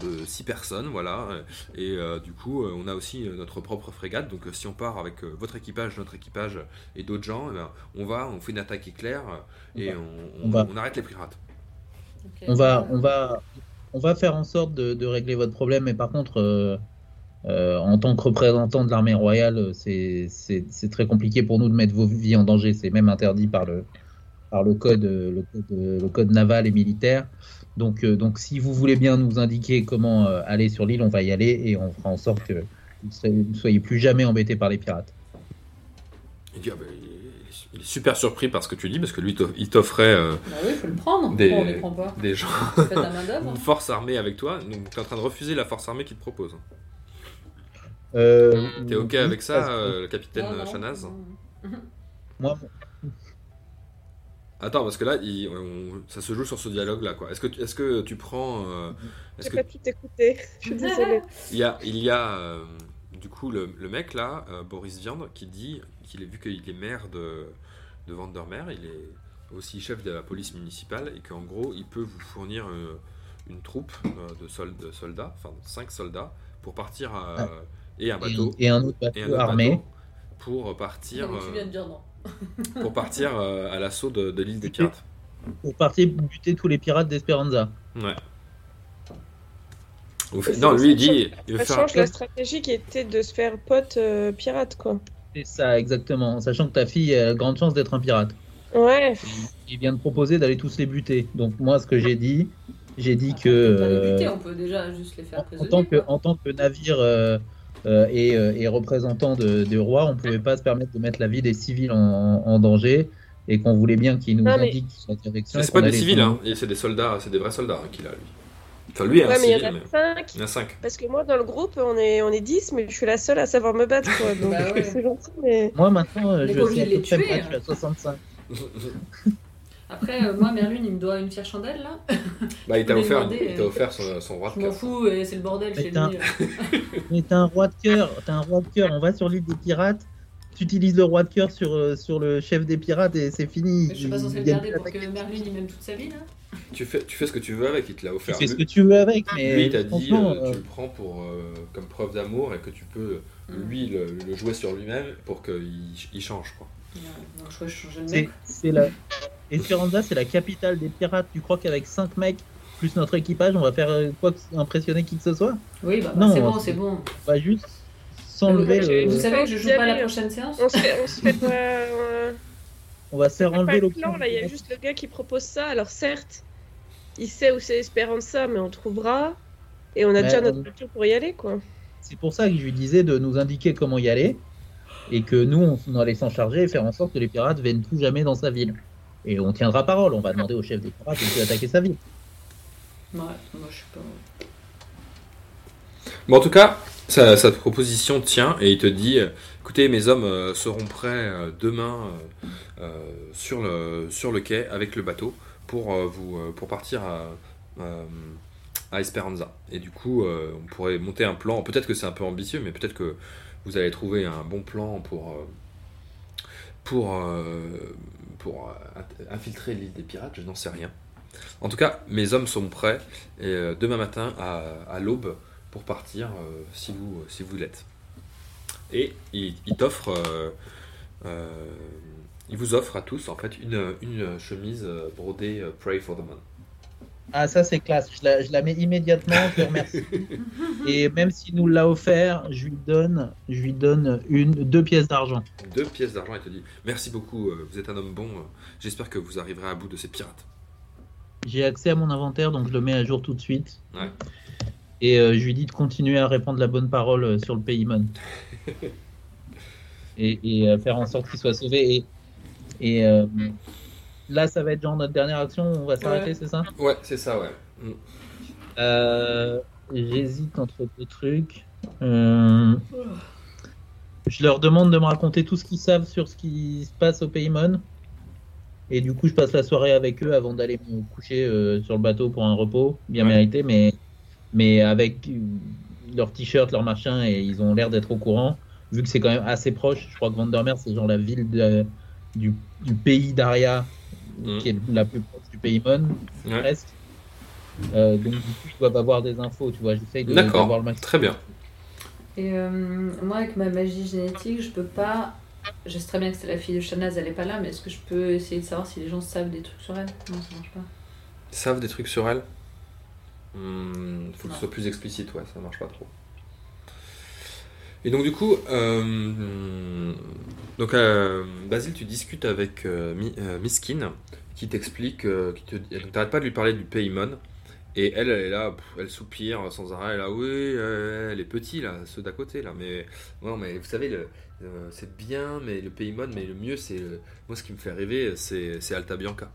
de six personnes, voilà. Et euh, du coup, euh, on a aussi euh, notre propre frégate. Donc, si on part avec votre équipage, notre équipage et d'autres gens, eh ben, on va, on fait une attaque éclair et On va- on, on on- va- on arrête les pirates. On va, on va, on va faire en sorte de, de régler votre problème. Mais par contre, euh, euh, en tant que représentant de l'armée royale, c'est très compliqué pour nous de mettre vos vies en danger. C'est même interdit par le, par le code, le code, le code naval et militaire. Donc, euh, donc, si vous voulez bien nous indiquer comment euh, aller sur l'île, on va y aller et on fera en sorte que vous ne soyez plus jamais embêtés par les pirates. Il, dit, ah ben, il est- super surpris par ce que tu dis parce que lui, il t'offrait euh, Bah oui, faut le prendre. Des- Pourquoi on les prend pas des gens, d'œuvre. une force armée avec toi. Donc, tu es en train de refuser la force armée qu'il te propose. Euh, T'es OK oui, avec ça, euh, le capitaine Non, non, Chanaz non. moi, Attends, parce que là, il- on- ça se joue sur ce dialogue-là, quoi. Est-ce que, tu- est-ce que tu prends... euh, est-ce J'ai que pas tout écouté. Je suis désolée. il y a, il y a euh, du coup le, le mec là, euh, Boris Viande, qui dit qu'il est vu qu'il est maire de, de Vandermeer, il est aussi chef de la police municipale et qu'en gros, il peut vous fournir euh, une troupe euh, de, sol- de soldats, enfin cinq soldats, pour partir à- Ah. et un bateau et un autre et un bateau autre armé. bateau pour partir, Non, tu viens de dire non. pour partir euh, à l'assaut de, de l'île des pirates. pour partir buter tous les pirates d'Esperanza. Ouais. Non, lui il dit, il veut Ça faire change la stratégie qui était de se faire pote euh, pirate, quoi. C'est ça, exactement. Sachant que ta fille a grande chance d'être un pirate. Ouais. Il vient de proposer d'aller tous les buter. Donc moi, ce que j'ai dit, j'ai dit Après, que on peut pas les buter, euh, on peut déjà juste les faire en, en prisonniers. tant que quoi. en tant que navire euh, euh, et, euh, et représentant de, de roi, on pouvait pas se permettre de mettre la vie des civils en, en danger et qu'on voulait bien qu'ils nous Non, mais- indiquent la direction. Mais c'est pas des civils, hein. C'est des soldats, c'est des vrais soldats hein, qu'il a lui. Enfin, lui un Ouais, mais il y en mais a cinq. il y en a 5. Parce que moi, dans le groupe, on est, on est 10, mais je suis la seule à savoir me battre, quoi. Donc, Bah ouais. c'est gentil, mais. Moi maintenant, est je suis à les tuer, hein. je suis à 65. Après, euh, moi, Merlune, il me doit une fière chandelle là. bah, il t'a Je offert, demander, il t'a euh, offert son, son roi Je de m'en cœur. fous et c'est le bordel Mais chez t'as- lui. Mais t'as un roi de cœur, t'as un roi de cœur. On va sur l'île des pirates. Tu utilises le roi de cœur sur, euh, sur le chef des pirates et c'est fini. Mais je suis pas censé le garder pour que Merlune il m'aime toute sa vie là. Tu fais, tu fais ce que tu veux avec, il te l'a Tu offert. fais ce que tu veux avec, mais lui, il t'a dit, euh, euh, tu le prends pour, euh, comme preuve d'amour et que tu peux, Mm. lui, le, le jouer sur lui-même pour qu'il il change, quoi. Ouais, Donc je crois que je changeais de c'est mec. c'est la Esperanza, c'est la capitale des pirates. Tu crois qu'avec 5 mecs, plus notre équipage, on va faire euh, quoi que- impressionner qui que ce soit? Oui, bah, Non, c'est bon, on- c'est bon. On va juste s'enlever. Vous, le- vous savez que je joue pas à la prochaine séance On se fait, on se fait pas, euh, On va se faire enlever le l'option. plan, là, il y a juste le gars qui propose ça. Alors certes, il sait où c'est Esperanza, mais on trouvera. Et on a Mais déjà notre voiture pour y aller, quoi. C'est pour ça que je lui disais de nous indiquer comment y aller et que nous, on allait s'en charger et faire en sorte que les pirates viennent plus jamais dans sa ville. Et on tiendra parole. On va demander au chef des pirates de attaquer sa ville. Ouais, moi je suis pas. Bon, en tout cas, sa, sa proposition tient et il te dit écoutez, mes hommes euh, seront prêts euh, demain euh, euh, sur, le, sur le quai avec le bateau pour, euh, vous, euh, pour partir à, euh, à Esperanza. Et du coup, euh, on pourrait monter un plan. Peut-être que c'est un peu ambitieux, mais peut-être que vous allez trouver un bon plan pour. euh, pour, euh, euh, infiltrer l'île des pirates, je n'en sais rien. En tout cas, mes hommes sont prêts euh, demain matin à, l'aube pour partir euh, si vous si vous l'êtes. Et il, t'offre, il vous offre à tous en fait une, une chemise brodée Pray for the Man. Ah, ça c'est classe. Je la, je la mets immédiatement. Je te remercie. et même s'il nous l'a offert, je lui donne, je lui donne une, deux pièces d'argent. Deux pièces d'argent et te dit merci beaucoup, euh, vous êtes un homme bon. J'espère que vous arriverez à bout de ces pirates. J'ai accès à mon inventaire, donc je le mets à jour tout de suite. Ouais. Et euh, je lui dis de continuer à répandre la bonne parole euh, sur le Paymon. et et euh, faire en sorte qu'il soit sauvé. Et, et euh, là, ça va être genre notre dernière action. On va s'arrêter, Ouais. c'est ça? Ouais, c'est ça, ouais. Mm. Euh, J'hésite entre deux trucs. Euh, je leur demande de me raconter tout ce qu'ils savent sur ce qui se passe au Paymon. Et du coup, je passe la soirée avec eux avant d'aller me coucher euh, sur le bateau pour un repos bien Ouais. mérité, mais, mais avec leur t-shirt, leur machin, et ils ont l'air d'être au courant. Vu que c'est quand même assez proche, je crois que Vandermeer, c'est genre la ville de- du, du pays d'Aria, Mhm. qui est la plus proche du Paymon, Ouais. presque. Euh, donc, du coup, ils doivent avoir des infos, tu vois. J'essaye de d'avoir le maximum. Très bien. Et euh, moi, avec ma magie génétique, je peux pas. Je sais très bien que c'est la fille de Shanaz, elle est pas là, mais est-ce que je peux essayer de savoir si les gens savent des trucs sur elle? Non, ça marche pas. Ils savent des trucs sur elle? Hmm, Faut que ce soit plus explicite, ouais, ça marche pas trop. Et donc du coup, euh, donc euh, Basile, tu discutes avec euh, Mi- Miskin, qui t'explique, qui te, donc t'arrêtes pas de lui parler du Paymon, et elle, elle est là, elle soupire sans arrêt, elle est là, oui, euh, elle est petit là, ceux d'à côté là, mais non, mais vous savez, le, c'est bien, mais le Paymon, mais le mieux, c'est, moi, ce qui me fait rêver, c'est, c'est Alta Bianca.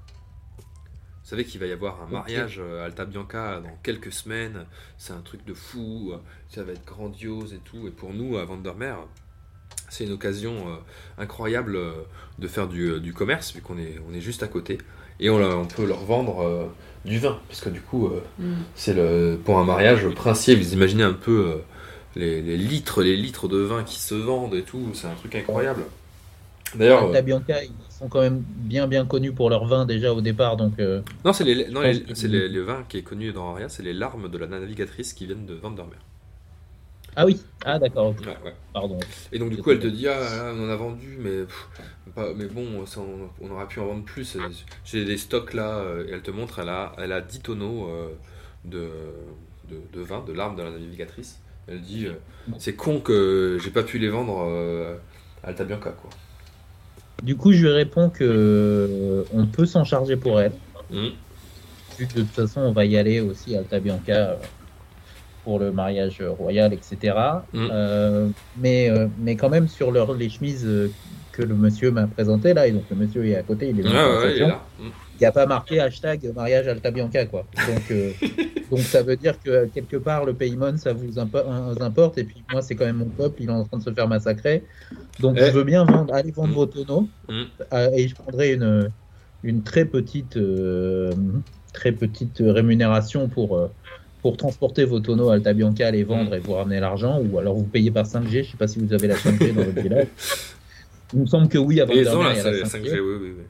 Vous savez qu'il va y avoir un mariage euh, Alta Bianca dans quelques semaines. C'est un truc de fou. euh, Ça va être grandiose et tout. Et pour nous, à Vandermeer, c'est une occasion euh, incroyable de faire du, du commerce, vu qu'on est, on est juste à côté. Et on, peut leur vendre du vin. Parce que du coup, Hmm. c'est le, pour un mariage princier. Vous imaginez un peu les, les litres, les litres de vin qui se vendent et tout. C'est un truc incroyable. D'ailleurs, Alta Bianca, ils sont quand même bien bien connus pour leur vin déjà au départ, donc euh, non, c'est les, non, les- que- les- le vin qui est connu dans Aria, c'est les larmes de la navigatrice qui viennent de Vandermeer. ah oui, ah d'accord, ok. Ouais, ouais. pardon. Et donc du coup, elle te dit ah là, on en a vendu, mais pff, pas- mais bon, ça, on, on aurait pu en vendre plus. J'ai des stocks là. euh, Et elle te montre, elle a, elle a 10 tonneaux euh, de, de, de vin, de larmes de la navigatrice. Elle dit euh, c'est con que j'ai pas pu les vendre euh, à Alta Bianca quoi. Du coup, je lui réponds que euh, on peut s'en charger pour elle, Mhm. vu que de toute façon, on va y aller aussi à Alta Bianca euh, pour le mariage royal, etc. Mhm. Euh, mais, euh, mais quand même, sur leur, les chemises euh, que le monsieur m'a présentées, là, et donc le monsieur est à côté, il est dans la ouais, il est là. Mhm. il n'y a pas marqué hashtag mariage Alta Bianca quoi. Donc, euh, donc ça veut dire que quelque part le Paymon ça vous euh, importe et puis moi c'est quand même mon peuple, il est en train de se faire massacrer. Donc Eh. je veux bien vendre, aller vendre Mm. vos tonneaux Mm. euh, et je prendrai une, une très petite euh, très petite rémunération pour pour transporter vos tonneaux à Alta Bianca, les vendre Mm. et vous ramener l'argent ou alors vous payez par 5G, je sais pas si vous avez la 5G dans votre village. Il me semble que oui, avant Et ils ont la c'est 5G. 5G, oui, oui, oui.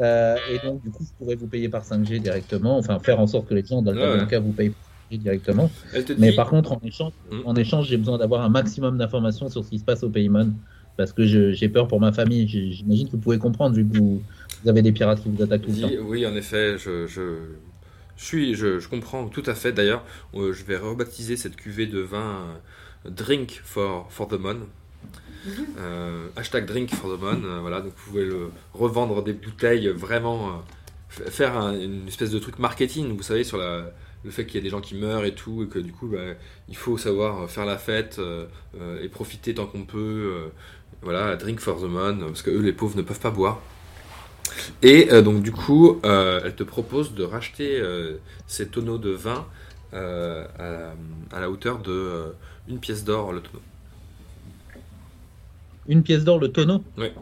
Euh, et donc, du coup, je pourrais vous payer par 5G directement, enfin faire en sorte que les gens Ouais, ouais. Bianca vous payent par 5G directement. Mais dit, par contre, en échange, Mm. en échange j'ai besoin d'avoir un maximum d'informations sur ce qui se passe au Paymon, parce que je- j'ai peur pour ma famille. J'imagine que vous pouvez comprendre, vu que vous, vous avez des pirates qui vous attaquent tout le temps. oui, en effet, je, je, Je, suis, je, je comprends tout à fait. D'ailleurs, euh, je vais rebaptiser cette cuvée de vin euh, Drink for, for the Mon. Euh, hashtag Drink for the Mon. euh, voilà, donc vous pouvez le revendre des bouteilles vraiment. euh, faire un- une espèce de truc marketing, vous savez, sur la, le fait qu'il y a des gens qui meurent et tout, et que du coup, bah, il faut savoir faire la fête et profiter tant qu'on peut. voilà, Drink for the Mon, parce que eux, les pauvres, ne peuvent pas boire. Et donc du coup, elle te propose de racheter ces tonneaux de vin à, à la hauteur de une pièce d'or le tonneau. Une pièce d'or le tonneau Ouais.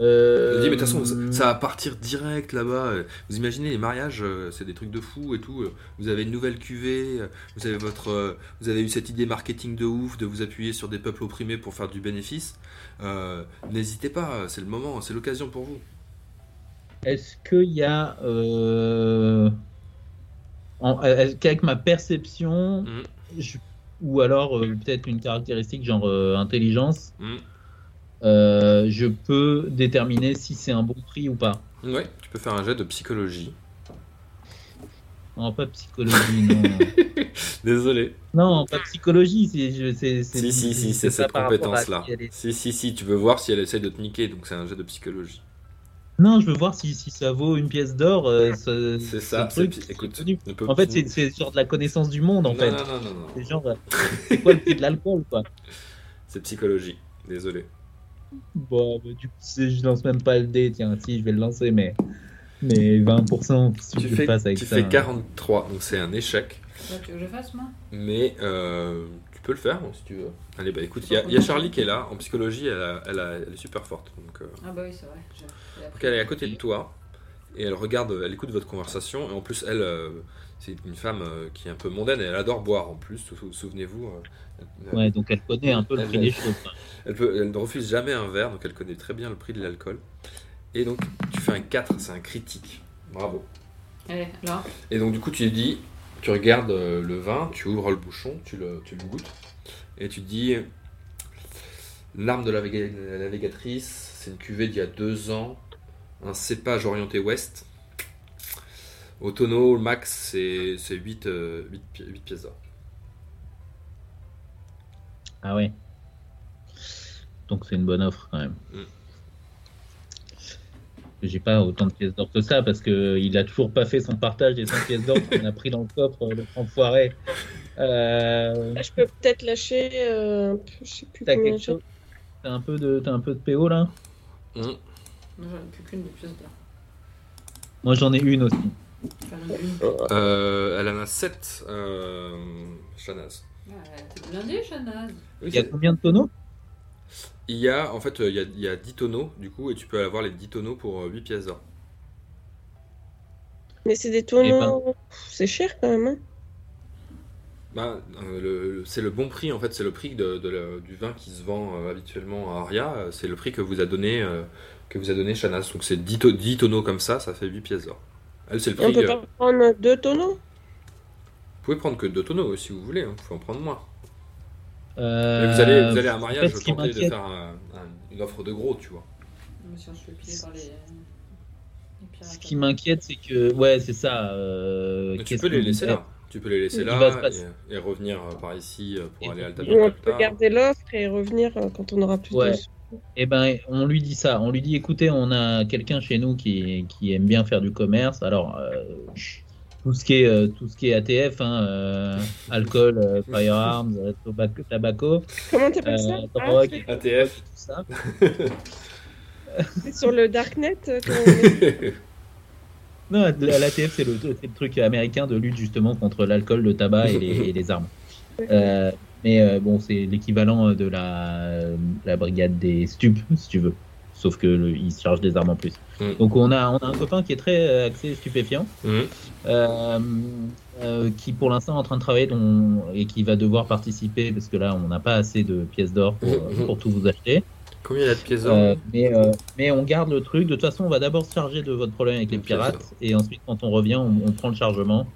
Euh, dit mais de toute façon ça- ça va partir direct là-bas. Vous imaginez les mariages, euh, c'est des trucs de fou et tout. Euh, Vous avez une nouvelle cuvée, euh, vous avez votre, vous avez eu cette idée marketing de ouf de vous appuyer sur des peuples opprimés pour faire du bénéfice. Euh, N'hésitez pas, c'est le moment, c'est l'occasion pour vous. Est-ce qu'il y a. Euh... qu'avec ma perception, Mhm. je- ou alors euh, peut-être une caractéristique genre euh, intelligence, Mhm. euh, je peux déterminer si c'est un bon prix ou pas Ouais, tu peux faire un jet de psychologie. Non, pas psychologie, non. Désolé. non, pas psychologie. C'est, Si, si, si, c'est cette compétence-là. Si, si, si, tu veux voir si elle essaie de te niquer, donc c'est un jet de psychologie. Non, je veux voir si, si ça vaut une pièce d'or. euh, ce- C'est ce ça, truc, c'est- c'est écoute, En fait, c'est, c'est genre de la connaissance du monde, en non, fait. Non, non, non, non, C'est genre, euh, c'est quoi le prix de l'alcool, quoi c'est psychologie, désolé. Bon, bah, du coup, je lance même pas le dé. Tiens, si, je vais le lancer, mais, mais 20%, qu'est-ce que Tu tu que fais, je fasse avec tu ça fais hein 43, donc c'est un échec, tu veux que je fasse, moi? Mais euh, tu peux le faire hein, si tu veux. Allez, bah écoute, il y, a- il y a Charlie qui est là, en psychologie, elle, a- elle, a- elle est super forte. Donc, euh, Ah bah oui, c'est vrai. donc elle est à côté de toi, et elle regarde, elle écoute votre conversation, et en plus, elle, euh, c'est une femme euh, qui est un peu mondaine, et elle adore boire en plus, sou- souvenez-vous. euh, Ouais, donc elle connaît un peu le prix des choses. quoi. Elle, peut- elle ne refuse jamais un verre, donc elle connaît très bien le prix de l'alcool. Et donc, tu fais un 4, c'est un critique. Bravo. Allez, là. Et donc, du coup, tu dis, tu regardes euh, le vin, tu ouvres le bouchon, tu le, tu le goûtes, et tu dis L'arme de la, navigatrice, c'est une cuvée d'il y a deux ans, un cépage orienté ouest. Au tonneau, le max, c'est 8, pièces d'or. Ah ouais. Donc c'est une bonne offre quand même. Mm. J'ai pas autant de pièces d'or que ça parce que il a toujours pas fait son partage des 100 pièces d'or qu'on a pris dans le coffre, le enfoiré. Euh, Là, je peux peut-être lâcher euh, un peu, je sais plus t'as quelque chose T'as un peu de, t'as un peu de PO là Hum. Moi, j'en ai plus qu'une de pièce d'or. Moi j'en ai une aussi. Euh, elle en a 7, euh, Shanaz. Ah, t'es blindé, Shanaz. Oui, Il y a combien de tonneaux? Il y a, en fait, euh, il y a, il y a 10 tonneaux, du coup, et tu peux avoir les 10 tonneaux pour euh, 8 pièces d'or. Mais c'est des Eh ben. tonneaux. C'est cher quand même. Hein. Bah, euh, le- le- c'est le bon prix, en fait, c'est le prix de, de la- du vin qui se vend euh, habituellement à Aria, euh, c'est le prix que vous a donné, euh, que vous a donné Shanaz. Donc c'est 10, to- 10 tonneaux comme ça, ça fait 8 pièces d'or. Elle, c'est le Et on peut euh, pas prendre deux tonneaux? Vous pouvez prendre que 2 tonneaux euh, si vous voulez, hein, vous pouvez en prendre moins. Euh, vous allez, vous allez à un mariage qui tenter de faire un- un- une offre de gros, tu vois. Mais si on se fait piler par les. les pirates. Ce qui m'inquiète, c'est que ouais, c'est ça. euh, Mais tu peux les laisser là. Tu peux les laisser là et, et revenir euh, par ici euh, pour Et- aller à Alta Ou on peut garder l'offre et revenir quand on aura plus Ouais. de. Eh ben, on lui dit ça. On lui dit, écoutez, on a quelqu'un chez nous qui, qui aime bien faire du commerce. Alors, euh, tout ce qui est euh, tout ce qui est ATF, hein, euh, alcool, euh, firearms, tobac- tobacco, Comment t'appelles ça euh, Ah, ATF. tout ça. C'est sur le Darknet Non, l'ATF, c'est le, truc américain de lutte justement contre l'alcool, le tabac et les, et les armes. Euh, mais euh, bon, c'est l'équivalent de la, la brigade des stupes, si tu veux. Sauf que le- ils se chargent des armes en plus. Mm. Donc on a, on a un copain qui est très euh, axé stupéfiant, Mhm. euh, euh, qui pour l'instant est en train de travailler dont- et qui va devoir participer parce que là on n'a pas assez de pièces d'or pour, pour tout vous acheter. Combien il y a de pièces d'or Euh, mais, mais on garde le truc. De toute façon, on va d'abord se charger de votre problème avec les pirates. Et ensuite, quand on revient, on, on prend le chargement.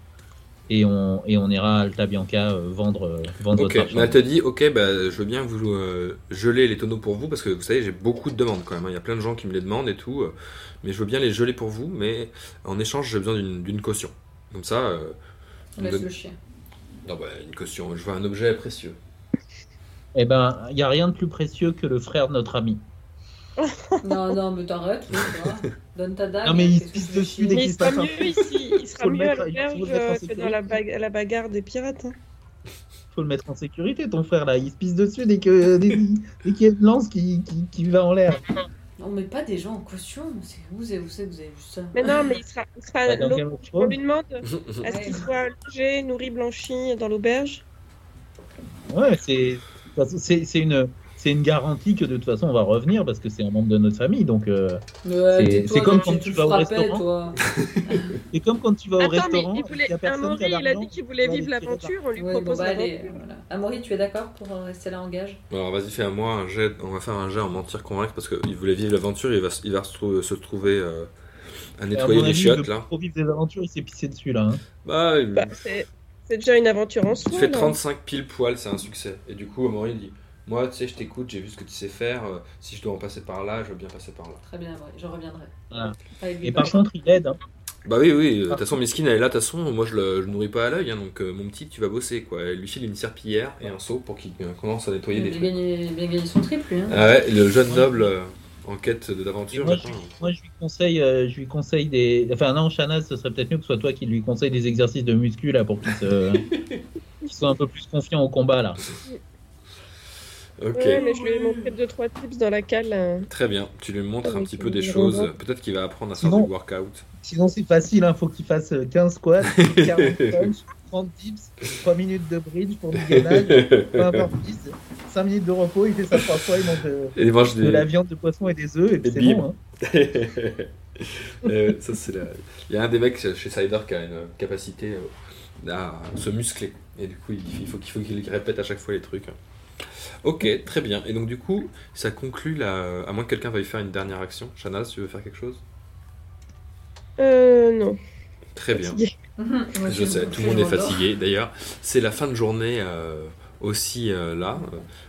Et on, et on ira à Alta Bianca euh, vendre, euh, vendre Ok, votre elle te dit, ok, bah, je veux bien vous euh, geler les tonneaux pour vous, parce que vous savez, j'ai beaucoup de demandes quand même. hein. Il y a plein de gens qui me les demandent et tout. mais je veux bien les geler pour vous, mais en échange, j'ai besoin d'une d'une caution. Comme ça, euh, me Laisse le chien. non, bah, une caution, je veux un objet précieux. Eh ben, il n'y a rien de plus précieux que le frère de notre ami. Non, non, mais t'arrêtes, oui. Donne ta dague. Non, mais il se pisse dessus dès qu'il il se sera passe un mieux ici, il sera mieux à l'auberge euh, que dans la, bag- à la bagarre des pirates. hein. faut le mettre en sécurité, ton frère là. Il se pisse dessus dès que dès, dès qu'il y a une lance qui, qui, qui va en l'air. Non, mais pas des gens en caution. C'est vous, et vous savez que vous avez vu ça. Mais non, mais il sera, il sera Bah, On lui demande est-ce qu'il soit logé, nourri, blanchi dans l'auberge Ouais, c'est c'est c'est une c'est une garantie que de toute façon on va revenir parce que c'est un membre de notre famille. Donc euh, Ouais, C'est- comme quand tu vas au restaurant. c'est comme quand tu vas au mais restaurant, il il voulait, a Amaury, il dit qu'il voulait vivre l'aventure, on lui Ouais, bon, propose bah, l'aventure. allez, voilà. Amaury, tu es d'accord pour euh, rester là en gage Alors vas-y, fais à moi un jet. On va faire un jet en mentir convaincre parce qu'il voulait vivre l'aventure. Il va, il va se, trou- se trouver euh, à À nettoyer mon les avis, chiottes il veut là. Trop vivre des aventures, il s'est pissé dessus là. hein. Bah, il, Bah, c'est déjà une aventure en il soi. fait là. 35 pile poil, c'est un succès. Et du coup, Amaury il dit Moi, tu sais, je t'écoute, j'ai vu ce que tu sais faire. euh, si je dois en passer par là, je veux bien passer par là. Très bien, Amaury, je reviendrai. Voilà. Et par contre, il aide. hein. Bah oui, oui, de toute façon, Miskin, elle est là, de toute façon, moi je le, je nourris pas à l'œil, hein, donc euh, mon petit, tu vas bosser quoi. Elle lui file une serpillière et un seau pour qu'il euh, commence à nettoyer Il des a trucs. gagné, bien gagné son trip, lui. Hein. Ah ouais, le jeune noble euh, en quête de- d'aventure. Moi, je, maintenant. moi, je lui conseille, euh, je lui conseille des. Enfin, non, Shanaz, ce serait peut-être mieux que ce soit toi qui lui conseille des exercices de muscu là pour qu'il se... qu'il soit un peu plus confiant au combat là. Ok, Ouais, mais je lui ai montré deux trois tips dans la cale. là. très bien. Tu lui montres un petit peu des choses. Peut-être qu'il va apprendre à faire Sinon- du workout. Sinon, c'est facile, il faut qu'il fasse euh, 15 squats, 40 punch, 30 dips, 3 minutes de bridge pour du gainage, peu importe, 10, 5 minutes de repos, il fait ça trois fois, il mange de, Et il mange de des. la viande, de poisson et des œufs, et puis Et c'est bon. Hein. Euh, ça, c'est la- Il y a un des mecs chez Cider qui a une capacité euh, à se muscler. Et du coup, il il faut qu'il faut qu'il répète à chaque fois les trucs. Ok, très bien. Et donc, du coup, ça conclut la. À moins que quelqu'un veuille faire une dernière action. Shanaz, tu veux faire quelque chose? Euh, non. Très bien. Moi, Je sais, tout le monde est fatigué. D'ailleurs, c'est la fin de journée euh, aussi euh, là.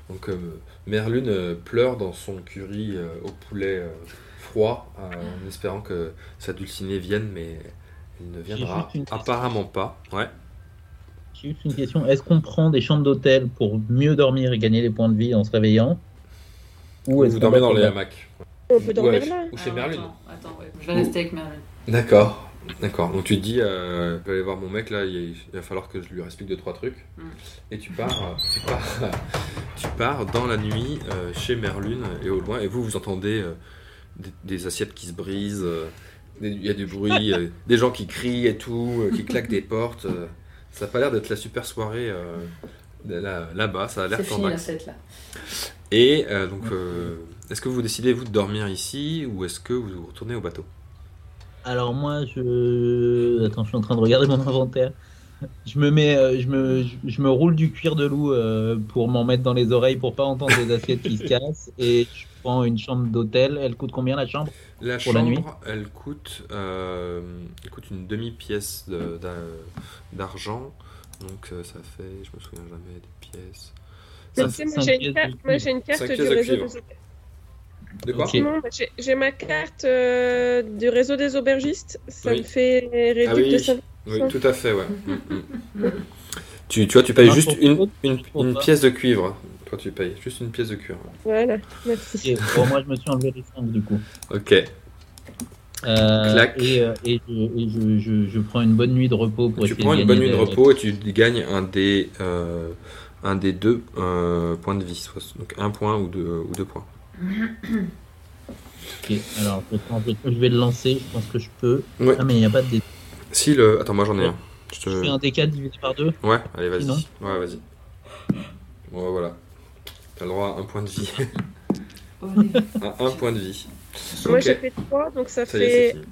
Donc, euh, Merlune pleure dans son curry euh, au poulet euh, froid, euh, en espérant que sa dulcinée vienne, mais elle ne viendra apparemment pas. Ouais. J'ai juste une question, est-ce qu'on prend des chambres d'hôtel pour mieux dormir et gagner des points de vie en se réveillant Ou est-ce Vous qu'on dormez dans les hamacs. On peut dormir Ouais, là. Ou chez Alors, Merlune. Attends, attends, ouais. Je vais rester avec Merlune. D'accord. D'accord. Donc tu te dis, euh, je vais aller voir mon mec là, il, va falloir que je lui explique deux trois trucs. Mm. Et tu pars, euh, tu pars, tu pars dans la nuit euh, chez Merlune et au loin. Et vous, vous entendez euh, des, des assiettes qui se brisent. euh, Il y a du bruit, euh, des gens qui crient et tout, euh, qui claquent des portes. Ça n'a pas l'air d'être la super soirée euh, là- là-bas. ça a l'air C'est fini la tendax. fête là. Et euh, donc, euh, est-ce que vous décidez vous de dormir ici ou est-ce que vous retournez au bateau? Alors moi, je... Attends, je suis en train de regarder mon inventaire. Je me mets, je me, je- je me roule du cuir de loup euh, pour m'en mettre dans les oreilles pour pas entendre les assiettes qui se cassent et je prends une chambre d'hôtel. Elle coûte combien la chambre La Pour la chambre, nuit elle coûte, euh, elle coûte une demi-pièce de- d'a- d'argent. Donc euh, ça fait, je me souviens jamais des pièces. Mais Ça moi, j'ai une, de carte- une du de réseau des aubergistes. De quoi? Bah, j'ai- ma carte euh, du réseau des aubergistes. Ça Oui. me fait réduire Ah oui. de 5 Oui, tout à fait, ouais. Mm, mm. tu, tu vois, tu payes juste une, pièce de cuivre. Toi, tu payes juste une pièce de cuivre. Voilà, merci. Et, bon, moi, je me suis enlevé les 5 du coup. Ok. Euh, Clac. Et, euh, et, je, et je, je, je prends une bonne nuit de repos pour Tu essayer prends une bonne nuit de repos et tu gagnes un des, euh, un des deux euh, points de vie. soit- Donc un point ou deux, ou deux points. Ok, alors je, vais le lancer, je pense que je peux. Ouais. Ah mais il n'y a pas de dé. Si le. Attends, moi j'en ai un. Je te- Je fais un D4 divisé par 2. Ouais, allez, vas-y. Ouais, vas-y. Ouais, voilà. T'as le droit à un point de vie. Les- un, point de vie. Moi, Ok. j'ai fait 3, donc ça Ça est, fait, fini.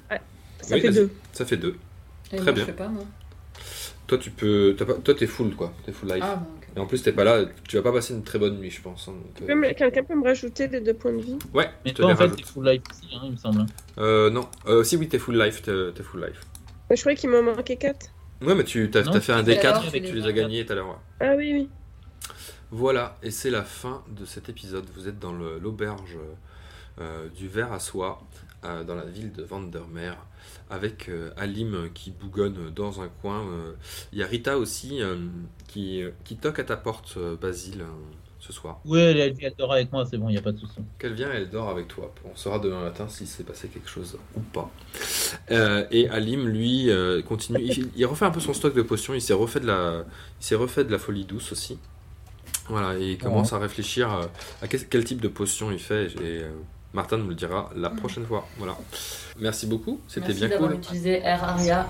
ça Oui, fait vas-y. 2. Ça fait deux. Et Très moi, bien. Je fais pas, moi. Toi, tu peux. t'as pas- Toi, t'es full, quoi. T'es full life. Ah, bon, ok. Et en plus, t'es pas là. Tu vas pas passer une très bonne nuit, je pense. hein, euh, Quelqu'un peut me rajouter les deux points de vie? Ouais, Mais je te toi en fait t'es full life aussi, hein, il me semble. Euh, non. Euh, si, oui, t'es full life. T'es full life. Mais Je croyais qu'il m'en manquait 4. Ouais, mais tu as, Non, fait un tu fais D4 alors, et tu que tu les as as. gagnés tout à l'heure. Ah oui, oui. Voilà, et c'est la fin de cet épisode. Vous êtes dans l'auberge euh, du verre à soie, euh, dans la ville de Vandermeer, avec euh, Alim qui bougonne dans un coin. Il y a Rita aussi qui, qui toque à ta porte, Basile, ce soir. Oui, elle, elle, elle dort avec moi, c'est bon, il n'y a pas de souci. Qu'elle vient, elle dort avec toi. On saura demain matin s'il s'est passé quelque chose ou pas. Et Alim, lui, continue. Il, il refait un peu son stock de potions. Il s'est refait de la, il s'est refait de la folie douce aussi. Voilà, et il commence à réfléchir euh, à quel, type de potion il fait. Et euh, Martin nous le dira la prochaine fois. Voilà. Merci beaucoup. C'était bien cool. utilisé Air Aria.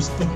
Ça